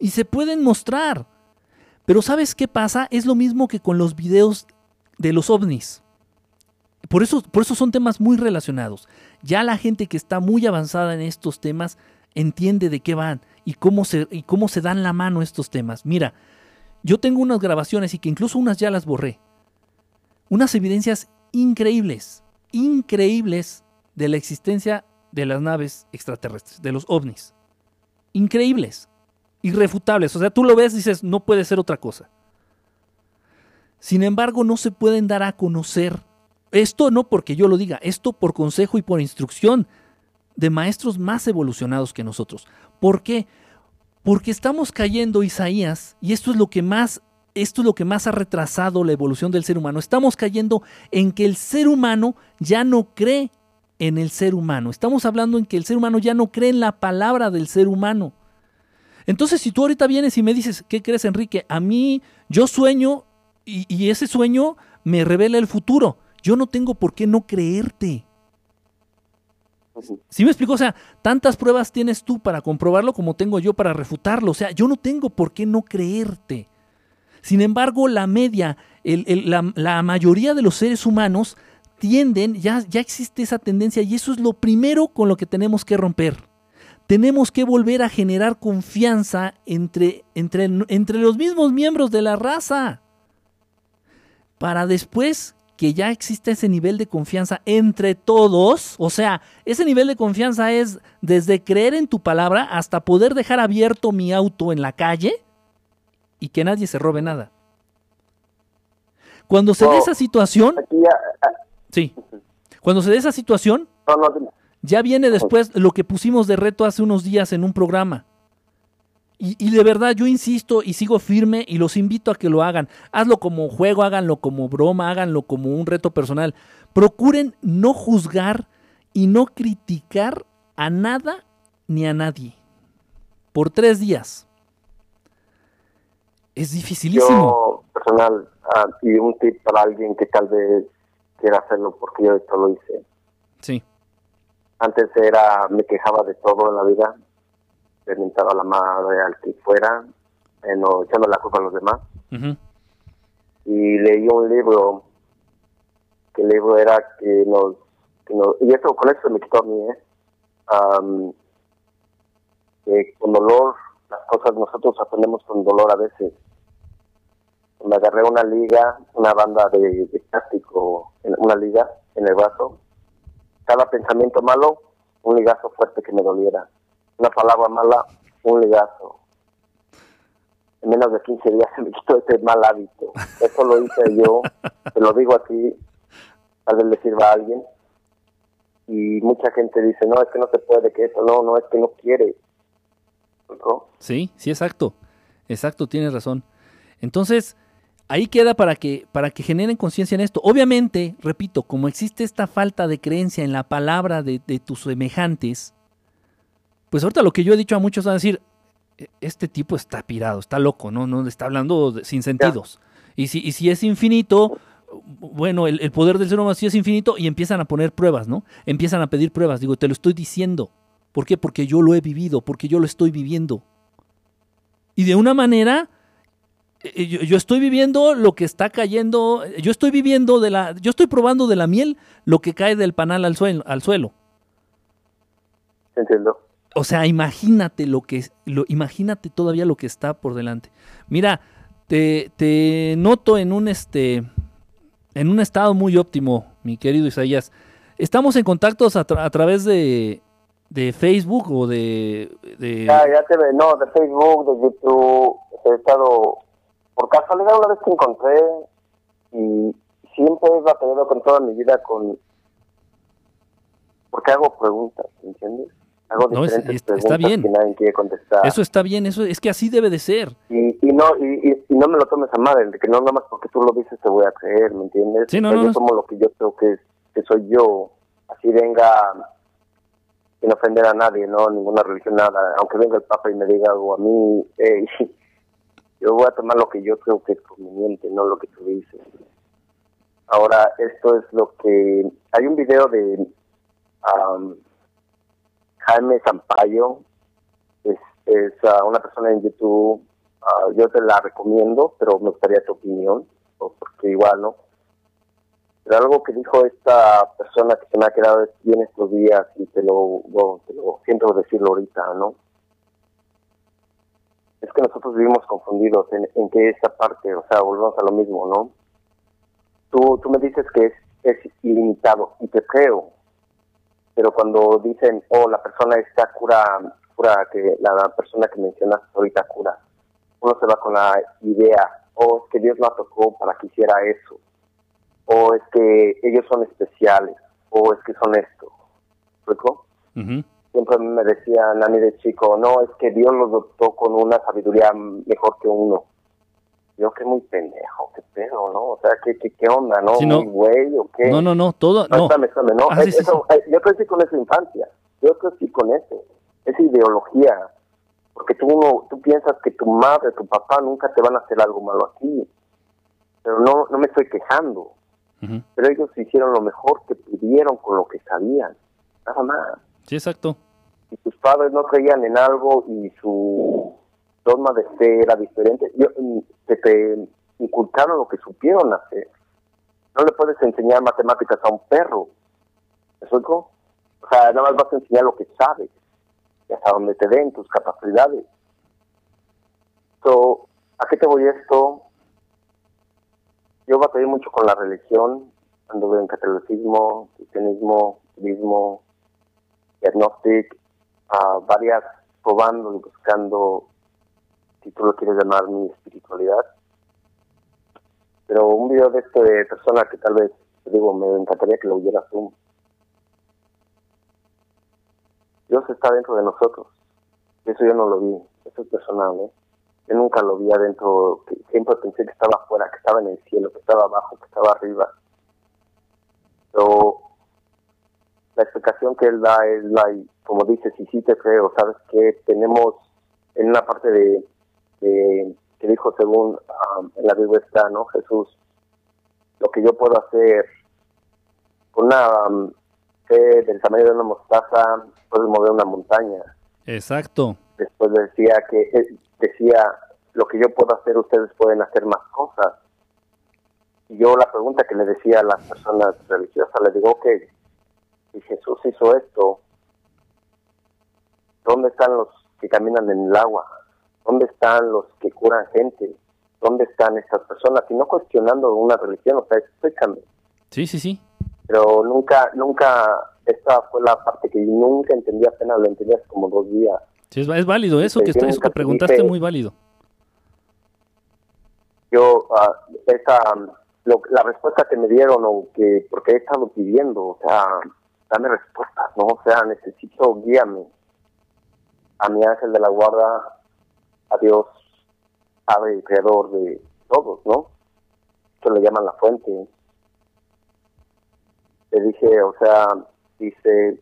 y se pueden mostrar. Pero ¿sabes qué pasa? Es lo mismo que con los videos de los ovnis. Por eso, por eso son temas muy relacionados. Ya la gente que está muy avanzada en estos temas entiende de qué van y cómo se, y cómo se dan la mano estos temas. Mira, yo tengo unas grabaciones y que incluso unas ya las borré. Unas evidencias increíbles, increíbles de la existencia de las naves extraterrestres, de los ovnis. Increíbles, irrefutables. O sea, tú lo ves y dices, no puede ser otra cosa. Sin embargo, no se pueden dar a conocer. Esto no porque yo lo diga, esto por consejo y por instrucción de maestros más evolucionados que nosotros. ¿Por qué? Porque estamos cayendo, Isaías, y esto es lo que más esto es lo que más ha retrasado la evolución del ser humano. Estamos cayendo en que el ser humano ya no cree en el ser humano. Estamos hablando en que el ser humano ya no cree en la palabra del ser humano. Entonces, si tú ahorita vienes y me dices, ¿qué crees, Enrique? A mí, yo sueño y, y ese sueño me revela el futuro. Yo no tengo por qué no creerte. ¿Sí me explico? O sea, tantas pruebas tienes tú para comprobarlo como tengo yo para refutarlo. O sea, yo no tengo por qué no creerte. Sin embargo, la media, la, mayoría de los seres humanos tienden, ya, ya existe esa tendencia y eso es lo primero con lo que tenemos que romper. Tenemos que volver a generar confianza entre, entre, entre los mismos miembros de la raza para después que ya existe ese nivel de confianza entre todos, o sea, ese nivel de confianza es desde creer en tu palabra hasta poder dejar abierto mi auto en la calle y que nadie se robe nada. Cuando se dé esa situación, ah, sí, cuando se dé esa situación, ya viene después lo que pusimos de reto hace unos días en un programa. Y, de verdad yo insisto y sigo firme y los invito a que lo hagan. Hazlo como juego, háganlo como broma, háganlo como un reto personal. Procuren no juzgar y no criticar a nada ni a nadie. Por tres días. Es dificilísimo. Yo, personal, ah, y un tip para alguien que tal vez quiera hacerlo porque yo esto lo hice. Sí. Antes era, me quejaba de todo en la vida a la madre al que fuera, eh, no, echando la culpa a los demás. Y leí un libro, que el libro era que nos, y eso con eso me quitó a mí, ¿eh? que con dolor, las cosas nosotros aprendemos con dolor a veces. Me agarré una liga, una banda de, de plástico, una liga en el brazo. Cada pensamiento malo, un ligazo fuerte que me doliera una palabra mala, un legazo. En menos de 15 días se me quitó ese mal hábito. Eso lo hice yo, te lo digo aquí, tal vez le sirva a alguien. Y mucha gente dice, no, es que no se puede, que eso, no, no, es que no quiere. Sí, sí, exacto. Exacto, tienes razón. Entonces, ahí queda para que, para que generen conciencia en esto. Obviamente, repito, como existe esta falta de creencia en la palabra de, de tus semejantes, pues ahorita lo que yo he dicho a muchos van a decir, e, este tipo está pirado, está loco, no, no está hablando sin sentidos. Y si, y si es infinito, bueno, el, poder del ser humano sí es infinito y empiezan a poner pruebas, ¿no? Empiezan a pedir pruebas. Digo, te lo estoy diciendo. ¿Por qué? Porque yo lo he vivido, porque yo lo estoy viviendo. Y de una manera, yo, yo estoy viviendo lo que está cayendo, yo estoy viviendo de la, yo estoy probando de la miel lo que cae del panal al suelo. Al suelo. Entiendo. O sea, imagínate lo que, lo, imagínate todavía lo que está por delante. Mira, te, te noto en un este, en un estado muy óptimo, mi querido Isaías. Estamos en contactos a, tra- a través de, de Facebook o de, de- Ya, ya te ve, no, de Facebook, de YouTube, he estado, por casualidad una vez te encontré y siempre he batallado con toda mi vida con, porque hago preguntas, ¿entiendes? Hago No, es- diferentes es- está preguntas bien. que nadie quiere contestar. Eso está bien, eso es que así debe de ser. Y, y no y, y- no me lo tomes a mal, de que no nada más porque tú lo dices te voy a creer, ¿me entiendes? Sí, no, no, yo no. tomo lo que yo creo que, es- que soy yo, así venga sin ofender a nadie, no ninguna religión, nada, aunque venga el Papa y me diga algo a mí, eh, yo voy a tomar lo que yo creo que es conveniente, no lo que tú dices. Ahora, esto es lo que... Hay un video de am, Jaime Zampayo, es, es ah, una persona en YouTube, ah, yo te la recomiendo, pero me gustaría tu opinión, porque igual, ¿no? Pero algo que dijo esta persona que se me ha quedado bien estos días y te lo, bueno, te lo siento decirlo ahorita, ¿no? Es que nosotros vivimos confundidos en, en que esa parte, o sea, volvemos a lo mismo, ¿no? Tú, tú me dices que es, es ilimitado y te creo, pero cuando dicen, oh, la persona está cura, cura que la, persona que mencionaste ahorita cura, uno se va con la idea, oh, es que Dios la tocó para que hiciera eso, o es que ellos son especiales, o es que son esto. ¿Explico? Ujú. Siempre me decían a mí de chico, no, es que Dios los dotó con una sabiduría mejor que uno. Yo que muy pendejo, qué pedo, ¿no? O sea, ¿qué, qué, qué onda, no? Sí, no. ¿Muy güey o qué? No, no, no, todo, No, no. espérame, espérame, no. Ah, sí, Eh, sí, eso, eh, yo crecí con esa infancia. Yo crecí con eso. Esa ideología. Porque tú, no, tú piensas que tu madre, tu papá nunca te van a hacer algo malo a ti. Pero no, no me estoy quejando. Pero ellos hicieron lo mejor que pudieron con lo que sabían. Nada más. Sí, exacto. Si tus padres no creían en algo y su forma de fe era diferente, yo, mm, te, inculcaron lo que supieron hacer. No le puedes enseñar matemáticas a un perro. ¿Me explico? O sea, nada más vas a enseñar lo que sabes y hasta donde te den tus capacidades. So, ¿A qué te voy esto? Yo batallé mucho con la religión, anduve en catolicismo, cristianismo, budismo, agnostic, a varias probando y buscando, si tú lo quieres llamar, mi espiritualidad. Pero un video de este de persona que tal vez, digo, me encantaría que lo vieras tú. Dios está dentro de nosotros. Eso yo no lo vi. Eso es personal, ¿eh? Yo nunca lo vi adentro. Siempre pensé que estaba afuera, que estaba en el cielo, que estaba abajo, que estaba arriba. Pero la explicación que él da es la, como dices, y sí te creo, ¿sabes que Tenemos en una parte de, de que dijo según um, en la Biblia está, ¿no? Jesús, lo que yo puedo hacer una um, fe del tamaño de una mostaza, puedo mover una montaña. Exacto. Después decía que eh, decía lo que yo puedo hacer, ustedes pueden hacer más cosas. Y yo la pregunta que le decía a las personas religiosas, le digo, ok, si Jesús hizo esto, ¿dónde están los que caminan en el agua? ¿Dónde están los que curan gente? ¿Dónde están estas personas? Y no cuestionando una religión, o sea, explícame. Sí, sí, sí. Pero nunca, nunca, esta fue la parte que nunca entendí apenas, lo entendí hace como dos días. Sí, es, es válido eso que, está- eso que te preguntaste, dije- muy válido. yo ah, esa lo- la respuesta que me dieron o que porque he estado pidiendo o sea dame respuestas no o sea necesito guíame. A mi ángel de la guarda a Dios Padre y creador de todos no esto le llaman la fuente. Le dije o sea dice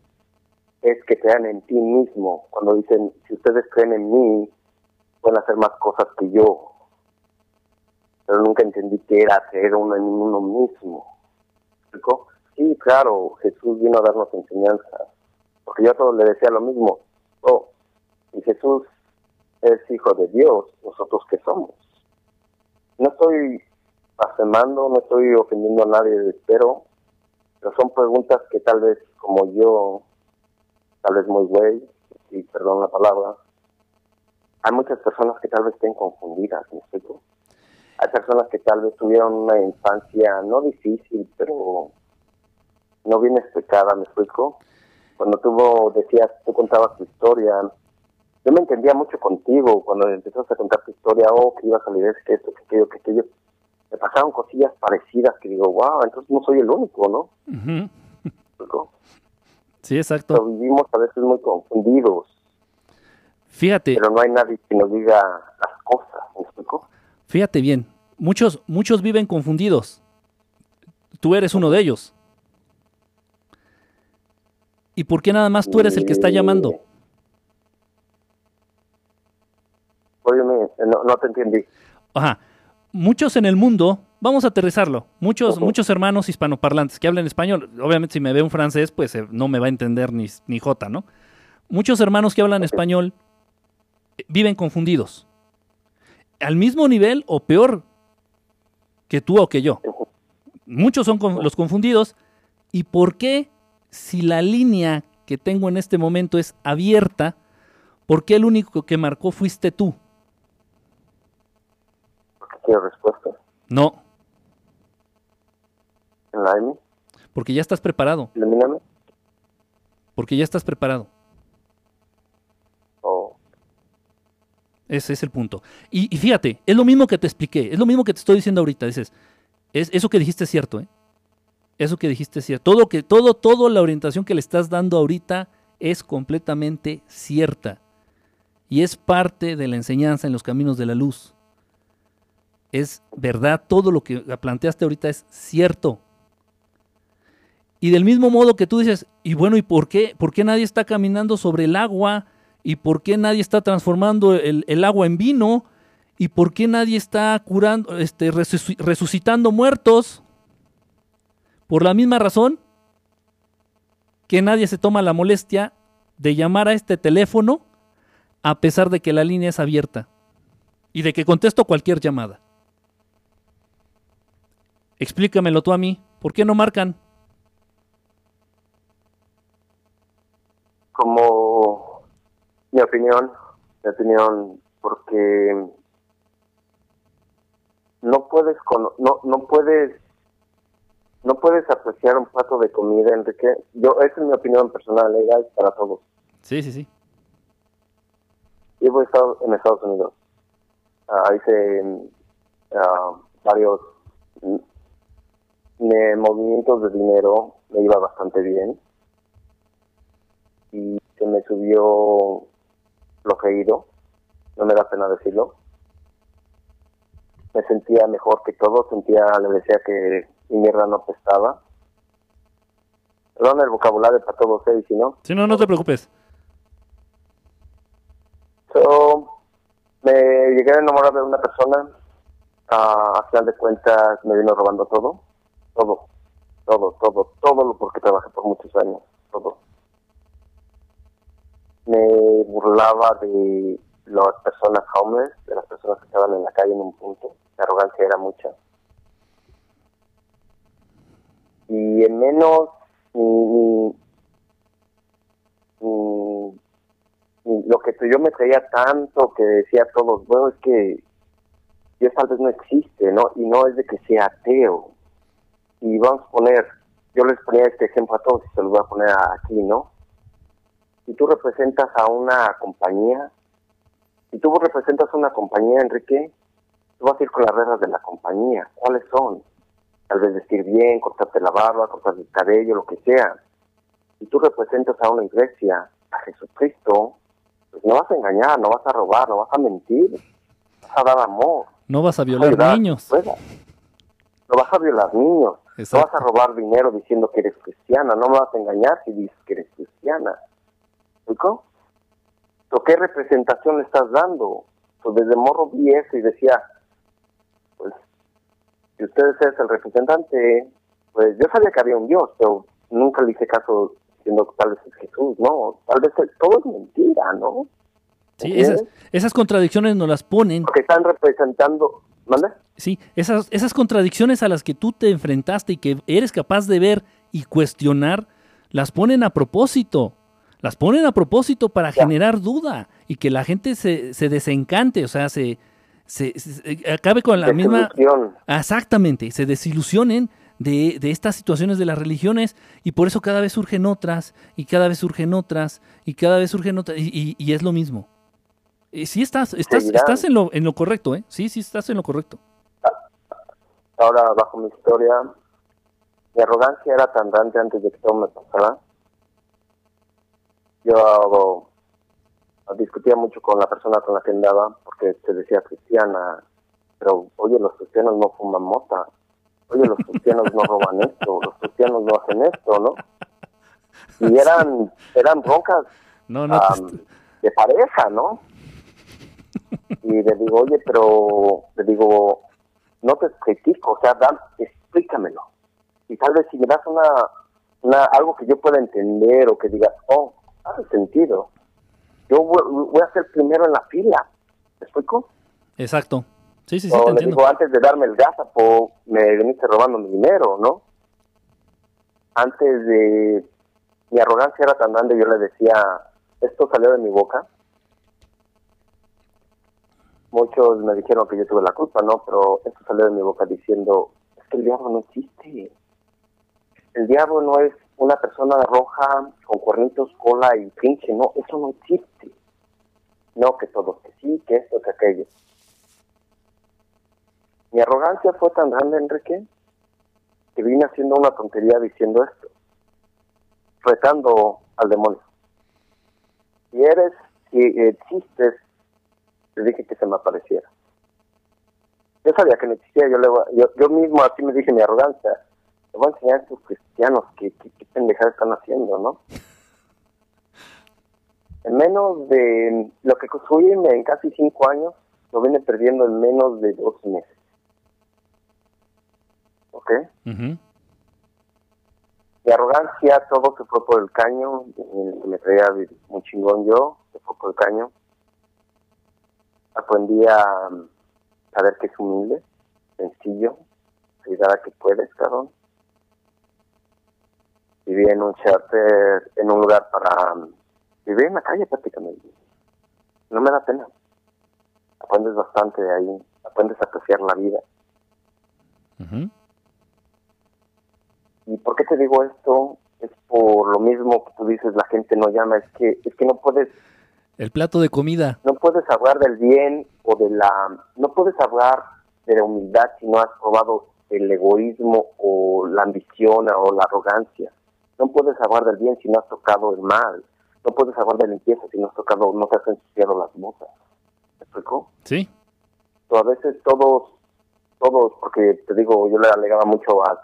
es que crean en ti mismo. Cuando dicen si ustedes creen en mí pueden hacer más cosas que yo. Pero nunca entendí que era creer uno en uno mismo. ¿Explicó? Sí, claro, Jesús vino a darnos enseñanza, porque yo a todos le decía lo mismo. Oh, y Jesús es hijo de Dios, nosotros que somos. No estoy blasfemando, no estoy ofendiendo a nadie, pero, pero son preguntas que tal vez como yo, tal vez muy güey, y perdón la palabra, hay muchas personas que tal vez estén confundidas, ¿me explico? Hay personas que tal vez tuvieron una infancia no difícil, pero no bien explicada, ¿me explico? Cuando tuvo, decías, tú contabas tu historia, yo me entendía mucho contigo cuando empezaste a contar tu historia, oh, que ibas a leer que esto, que aquello, que aquello. Me pasaron cosillas parecidas que digo, wow, entonces no soy el único, ¿no? Sí, exacto. Pero vivimos a veces muy confundidos. Fíjate. Pero no hay nadie que nos diga las cosas, ¿me explico? Fíjate bien, muchos, muchos viven confundidos. Tú eres uno de ellos. ¿Y por qué nada más tú eres el que está llamando? Oye, no, no te entendí. Ajá. Muchos en el mundo, vamos a aterrizarlo, muchos, muchos hermanos hispanoparlantes que hablan español, obviamente si me ve un francés, pues eh, no me va a entender ni, ni J, ¿no? Muchos hermanos que hablan español eh, viven confundidos. Al mismo nivel o peor que tú o que yo. Muchos son los confundidos. ¿Y por qué si la línea que tengo en este momento es abierta, por qué el único que marcó fuiste tú? Porque quiero respuesta. No. ¿En la M? Porque ya estás preparado. Ilumíname. Porque ya estás preparado. Oh. Ese es el punto. Y, y, fíjate, es lo mismo que te expliqué, es lo mismo que te estoy diciendo ahorita. Dices, es, eso que dijiste es cierto, ¿eh? Eso que dijiste es cierto. Todo, que, todo, todo la orientación que le estás dando ahorita es completamente cierta. Y es parte de la enseñanza en los caminos de la luz. Es verdad, todo lo que planteaste ahorita es cierto. Y del mismo modo que tú dices, y bueno, ¿y por qué? ¿Por qué nadie está caminando sobre el agua? ¿Y por qué nadie está transformando el, el agua en vino? ¿Y por qué nadie está curando, este, resucitando muertos? Por la misma razón que nadie se toma la molestia de llamar a este teléfono a pesar de que la línea es abierta y de que contesto cualquier llamada. Explícamelo tú a mí, ¿por qué no marcan? Como mi opinión, mi opinión, porque no puedes no no puedes no puedes apreciar un plato de comida, Enrique. Yo, esa es mi opinión personal, legal para todos. Sí, sí, sí. Yo he estado en Estados Unidos. Uh, hice uh, varios movimientos de dinero, me iba bastante bien. Y se me subió lo ido no me da pena decirlo. Me sentía mejor que todo, sentía, le decía que mi mierda no apestaba. Perdón el vocabulario para todos ustedes, si no. Sí, no, no te preocupes. So, me llegué a enamorar de una persona. a final de cuentas me vino robando todo. Todo. Todo, todo, todo lo porque trabajé por muchos años. Todo. Me burlaba de las personas homeless, de las personas que estaban en la calle en un punto. La arrogancia era mucha. Y en menos lo que yo me creía tanto que decía a todos, bueno, es que Dios tal vez no existe, ¿no? Y no es de que sea ateo. Y vamos a poner, yo les ponía este ejemplo a todos y se los voy a poner aquí, ¿no? Si tú representas a una compañía, si tú representas a una compañía, Enrique, tú vas a ir con las reglas de la compañía. ¿Cuáles son? Tal vez vestir bien, cortarte la barba, cortarte el cabello, lo que sea. Si tú representas a una iglesia, a Jesucristo, pues no vas a engañar, no vas a robar, no vas a mentir, vas a dar amor. No vas a violar niños. No vas a violar niños. No vas a robar dinero diciendo que eres cristiana, no me vas a engañar si dices que eres cristiana. ¿Explico? ¿Qué representación le estás dando? Pues desde morro vi eso y decía, pues si usted es el representante, pues yo sabía que había un Dios, pero nunca le hice caso diciendo que tal vez es Jesús, ¿no? Tal vez todo es mentira, ¿no? Sí, esas, esas contradicciones nos las ponen. Porque están representando. ¿Manda? Sí, esas, esas contradicciones a las que tú te enfrentaste y que eres capaz de ver y cuestionar, las ponen a propósito. Las ponen a propósito para generar duda y que la gente se, se desencante, o sea, se, se, acabe con la misma... Exactamente, se desilusionen de, de, estas situaciones de las religiones y por eso cada vez surgen otras y cada vez surgen otras y cada vez surgen otras y, y, es lo mismo. Y sí estás, estás, estás en lo, en lo correcto, ¿eh? Sí, sí estás en lo correcto. Ahora, bajo mi historia, mi arrogancia era tan grande antes de que todo me pasara yo discutía mucho con la persona con la que andaba porque se decía cristiana, pero oye, los cristianos no fuman mota, oye, los cristianos no roban esto, los cristianos no hacen esto, ¿no? Y eran, eran broncas de pareja, ¿no? Y le digo, oye, pero le digo, no te critico, o sea, Dan, explícamelo. Y tal vez si me das una, una, algo que yo pueda entender o que digas, oh, hace sentido. Yo voy, a ser primero en la fila. ¿Me explico? Exacto. Sí, sí, sí. te digo, antes de darme el gazapo, me veniste robando mi dinero, ¿no? Antes de. Mi arrogancia era tan grande, yo le decía, esto salió de mi boca. Muchos me dijeron que yo tuve la culpa, ¿no? Pero esto salió de mi boca diciendo, es que el diablo no existe. El diablo no es una persona roja con cuernitos, cola y pinche, no, eso no existe. No, que todo, que sí, que esto, que aquello. Mi arrogancia fue tan grande, Enrique, que vine haciendo una tontería diciendo esto, retando al demonio. Si eres, si existes, te dije que se me apareciera. Yo sabía que no existía, yo, le, yo, yo mismo así me dije mi arrogancia, voy a enseñar a estos cristianos qué, qué, pendejadas están haciendo, ¿no? En menos de lo que construí en casi cinco años, lo viene perdiendo en menos de dos meses. ¿Ok? Mi arrogancia, todo se fue por el caño, me traía muy chingón yo, se fue por el caño. Aprendí a saber que es humilde, sencillo, ayudar a que puedes, cabrón viví en un charter, en un lugar para vivir en la calle prácticamente. No me da pena. Aprendes bastante de ahí, aprendes a apreciar la vida. ¿Y por qué te digo esto? Es por lo mismo que tú dices, la gente no llama, es que, es que no puedes... El plato de comida. No puedes hablar del bien o de la... No puedes hablar de la humildad si no has probado el egoísmo o la ambición o la arrogancia. No puedes hablar del bien si no has tocado el mal. No puedes hablar de limpieza si no has tocado, no te has ensuciado las botas. ¿Me explico? Sí. Pero a veces todos, todos, porque te digo, yo le alegaba mucho a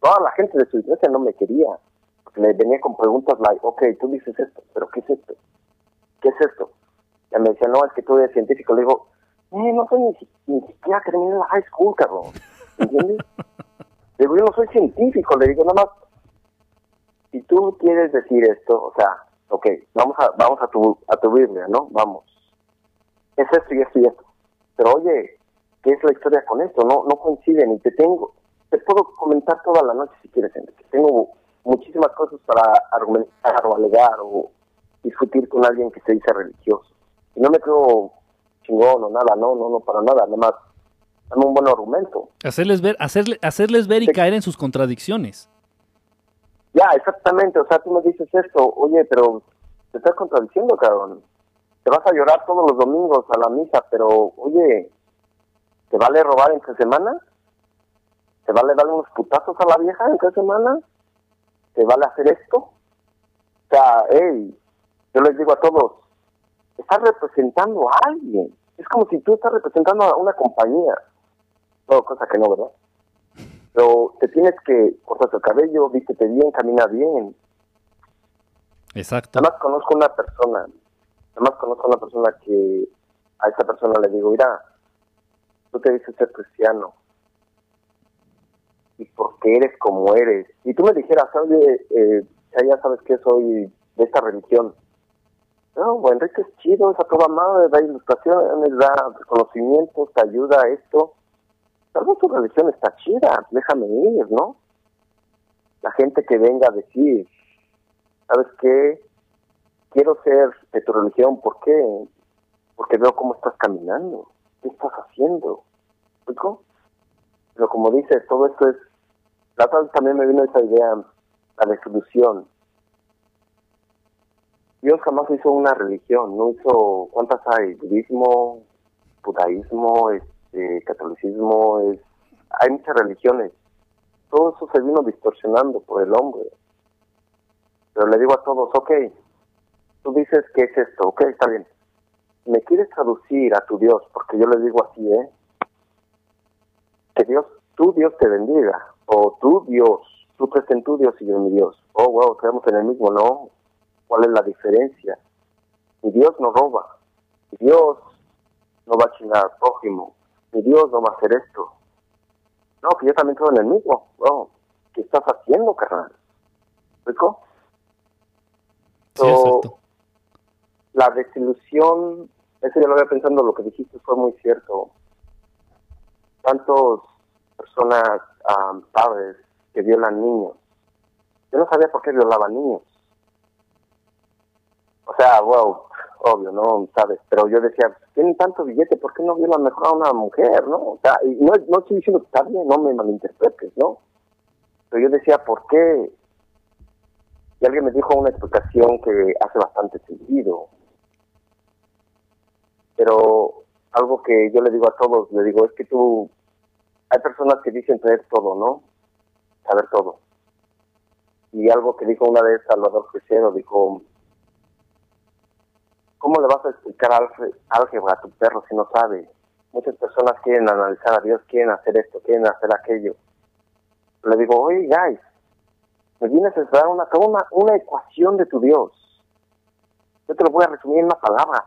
toda la gente de su iglesia no me quería. Porque le venía con preguntas like, ok, tú dices esto, pero ¿qué es esto? ¿Qué es esto? Y me decía, no, es que tú eres científico. Le digo, eh, no soy ni, ni siquiera terminé la high school, cabrón. ¿Entiendes? le digo, yo no soy científico. Le digo, nada más si tú quieres decir esto, o sea, ok, vamos a, vamos a tu, a tu Biblia, ¿no? Vamos. Es esto y esto y esto. Pero oye, ¿qué es la historia con esto? No, no coinciden y te tengo, te puedo comentar toda la noche si quieres, Enrique. Tengo muchísimas cosas para argumentar o alegar o discutir con alguien que se dice religioso. Y no me creo chingón o nada, no, no, no, para nada, nada más dame un buen argumento. Hacerles ver, hacerle, hacerles ver y caer en sus contradicciones. Ya, exactamente, o sea, tú me dices esto, oye, pero te estás contradiciendo, cabrón. Te vas a llorar todos los domingos a la misa, pero, oye, ¿te vale robar entre semana? ¿Te vale darle unos putazos a la vieja entre semana? ¿Te vale hacer esto? O sea, hey, yo les digo a todos, estás representando a alguien. Es como si tú estás representando a una compañía. No, cosa que no, ¿verdad? Pero te tienes que cortar el cabello, vístete bien, camina bien. Exacto. Nada más conozco una persona, nada más conozco una persona que a esa persona le digo, mira, tú te dices ser cristiano. Y porque eres como eres. Y tú me dijeras, oye, eh, ya sabes que soy de esta religión. No, Enrique es chido, es a toda madre, da ilustraciones, da conocimientos, te ayuda a esto. Tal vez tu religión está chida, déjame ir, ¿no? La gente que venga a decir, ¿sabes qué? Quiero ser de tu religión, ¿por qué? Porque veo cómo estás caminando, qué estás haciendo. ¿Explico? Pero como dices, todo esto es... La otra también me vino esa idea, la desilusión. Dios jamás hizo una religión, no hizo... ¿Cuántas hay? Budismo, judaísmo, este, catolicismo, es, hay muchas religiones. Todo eso se vino distorsionando por el hombre. Pero le digo a todos, ok, tú dices que es esto, ok, está bien. ¿Me quieres traducir a tu Dios? Porque yo le digo así, ¿eh? Que Dios, tu Dios te bendiga. O tu Dios, tú crees en tu Dios y yo en mi Dios. Oh, wow, creemos en el mismo, no. ¿Cuál es la diferencia? Mi Dios no roba. Mi Dios no va a chingar prójimo. Mi Dios no va a hacer esto. No, que yo también creo en el mismo. Wow, ¿qué estás haciendo, carnal? ¿Rico? Sí, exacto. La desilusión, eso ya lo había pensando, lo que dijiste fue muy cierto. Tantos personas, um, padres, que violan niños. Yo no sabía por qué violaban niños. O sea, wow, obvio, ¿no? ¿Sabes? Pero yo decía, tienen tanto billete, ¿por qué no violan mejor a una mujer, no? O sea, y no, no estoy diciendo que está bien, no me malinterpretes, ¿no? Pero yo decía, ¿por qué? Y alguien me dijo una explicación que hace bastante sentido. Pero algo que yo le digo a todos, le digo, es que tú, hay personas que dicen tener todo, ¿no? Saber todo. Y algo que dijo una vez Salvador Crucero, dijo, ¿cómo le vas a explicar álgebra a tu perro si no sabe? Muchas personas quieren analizar a Dios, quieren hacer esto, quieren hacer aquello. Le digo, oye, guys, me vienes a dar una, una, una ecuación de tu Dios. Yo te lo voy a resumir en una palabra.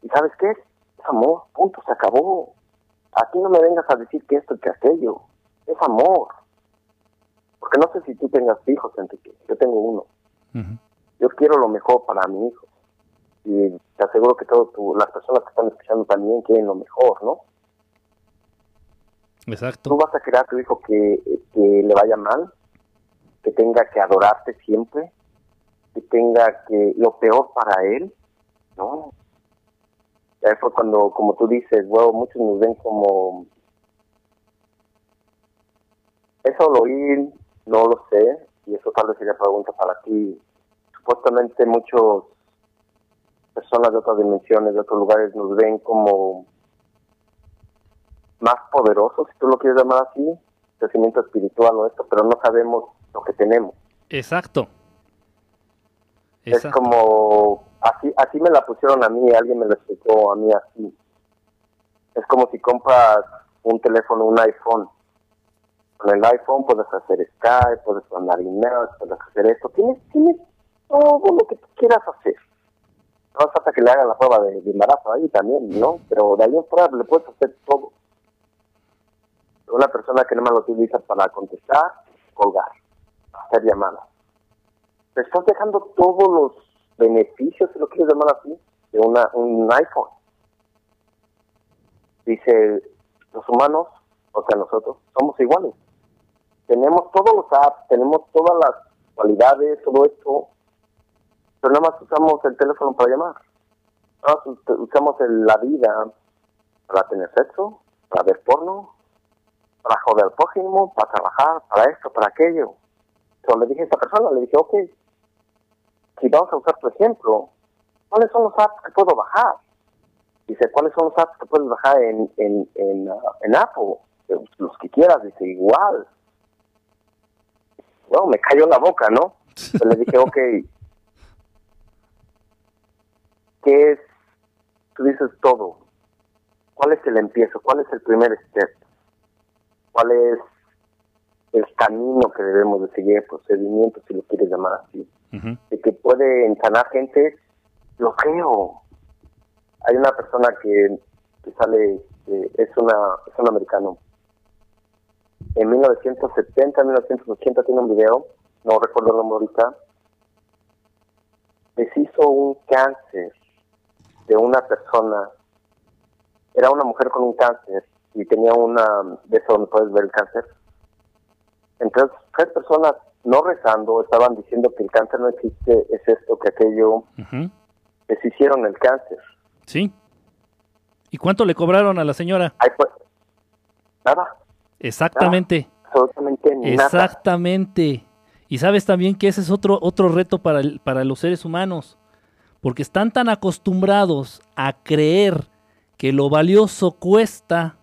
¿Y sabes qué? Es amor, punto, se acabó. Aquí no me vengas a decir que esto y que aquello. Es amor. Porque no sé si tú tengas hijos, Enrique. Yo tengo uno. Yo quiero lo mejor para mi hijo. Y te aseguro que todas las personas que están escuchando también quieren lo mejor, ¿no? Exacto. Tú vas a querer a tu hijo que, que le vaya mal, que tenga que adorarte siempre, que tenga que lo peor para él, ¿no? Fue cuando, como tú dices, bueno, muchos nos ven como... Eso lo oí, no lo sé, y eso tal vez sería pregunta para ti. Supuestamente muchos personas de otras dimensiones, de otros lugares, nos ven como más poderosos, si tú lo quieres llamar así, crecimiento espiritual o esto, pero no sabemos lo que tenemos. Exacto. Es como, así, así me la pusieron a mí, alguien me lo explicó a mí así. Es como si compras un teléfono, un iPhone. Con el iPhone puedes hacer Skype, puedes mandar emails, puedes hacer esto. Tienes, tienes todo lo que tú quieras hacer. No hasta que le hagan la prueba de, embarazo ahí también, ¿no? Pero de ahí en fuera le puedes hacer todo. Una persona que no me lo utiliza para contestar, colgar, hacer llamadas. Te estás dejando todos los beneficios, si lo quieres llamar así, de una, un iPhone. Dice, los humanos, o sea, nosotros, somos iguales. Tenemos todos los apps, tenemos todas las cualidades, todo esto, pero nada más usamos el teléfono para llamar. Nada más usamos la vida para tener sexo, para ver porno, para joder al prójimo, para trabajar, para esto, para aquello. Entonces le dije a esta persona, le dije, ok, si vamos a usar tu ejemplo, ¿cuáles son los apps que puedo bajar? Dice, ¿cuáles son los apps que puedes bajar en, en, en, uh, en Apple? Los que quieras, dice, igual. Bueno, me cayó la boca, ¿no? Entonces le dije, ok, ¿qué es? Tú dices todo. ¿Cuál es el empiezo? ¿Cuál es el primer step? ¿Cuál es el camino que debemos de seguir, el procedimiento, si lo quieres llamar así? De que puede ensanar gente, lo creo. Hay una persona que, que sale, eh, es, una, es un americano. En 1970, 1980 tiene un video, no recuerdo el nombre ahorita, deshizo un cáncer de una persona. Era una mujer con un cáncer y tenía una de eso donde puedes ver el cáncer. Entonces, tres personas no rezando estaban diciendo que el cáncer no existe, es esto, que aquello. Ujú. Deshicieron el cáncer. Sí. ¿Y cuánto le cobraron a la señora? Ahí fue. Nada, Exactamente. absolutamente nada. Exactamente. Y sabes también que ese es otro, otro reto para, el- para los seres humanos. Porque están tan acostumbrados a creer que lo valioso cuesta,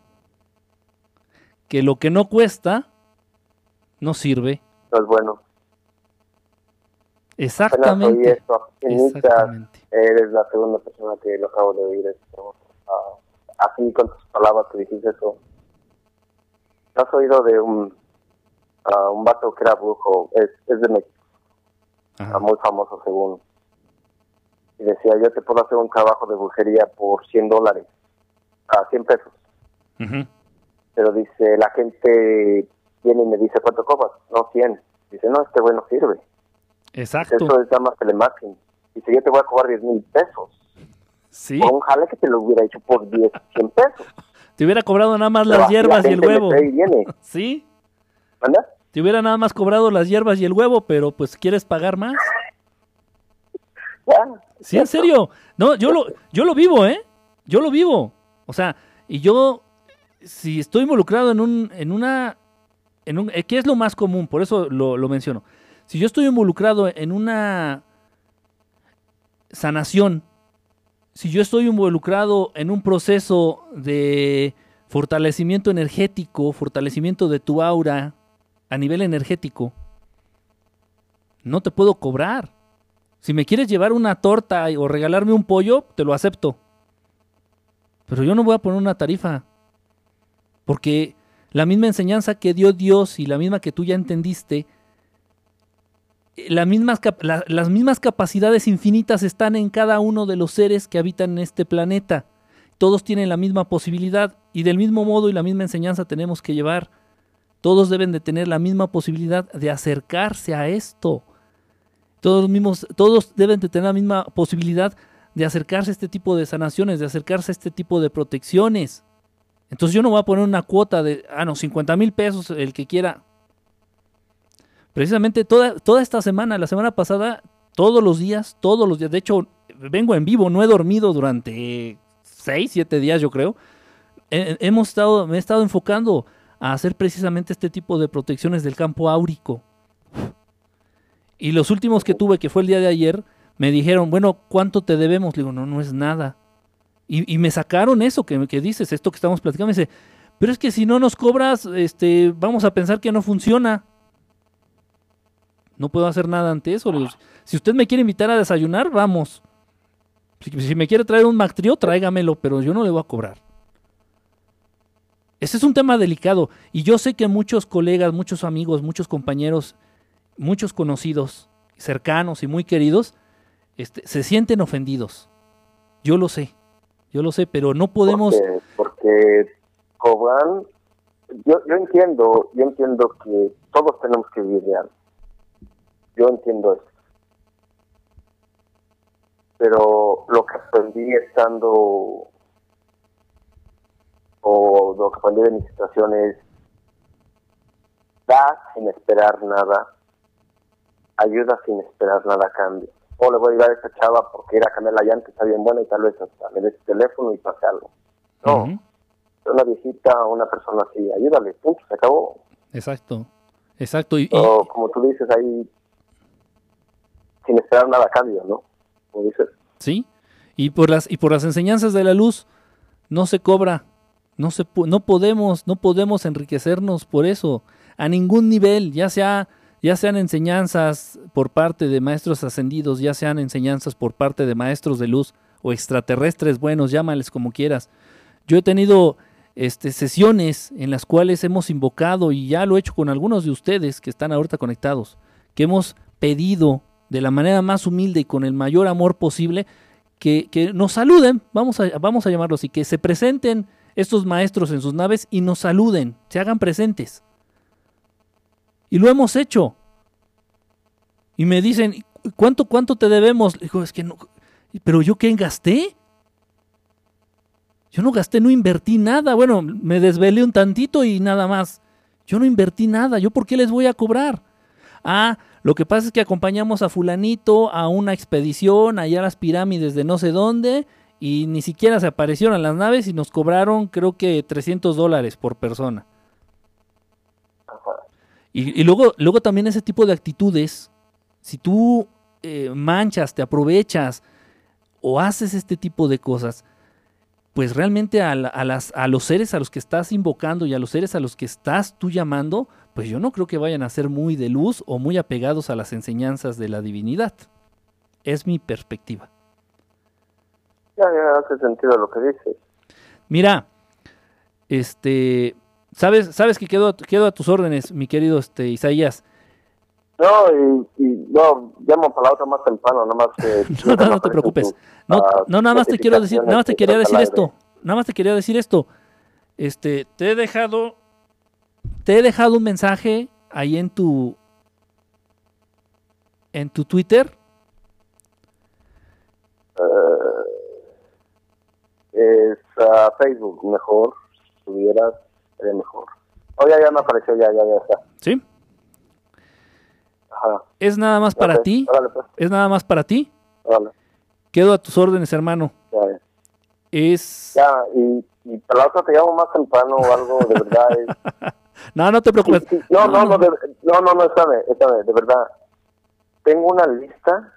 que lo que no cuesta no sirve. No es bueno. Exactamente. esto. Exactamente. eres la segunda persona que lo acabo de oír esto. Ah, así con tus palabras que dijiste eso. ¿Has oído de un, ah, un vato que era brujo? Es, es de México, Ajá. muy famoso según. Y decía, yo te puedo hacer un trabajo de brujería por 100 dólares, a 100 pesos. Pero dice, la gente viene y me dice, ¿cuánto cobras? No, 100. Dice, no, este güey no sirve. Exacto. Eso es nada más telemarketing. Dice, yo te voy a cobrar 10 mil pesos. Sí. Por un jale que te lo hubiera hecho por 10, 100 pesos. Te hubiera cobrado nada más Pero las la hierbas y el huevo. trae y viene. Sí. ¿Manda? Te hubiera nada más cobrado las hierbas y el huevo, pero pues quieres pagar más. Sí, en serio. No, yo lo, yo lo vivo, ¿eh? Yo lo vivo. O sea, y yo, si estoy involucrado en un, en una, en un, eh, ¿qué es lo más común? Por eso lo, lo menciono. Si yo estoy involucrado en una sanación, si yo estoy involucrado en un proceso de fortalecimiento energético, fortalecimiento de tu aura a nivel energético, no te puedo cobrar. Si me quieres llevar una torta o regalarme un pollo, te lo acepto. Pero yo no voy a poner una tarifa. Porque la misma enseñanza que dio Dios y la misma que tú ya entendiste, las mismas capacidades infinitas están en cada uno de los seres que habitan en este planeta. Todos tienen la misma posibilidad y del mismo modo y la misma enseñanza tenemos que llevar. Todos deben de tener la misma posibilidad de acercarse a esto. Todos, mismos, todos deben de tener la misma posibilidad de acercarse a este tipo de sanaciones, de acercarse a este tipo de protecciones. Entonces yo no voy a poner una cuota de, ah, no, 50 mil pesos, el que quiera. Precisamente toda, toda esta semana, la semana pasada, todos los días, todos los días, de hecho, vengo en vivo, no he dormido durante 6, 7 días, yo creo. He- hemos estado, me he estado enfocando a hacer precisamente este tipo de protecciones del campo áurico. Y los últimos que tuve, que fue el día de ayer, me dijeron, bueno, ¿cuánto te debemos? Le digo, no, no es nada. Y, y me sacaron eso que, que dices, esto que estamos platicando. Me dice, pero es que si no nos cobras, este, vamos a pensar que no funciona. No puedo hacer nada ante eso. Si usted me quiere invitar a desayunar, vamos. Si, si me quiere traer un Mactrio, tráigamelo, pero yo no le voy a cobrar. Ese es un tema delicado. Y yo sé que muchos colegas, muchos amigos, muchos compañeros, muchos conocidos, cercanos y muy queridos, este, se sienten ofendidos. Yo lo sé. Yo lo sé, pero no podemos. Porque, porque. Yo, yo entiendo, yo entiendo que todos tenemos que vivir. Yo entiendo eso. Pero lo que aprendí estando, o lo que aprendí de mi situación es, da sin esperar nada, ayuda sin esperar nada a cambio. O le voy a ayudar a esta chava porque ir a cambiar la llanta está bien buena y tal vez hasta me des teléfono y pase algo. No, una visita, una persona así, ayúdale, punto, se acabó. Exacto. Exacto. Y, O como tú dices ahí, sin esperar nada a cambio, ¿no? Como dices, sí. Y por las y por las enseñanzas de la luz no se cobra. No se no podemos no podemos enriquecernos por eso a ningún nivel, ya sea ya sean enseñanzas por parte de maestros ascendidos, ya sean enseñanzas por parte de maestros de luz o extraterrestres buenos, llámales como quieras. Yo he tenido este, sesiones en las cuales hemos invocado, y ya lo he hecho con algunos de ustedes que están ahorita conectados, que hemos pedido de la manera más humilde y con el mayor amor posible que, que nos saluden, vamos a, vamos a llamarlos así, que se presenten estos maestros en sus naves y nos saluden, se hagan presentes. Y lo hemos hecho. Y me dicen, ¿cuánto, cuánto te debemos? Le dijo, es que no, pero yo qué gasté? Yo no gasté, no invertí nada. Bueno, me desvelé un tantito y nada más. Yo no invertí nada. ¿Yo por qué les voy a cobrar? Ah, lo que pasa es que acompañamos a fulanito a una expedición allá a las pirámides de no sé dónde y ni siquiera se aparecieron las naves y nos cobraron creo que 300 dólares por persona. Y, luego, luego también ese tipo de actitudes, si tú eh, manchas, te aprovechas o haces este tipo de cosas, pues realmente a, las, a los seres a los que estás invocando y a los seres a los que estás tú llamando, pues yo no creo que vayan a ser muy de luz o muy apegados a las enseñanzas de la divinidad. Es mi perspectiva. Ya, ya hace sentido lo que dices. Mira, este, sabes, sabes que quedo, quedo a tus órdenes, mi querido este, Isaías. No, y, no, llamo para la otra más temprano, nada más que... no, no, te preocupes. no, no, nada más te quiero decir, nada más te quería decir esto. Nada más te quería decir esto. Este, te he dejado, te he dejado un mensaje ahí en tu, en tu Twitter. Uh, es uh, Facebook, mejor, si tuvieras, sería mejor. Oh, ya, ya me apareció, ya, ya, ya está. ¿Sí? ¿Es nada más para ti? Pues. ¿Es nada más para ti? Quedo a tus órdenes, hermano. Ya, Es... Ya, y, y para la otra te llamo más temprano o algo, de verdad. no, no te preocupes. No, no, no, no, no, no, no, de verdad. Tengo una lista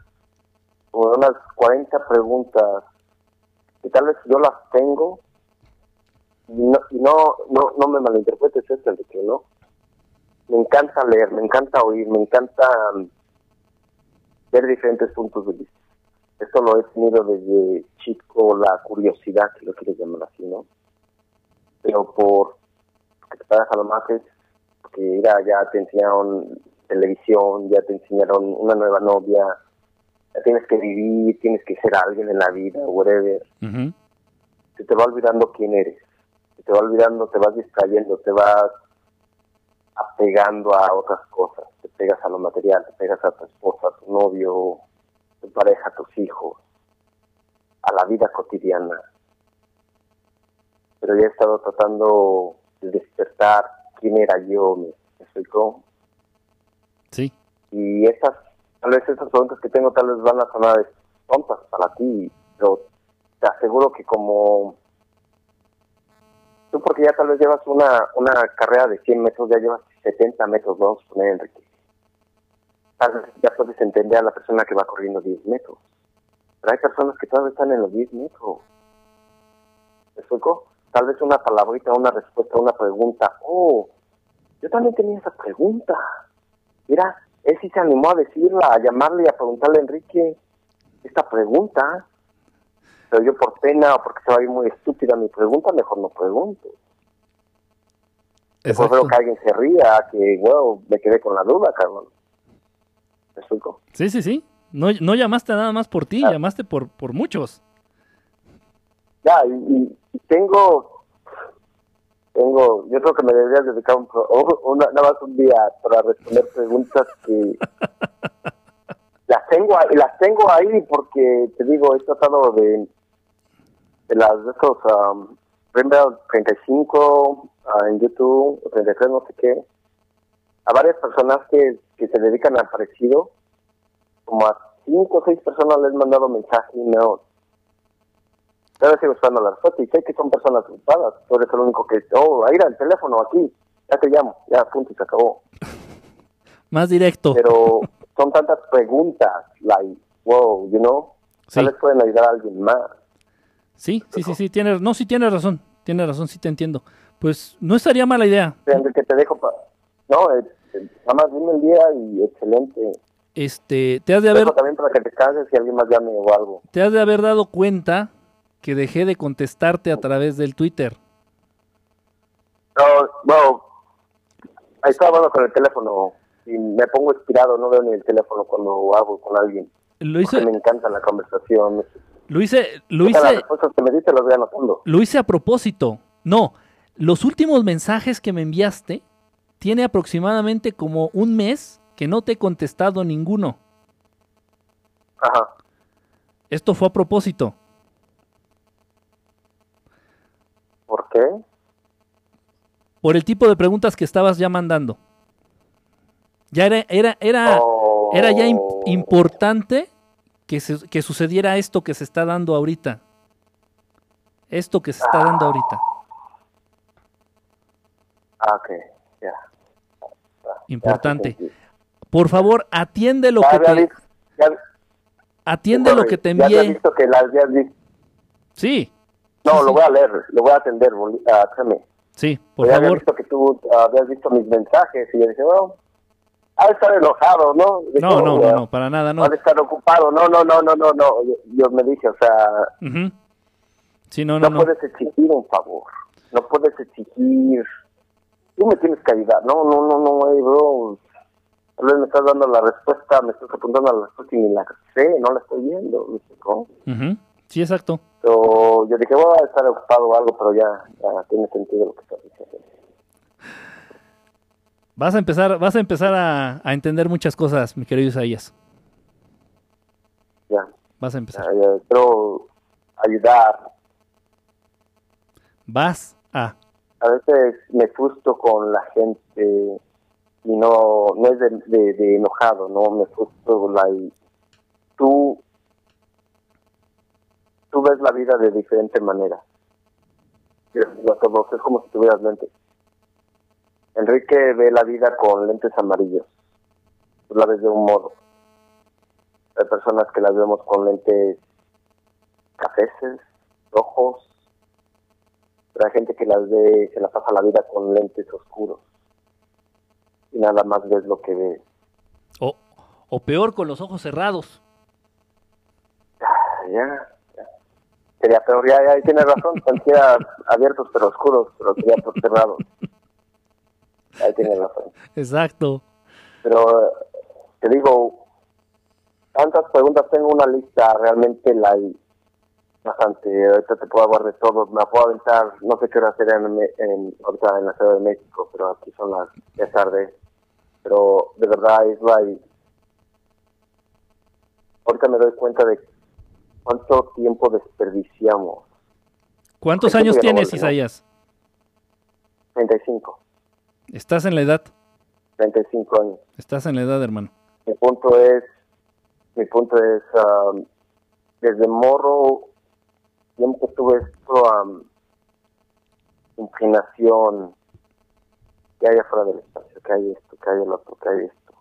con unas 40 preguntas que tal vez yo las tengo y no, no, no, no me malinterpretes esto, de que no me encanta leer, me encanta oír, me encanta um, ver diferentes puntos de vista. Eso lo he tenido desde chico, la curiosidad, que lo quieres llamar así, ¿no? Pero por que te pagas a lo mates, porque ya te enseñaron televisión, ya te enseñaron una nueva novia, ya tienes que vivir, tienes que ser alguien en la vida, whatever. Se te va olvidando quién eres, te va olvidando, te vas distrayendo, te vas apegando a otras cosas. Te pegas a lo material, te pegas a tu esposa, a tu novio, tu pareja, a tus hijos, a la vida cotidiana. Pero ya he estado tratando de despertar quién era yo, ¿me explicó? Sí. Y esas, tal vez esas preguntas que tengo tal vez van a sonar tontas para ti, pero te aseguro que como Tú porque ya tal vez llevas una, una carrera de 100 metros, ya llevas 70 metros, vamos a poner, Enrique. Tal vez ya puedes entender a la persona que va corriendo 10 metros. Pero hay personas que todavía están en los 10 metros. ¿Me explico? Tal vez una palabrita, una respuesta, una pregunta. Oh, yo también tenía esa pregunta. Mira, él sí se animó a decirla, a llamarle y a preguntarle a Enrique esta pregunta pero yo por pena o porque se va a ir muy estúpida mi pregunta, mejor no pregunto. Mejor veo que alguien se ría, que, wow, me quedé con la duda, Carlos. ¿Me explico? Sí, sí, sí. No, no llamaste nada más por ti, ah. llamaste por, por muchos. Ya, y, tengo, tengo, yo creo que me debería dedicar un, nada más un día para responder preguntas que las tengo, las tengo ahí porque, te digo, he tratado de de las de estos um, 35 ah, en YouTube, 33 no sé qué, a varias personas que, que se dedican al parecido, como a 5 o 6 personas les he mandado mensaje y no. Ahora sigo esperando las fotos y sé que son personas ocupadas, tú eres el único que, oh, ahí era el teléfono aquí, ya te llamo, ya punto y se acabó. Más directo. Pero son tantas preguntas, like, wow, you know, sí. tal vez pueden ayudar a alguien más. Sí, sí, sí, sí, tienes, no, sí tienes razón, tienes razón, sí te entiendo. Pues no estaría mala idea. Que te dejo para... No, nada más dime el día y excelente. Este, te has de haber... También para que descanses si alguien más llame o algo. Te has de haber dado cuenta que dejé de contestarte a través del Twitter. No, no, ahí estaba hablando con el teléfono y me pongo inspirado, no veo ni el teléfono cuando hago con alguien. Lo hice... Me encanta la conversación. Lo hice, lo hice, lo hice a propósito. No, los últimos mensajes que me enviaste tiene aproximadamente como un mes que no te he contestado ninguno. Ajá. Esto fue a propósito. ¿Por qué? Por el tipo de preguntas que estabas ya mandando. Ya era, era, era, Oh. era ya im- importante que, se- que sucediera esto que se está dando ahorita. Esto que se está dando ahorita. Ah, ok, ya. Importante. Ya, sí, sí. Por favor, atiende lo Ya que había te, visto- ya- atiende lo que te Ya había envié. visto que la habías visto. Sí, No, Sí, lo sí. voy a leer, lo voy a atender, ah, créeme. sí, por ya había favor. visto que tú ah, habías visto mis mensajes y yo dije, bueno, ha de estar enojado, ¿no? No, no, "Oh, no, no, para nada, no. Ha de estar ocupado. No, no, no, no, no, no. Yo, me dije, o sea, Ujú. Sí, no, no, no, no. puedes exigir un favor. No puedes exigir. Tú me tienes que ayudar. No, no, no, no, hey, bro. Tal vez me estás dando la respuesta, me estás apuntando a la respuesta y ni la sé, no la estoy viendo. ¿me? Ujú. Sí, exacto. So, yo dije, voy a estar ocupado o algo, pero ya, ya tiene sentido lo que estás diciendo. Vas a empezar, vas a empezar a, a entender muchas cosas, mi querido Isaías. Ya, Vas a empezar. ya, ya, quiero ayudar. Vas a. a veces me frustro con la gente y no no es de, de- de enojado no me frustro like tú tú ves la vida de diferente manera es como si tuvieras lentes Enrique ve la vida con lentes amarillos tú la ves de un modo hay personas que las vemos con lentes cafeces rojos pero hay gente que las ve, se la pasa la vida con lentes oscuros. Y nada más ves lo que ves. O, o peor, con los ojos cerrados. Ah, Ya, ya. Sería peor, ya, ya, tiene razón. Cualquiera abiertos pero oscuros, pero sería por cerrados. Ahí tiene razón. Exacto. Pero te digo, tantas preguntas, tengo una lista, realmente la bastante. Ahorita te puedo hablar de todo, me puedo aventar, no sé qué hora será en, en, ahorita en la Ciudad de México, pero aquí son las ya tarde. Pero de verdad es like, ahorita me doy cuenta de cuánto tiempo desperdiciamos. ¿Cuántos años tienes. Isaías? 35, Estás en la edad. 35 años. Estás en la edad, hermano. mi punto es mi punto es um, desde morro siempre tuve esto um, inclinación que hay afuera del espacio que hay esto que hay el otro que hay esto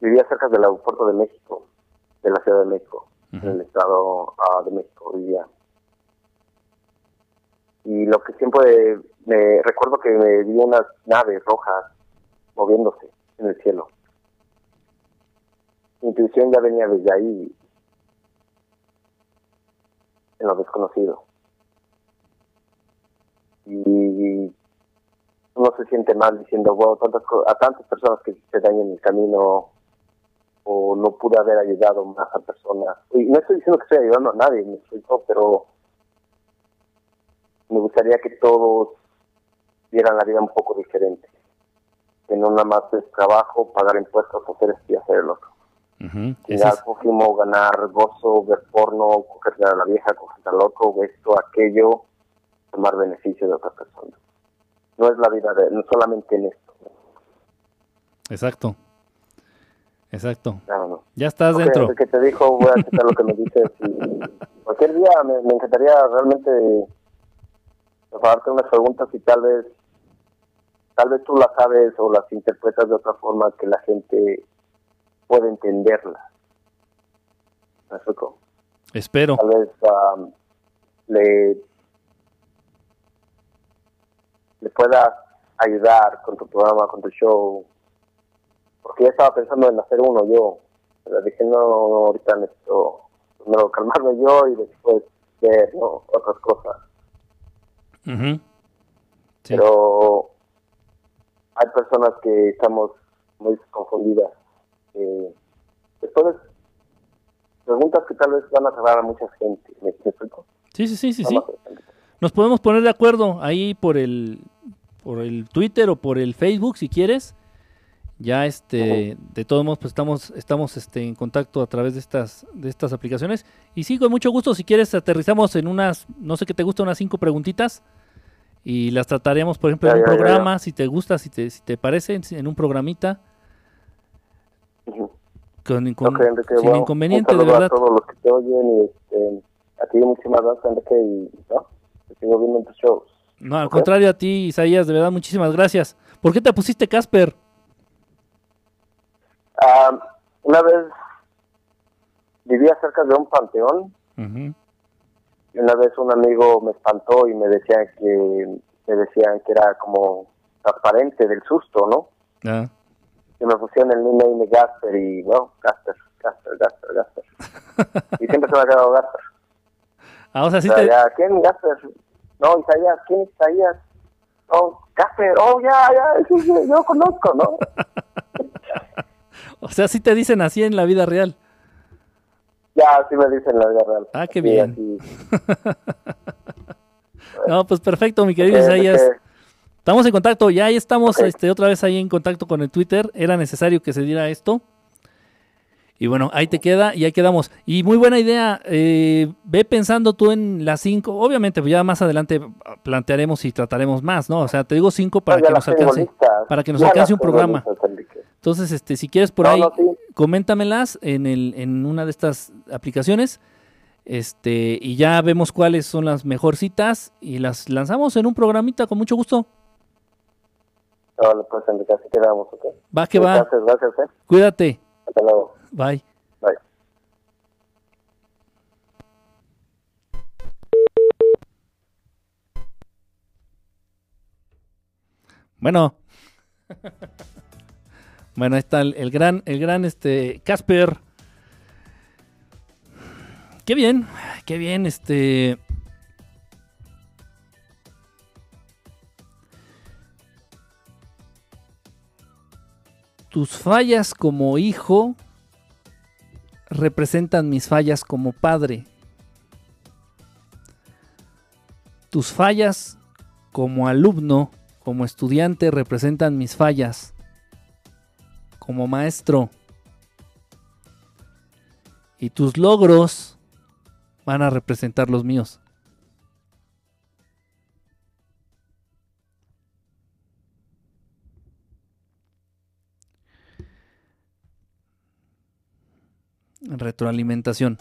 vivía cerca del aeropuerto de México de la Ciudad de México en el estado ah, de México vivía y lo que siempre me recuerdo que me vi unas naves rojas moviéndose en el cielo. Mi intuición ya venía desde ahí, en lo desconocido. Y uno se siente mal diciendo, wow, tantas a tantas personas que se dañan en el camino, o no pude haber ayudado más a personas. Y no estoy diciendo que estoy ayudando a nadie, me explico, pero me gustaría que todos vieran la vida un poco diferente que no nada más es trabajo, pagar impuestos, hacer esto y hacer el otro. Es- prójimo, ganar gozo, ver porno, cogerse a la vieja, cogerse al otro, esto, aquello, tomar beneficio de otra persona. No es la vida de, no solamente en esto. Exacto. Exacto. No, no. Ya estás Ok, dentro. que te dijo, voy a aceptar lo que me dices. Y cualquier día me, me encantaría realmente darte unas preguntas y tal vez, tal vez tú las sabes o las interpretas de otra forma que la gente puede entenderlas. ¿Me explico? Espero. Tal vez am, le, le puedas ayudar con tu programa, con tu show. Porque ya estaba pensando en hacer uno yo. Pero dije, no, no, ahorita necesito primero calmarme yo y después ver ¿no? otras cosas. Sí. Pero hay personas que estamos muy confundidas. Eh, después preguntas que tal vez van a cerrar a mucha gente. ¿Me me explico? Sí, sí, sí, sí, sí. Nos podemos poner de acuerdo ahí por el por el Twitter o por el Facebook si quieres. Ya este, de todos modos, pues estamos, estamos este, en contacto a través de estas, de estas aplicaciones. Y sí, con mucho gusto, si quieres, aterrizamos en unas, no sé qué te gusta, unas cinco preguntitas. Y las trataremos, por ejemplo, Ya, en un ya, ya, ya. programa, si te gusta, si te, si te parece, en- un programita. Ujú. Con, con- Ok, Enrique, sin inconveniente, de verdad. a todos los que te oyen y este, a ti muchísimas gracias, Enrique, y ¿no? te sigo viendo en tus shows. No, al contrario a ti, Isaías, de verdad, muchísimas gracias. ¿Por qué te pusiste Casper? Ah, una vez vivía cerca de un panteón y una vez un amigo me espantó y me decía que me decían que era como transparente del susto, ¿no? Ah. Y me pusieron el nickname de Gasper y bueno, Gasper, Gasper, Gasper, Gasper. y siempre se me ha quedado Gasper. Ah, o sea, sí te, ¿quién Gasper? No, Isaías, ¿quién Isaías? Oh, Gasper, oh, ya, ya, yo conozco, ¿no? o sea, sí te dicen así en la vida real. Ya, así me dicen la vida real. Ah, qué Sí, bien. así. No, pues perfecto, mi querido Isaías. Estamos en contacto, ya ahí estamos este, otra vez ahí en contacto con el Twitter. Era necesario que se diera esto. Y bueno, ahí te queda y ahí quedamos. Y muy buena idea. eh, ve pensando tú en las cinco. Obviamente, pues ya más adelante plantearemos y trataremos más, ¿no? O sea, te digo cinco para no, que nos alcance. para que nos alcance un programa. listas. Entonces, este, si quieres por No, ahí, no, sí. coméntamelas en, el, en una de estas aplicaciones. Este, y ya vemos cuáles son las mejorcitas y las lanzamos en un programita con mucho gusto. Vale, pues Enrique, así quedamos, ¿ok? Va que va. Gracias, gracias, ¿eh? Cuídate. Hasta luego. Bye. Bye. Bueno. bueno, ahí está el, el gran, el gran este Casper. Qué bien, qué bien, este. Tus fallas como hijo representan mis fallas como padre. Tus fallas como alumno, como estudiante, representan mis fallas. Como maestro. Y tus logros van a representar los míos. Retroalimentación.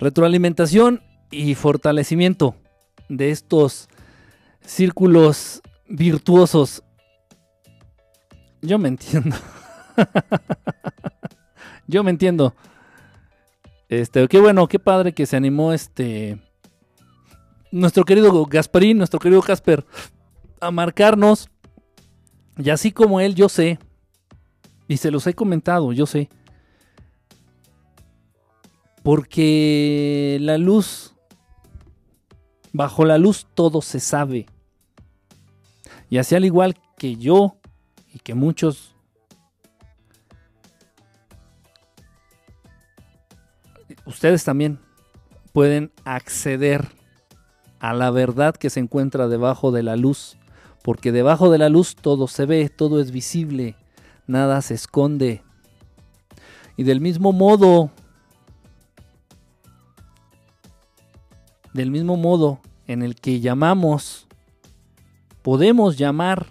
Retroalimentación y fortalecimiento de estos círculos virtuosos. Yo me entiendo. Yo me entiendo. Este, qué bueno, qué padre que se animó este nuestro querido Gasparín, nuestro querido Casper a marcarnos. Y así como él, yo sé, y se los he comentado, yo sé, porque la luz, bajo la luz todo se sabe. Y así al igual que yo y que muchos, ustedes también pueden acceder a la verdad que se encuentra debajo de la luz. Porque debajo de la luz todo se ve, todo es visible, nada se esconde. Y del mismo modo, del mismo modo en el que llamamos, podemos llamar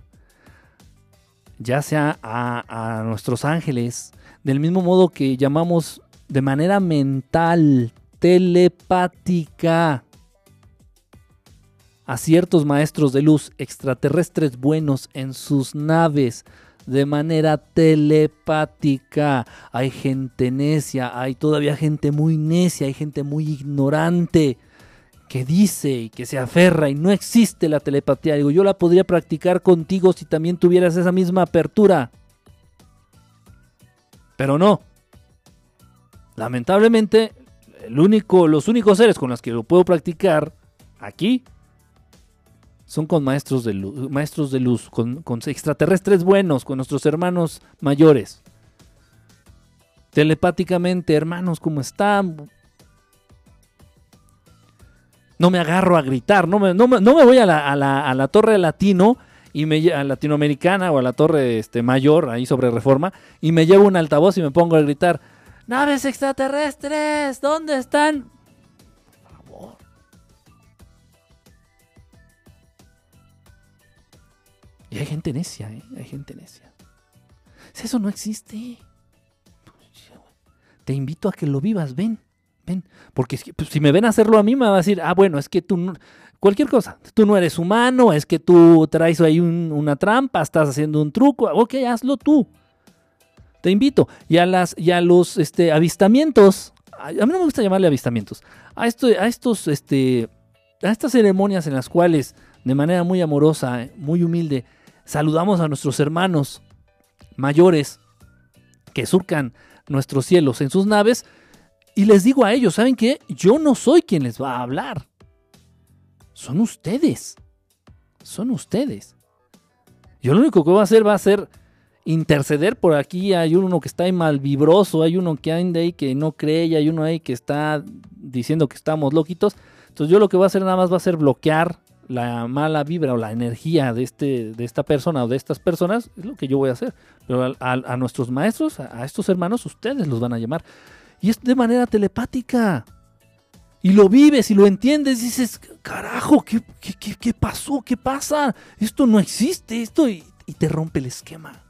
ya sea a, nuestros ángeles, del mismo modo que llamamos de manera mental, telepática, a ciertos maestros de luz extraterrestres buenos en sus naves de manera telepática. Hay gente necia, hay todavía gente muy necia, hay gente muy ignorante que dice y que se aferra y no existe la telepatía. Digo, yo la podría practicar contigo si también tuvieras esa misma apertura. Pero no. Lamentablemente, el único, los únicos seres con los que lo puedo practicar aquí son con maestros de luz, maestros de luz con, con extraterrestres buenos, con nuestros hermanos mayores. Telepáticamente, hermanos, ¿cómo están? No me agarro a gritar, no me, no me, no me voy a la, a, la, a la torre latino y me a latinoamericana o a la torre este, mayor ahí sobre reforma y me llevo un altavoz y me pongo a gritar naves extraterrestres dónde están por favor y hay gente necia ¿eh? hay gente necia. Si eso no existe te invito a que lo vivas ven porque pues, si me ven hacerlo a mí me va a decir ah bueno es que tú no, cualquier cosa. Tú no eres humano, es que tú traes ahí una trampa, estás haciendo un truco. Ok, hazlo tú. Te invito. Y a, las, y los este, avistamientos, a mí no me gusta llamarle avistamientos, a, esto, a, estos, este, a estas ceremonias en las cuales, de manera muy amorosa, muy humilde, saludamos a nuestros hermanos mayores que surcan nuestros cielos en sus naves. Y les digo a ellos, ¿saben qué? Yo no soy quien les va a hablar son ustedes. Son ustedes. Yo lo único que voy a hacer va a ser interceder por aquí. Hay uno que está ahí mal vibroso, hay uno que anda ahí que no cree, hay uno ahí que está diciendo que estamos loquitos. Entonces yo lo que voy a hacer nada más va a ser bloquear la mala vibra o la energía de, este, de esta persona o de estas personas. Es lo que yo voy a hacer. Pero a, nuestros maestros, a estos hermanos, ustedes los van a llamar. Y es de manera telepática y lo vives y lo entiendes, dices, carajo, ¿qué, qué, pasó? ¿Qué pasa? Esto no existe, esto y, te rompe el esquema.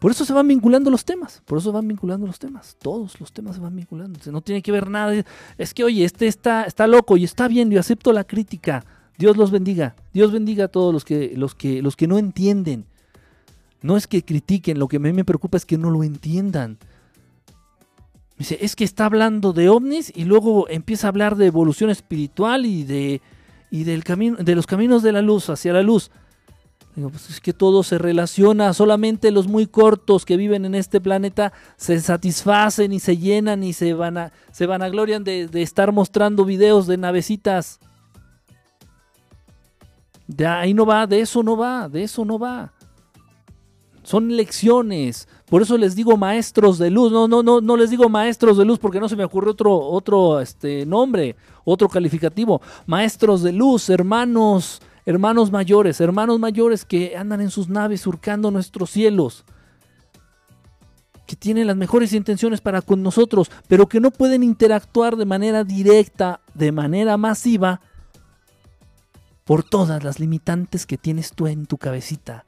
Por eso se van vinculando los temas, por eso van vinculando los temas, todos los temas se van vinculando, no tiene que ver nada, es que oye, este está, está loco y está bien, yo acepto la crítica, Dios los bendiga, Dios bendiga a todos los que, los que, los que no entienden, no es que critiquen, lo que a mí me preocupa es que no lo entiendan, Dice, es que está hablando de ovnis y luego empieza a hablar de evolución espiritual y de, y del camino, de los caminos de la luz hacia la luz. Digo, pues es que todo se relaciona, solamente los muy cortos que viven en este planeta se satisfacen y se llenan y se van a, se vanaglorian de, de estar mostrando videos de navecitas. De ahí no va, de eso no va, de eso no va. Son lecciones. Por eso les digo maestros de luz. No, no, no, no les digo maestros de luz porque no se me ocurre otro, otro este, nombre, otro calificativo. Maestros de luz, hermanos, hermanos mayores, hermanos mayores que andan en sus naves surcando nuestros cielos. Que tienen las mejores intenciones para con nosotros, pero que no pueden interactuar de manera directa, de manera masiva, por todas las limitantes que tienes tú en tu cabecita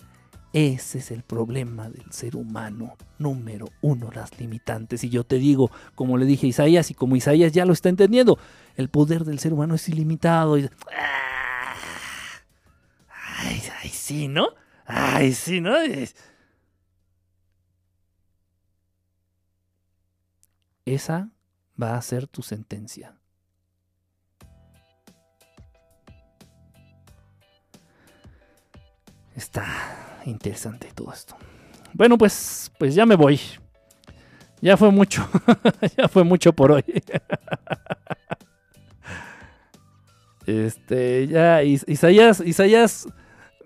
ese es el problema del ser humano, número uno, las limitantes. Y yo te digo, como le dije a Isaías, y como Isaías ya lo está entendiendo, el poder del ser humano es ilimitado. Y, ay, ay, sí, ¿no? Ay, sí, ¿no? Esa va a ser tu sentencia. Está interesante todo esto. Bueno, pues, pues ya me voy. Ya fue mucho. ya fue mucho por hoy. este, ya Isaías, Isaías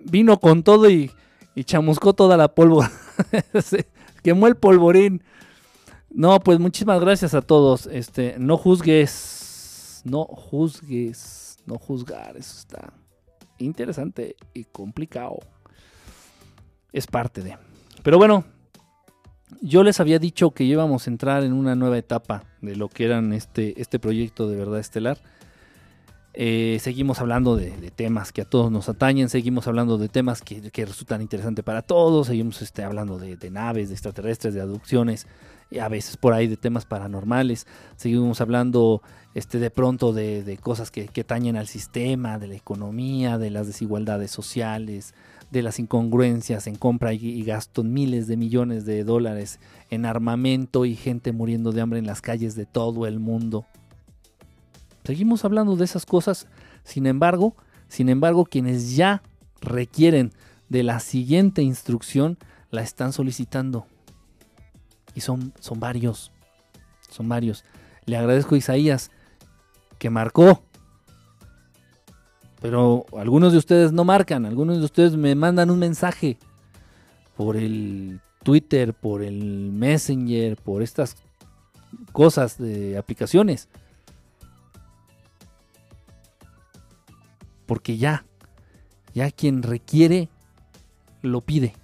vino con todo y, y chamuscó toda la polvo. quemó el polvorín. No, pues muchísimas gracias a todos. Este, no juzgues. No juzgues. No juzgar. Eso está interesante y complicado es parte de. Pero bueno, yo les había dicho que íbamos a entrar en una nueva etapa de lo que eran este, este proyecto de verdad estelar. Eh, seguimos hablando de, temas que a todos nos atañen, seguimos hablando de temas que, resultan interesantes para todos, seguimos este, hablando de, naves, de extraterrestres, de aducciones, y a veces por ahí de temas paranormales, seguimos hablando este, de pronto de, cosas que, que atañen al sistema, de la economía, de las desigualdades sociales, de las incongruencias en compra y, gasto miles de millones de dólares en armamento y gente muriendo de hambre en las calles de todo el mundo. Seguimos hablando de esas cosas, sin embargo, sin embargo, quienes ya requieren de la siguiente instrucción la están solicitando. Y son, son varios, son varios. Le agradezco a Isaías que marcó pero algunos de ustedes no marcan, algunos de ustedes me mandan un mensaje por el Twitter, por el Messenger, por estas cosas, de aplicaciones. Porque ya, ya quien requiere, lo pide.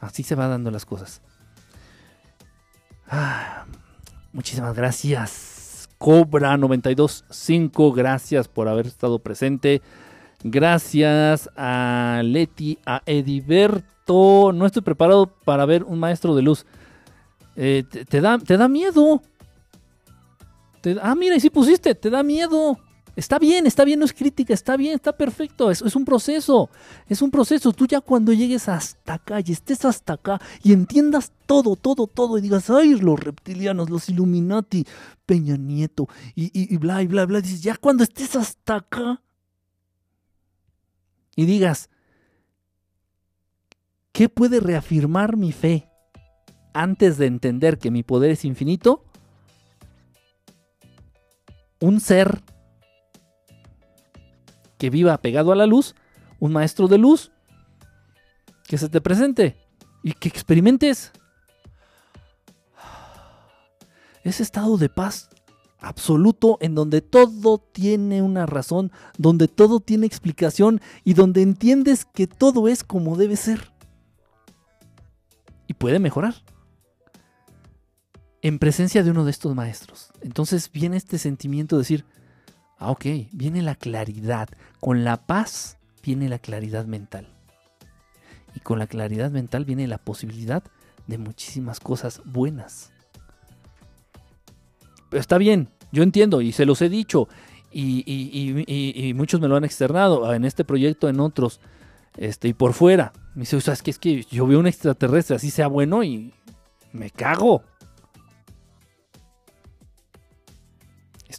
Así se van dando las cosas. Ah, muchísimas gracias. Cobra 925, gracias por haber estado presente. Gracias a Leti, a Ediberto. No estoy preparado para ver un maestro de luz. Eh, te, da, te da miedo. ah, mira, y si pusiste, te da miedo. Está bien, está bien, no es crítica, está bien, está perfecto, es, es, un proceso, es un proceso. Tú ya cuando llegues hasta acá y estés hasta acá y entiendas todo, todo, todo y digas, ay, los reptilianos, los Illuminati, Peña Nieto y, y, y bla, y bla, bla, dices, ya cuando estés hasta acá y digas, ¿qué puede reafirmar mi fe antes de entender que mi poder es infinito? Un ser que viva pegado a la luz, un maestro de luz, que se te presente y que experimentes ese estado de paz absoluto en donde todo tiene una razón, donde todo tiene explicación y donde entiendes que todo es como debe ser. Y puede mejorar. En presencia de uno de estos maestros. Entonces viene este sentimiento de decir, Ah, ok, viene la claridad. Con la paz viene la claridad mental. Y con la claridad mental viene la posibilidad de muchísimas cosas buenas. Pero está bien, yo entiendo y se los he dicho. Y, muchos me lo han externado en este proyecto, en otros. Este, y por fuera. Me dice, o sea, es que, es que yo veo un extraterrestre así sea bueno y me cago.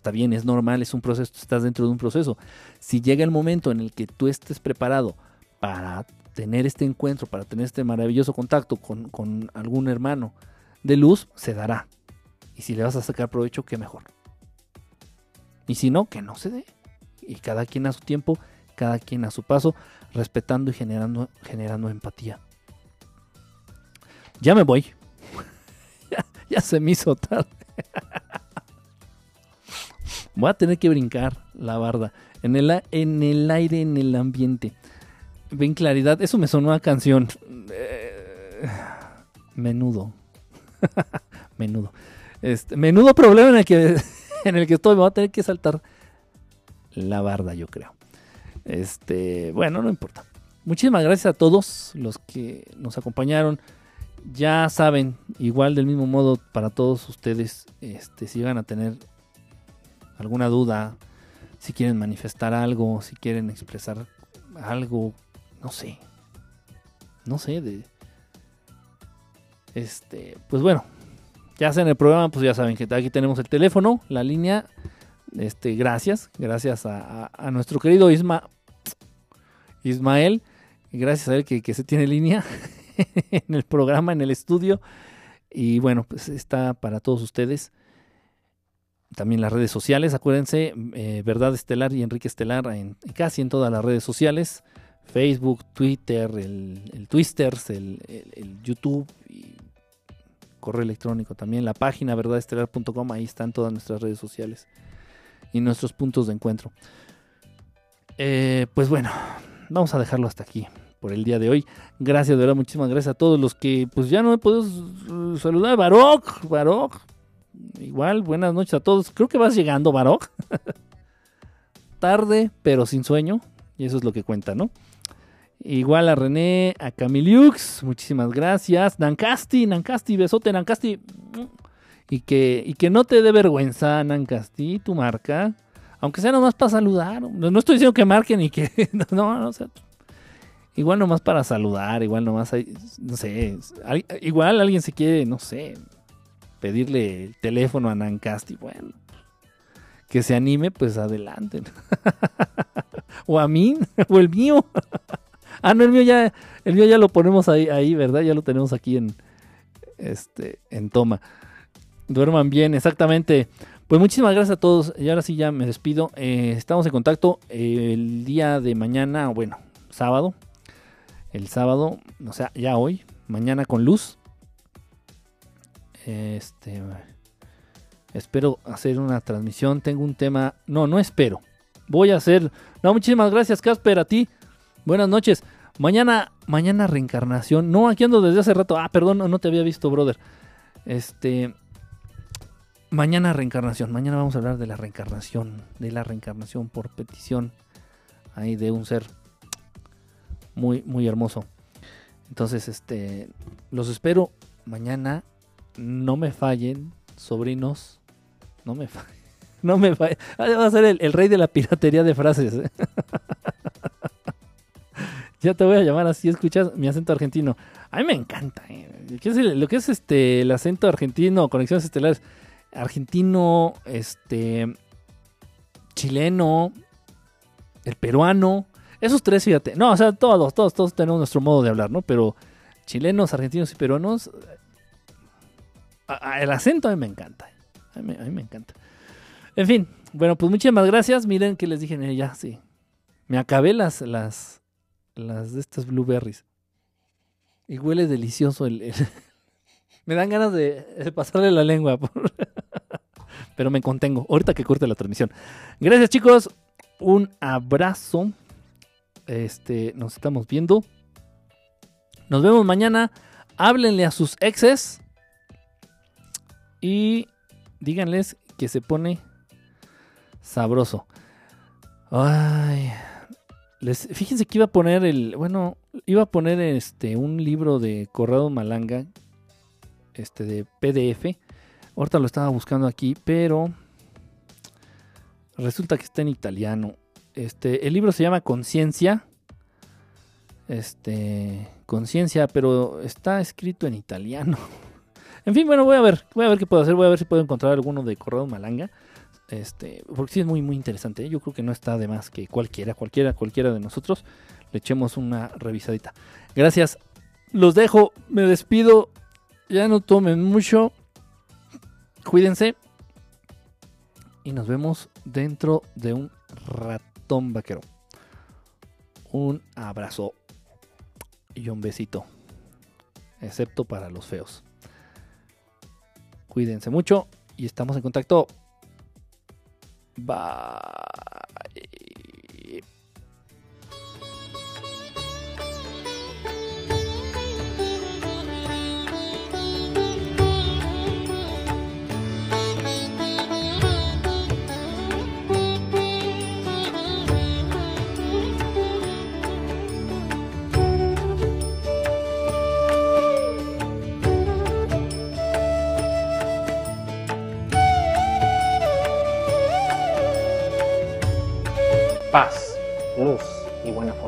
Está bien, es normal, es un proceso, estás dentro de un proceso. Si llega el momento en el que tú estés preparado para tener este encuentro, para tener este maravilloso contacto con, algún hermano de luz, se dará. Y si le vas a sacar provecho, qué mejor. Y si no, que no se dé. Y cada quien a su tiempo, cada quien a su paso, respetando y generando, generando empatía. Ya me voy. ya, ya se me hizo tarde. Voy a tener que brincar la barda. En el, en el aire, en el ambiente. Ven claridad. Eso me sonó a canción. Eh, menudo. menudo. Este, menudo problema en el que en el que estoy. Me voy a tener que saltar la barda, yo creo. Este, bueno, no importa. Muchísimas gracias a todos los que nos acompañaron. Ya saben, igual del mismo modo para todos ustedes, este, si van a tener alguna duda, si quieren manifestar algo, si quieren expresar algo, no sé. No sé, de este, pues bueno, ya sea en el programa, pues ya saben que aquí tenemos el teléfono, la línea. Este, gracias, gracias a, nuestro querido Isma, Ismael, gracias a él que, que se tiene línea en el programa, en el estudio. Y bueno, pues está para todos ustedes también las redes sociales, acuérdense, eh, Verdad Estelar y Enrique Estelar en, casi en todas las redes sociales, Facebook, Twitter, el, el Twisters, el, YouTube y correo electrónico también, la página verdadestelar.com, ahí están todas nuestras redes sociales y nuestros puntos de encuentro. Eh, pues bueno, vamos a dejarlo hasta aquí por el día de hoy. Gracias, de verdad, muchísimas gracias a todos los que pues ya no me puedo saludar. Baroc, Baroc, Igual, buenas noches a todos. Creo que vas llegando, Baroc. Tarde, pero sin sueño. Y eso es lo que cuenta, ¿no? Igual a René, a Camiliux, muchísimas gracias. Nancasti, Nancasti, besote, Nancasti. Y que, y que no te dé vergüenza, Nancasti, tu marca. Aunque sea nomás para saludar. No, estoy diciendo que marquen y que. No, no, o igual nomás para saludar, igual nomás hay, no sé, igual alguien se quiere, no sé, pedirle el teléfono a Nancasti, bueno, que se anime, pues adelante. o a mí, o el mío. ah, no, el mío ya, el mío ya lo ponemos ahí, ¿verdad? Ya lo tenemos aquí en, este, en toma. Duerman bien, exactamente. Pues muchísimas gracias a todos. Y ahora sí ya me despido. Eh, estamos en contacto el día de mañana, bueno, sábado. El sábado, o sea, ya hoy, mañana con luz. Este. Espero hacer una transmisión. Tengo un tema. No, no espero. Voy a hacer. No, muchísimas gracias, Casper, a ti. Buenas noches. Mañana, mañana reencarnación. No, aquí ando desde hace rato. Ah, perdón, no te había visto, brother. Este. Mañana reencarnación. Mañana vamos a hablar de la reencarnación. De la reencarnación por petición. Ahí de un ser muy, muy hermoso. Entonces, este. Los espero mañana. No me fallen, sobrinos. No me fallen. No me fallen. Ah, Va a ser el, rey de la piratería de frases. ¿eh? ya te voy a llamar así, escuchas mi acento argentino. A mí me encanta. ¿eh? ¿Qué es el- lo que es este el acento argentino, conexiones estelares, argentino, este chileno, el peruano, esos tres, fíjate. No, o sea, todos, todos, todos tenemos nuestro modo de hablar, ¿no? Pero chilenos, argentinos y peruanos, el acento a mí me encanta. A mí, me encanta. En fin, bueno, pues muchísimas gracias. Miren que les dije, eh, ya, sí. Me acabé las, las, las de estas blueberries. Y huele delicioso el... me dan ganas de, de pasarle la lengua. por- Pero me contengo. Ahorita que corte la transmisión. Gracias chicos. Un abrazo. Este, nos estamos viendo. Nos vemos mañana. Háblenle a sus exes. Y díganles que se pone sabroso. Ay. Les, fíjense que iba a poner el. Bueno, iba a poner este un libro de Corrado Malanga. Este de PDF. Ahorita lo estaba buscando aquí, pero. Resulta que está en italiano. Este, el libro se llama Conciencia. Este. Conciencia, pero está escrito en italiano. En fin, bueno, voy a ver. Voy a ver qué puedo hacer. Voy a ver si puedo encontrar alguno de Corrado Malanga. Este, porque sí es muy, muy interesante. ¿eh? Yo creo que no está de más que cualquiera, cualquiera, cualquiera de nosotros le echemos una revisadita. Gracias. Los dejo. Me despido. Ya no tomen mucho. Cuídense. Y nos vemos dentro de un ratón vaquero. Un abrazo y un besito. Excepto para los feos. Cuídense mucho y estamos en contacto. Bye. Paz, luz y buena fortuna.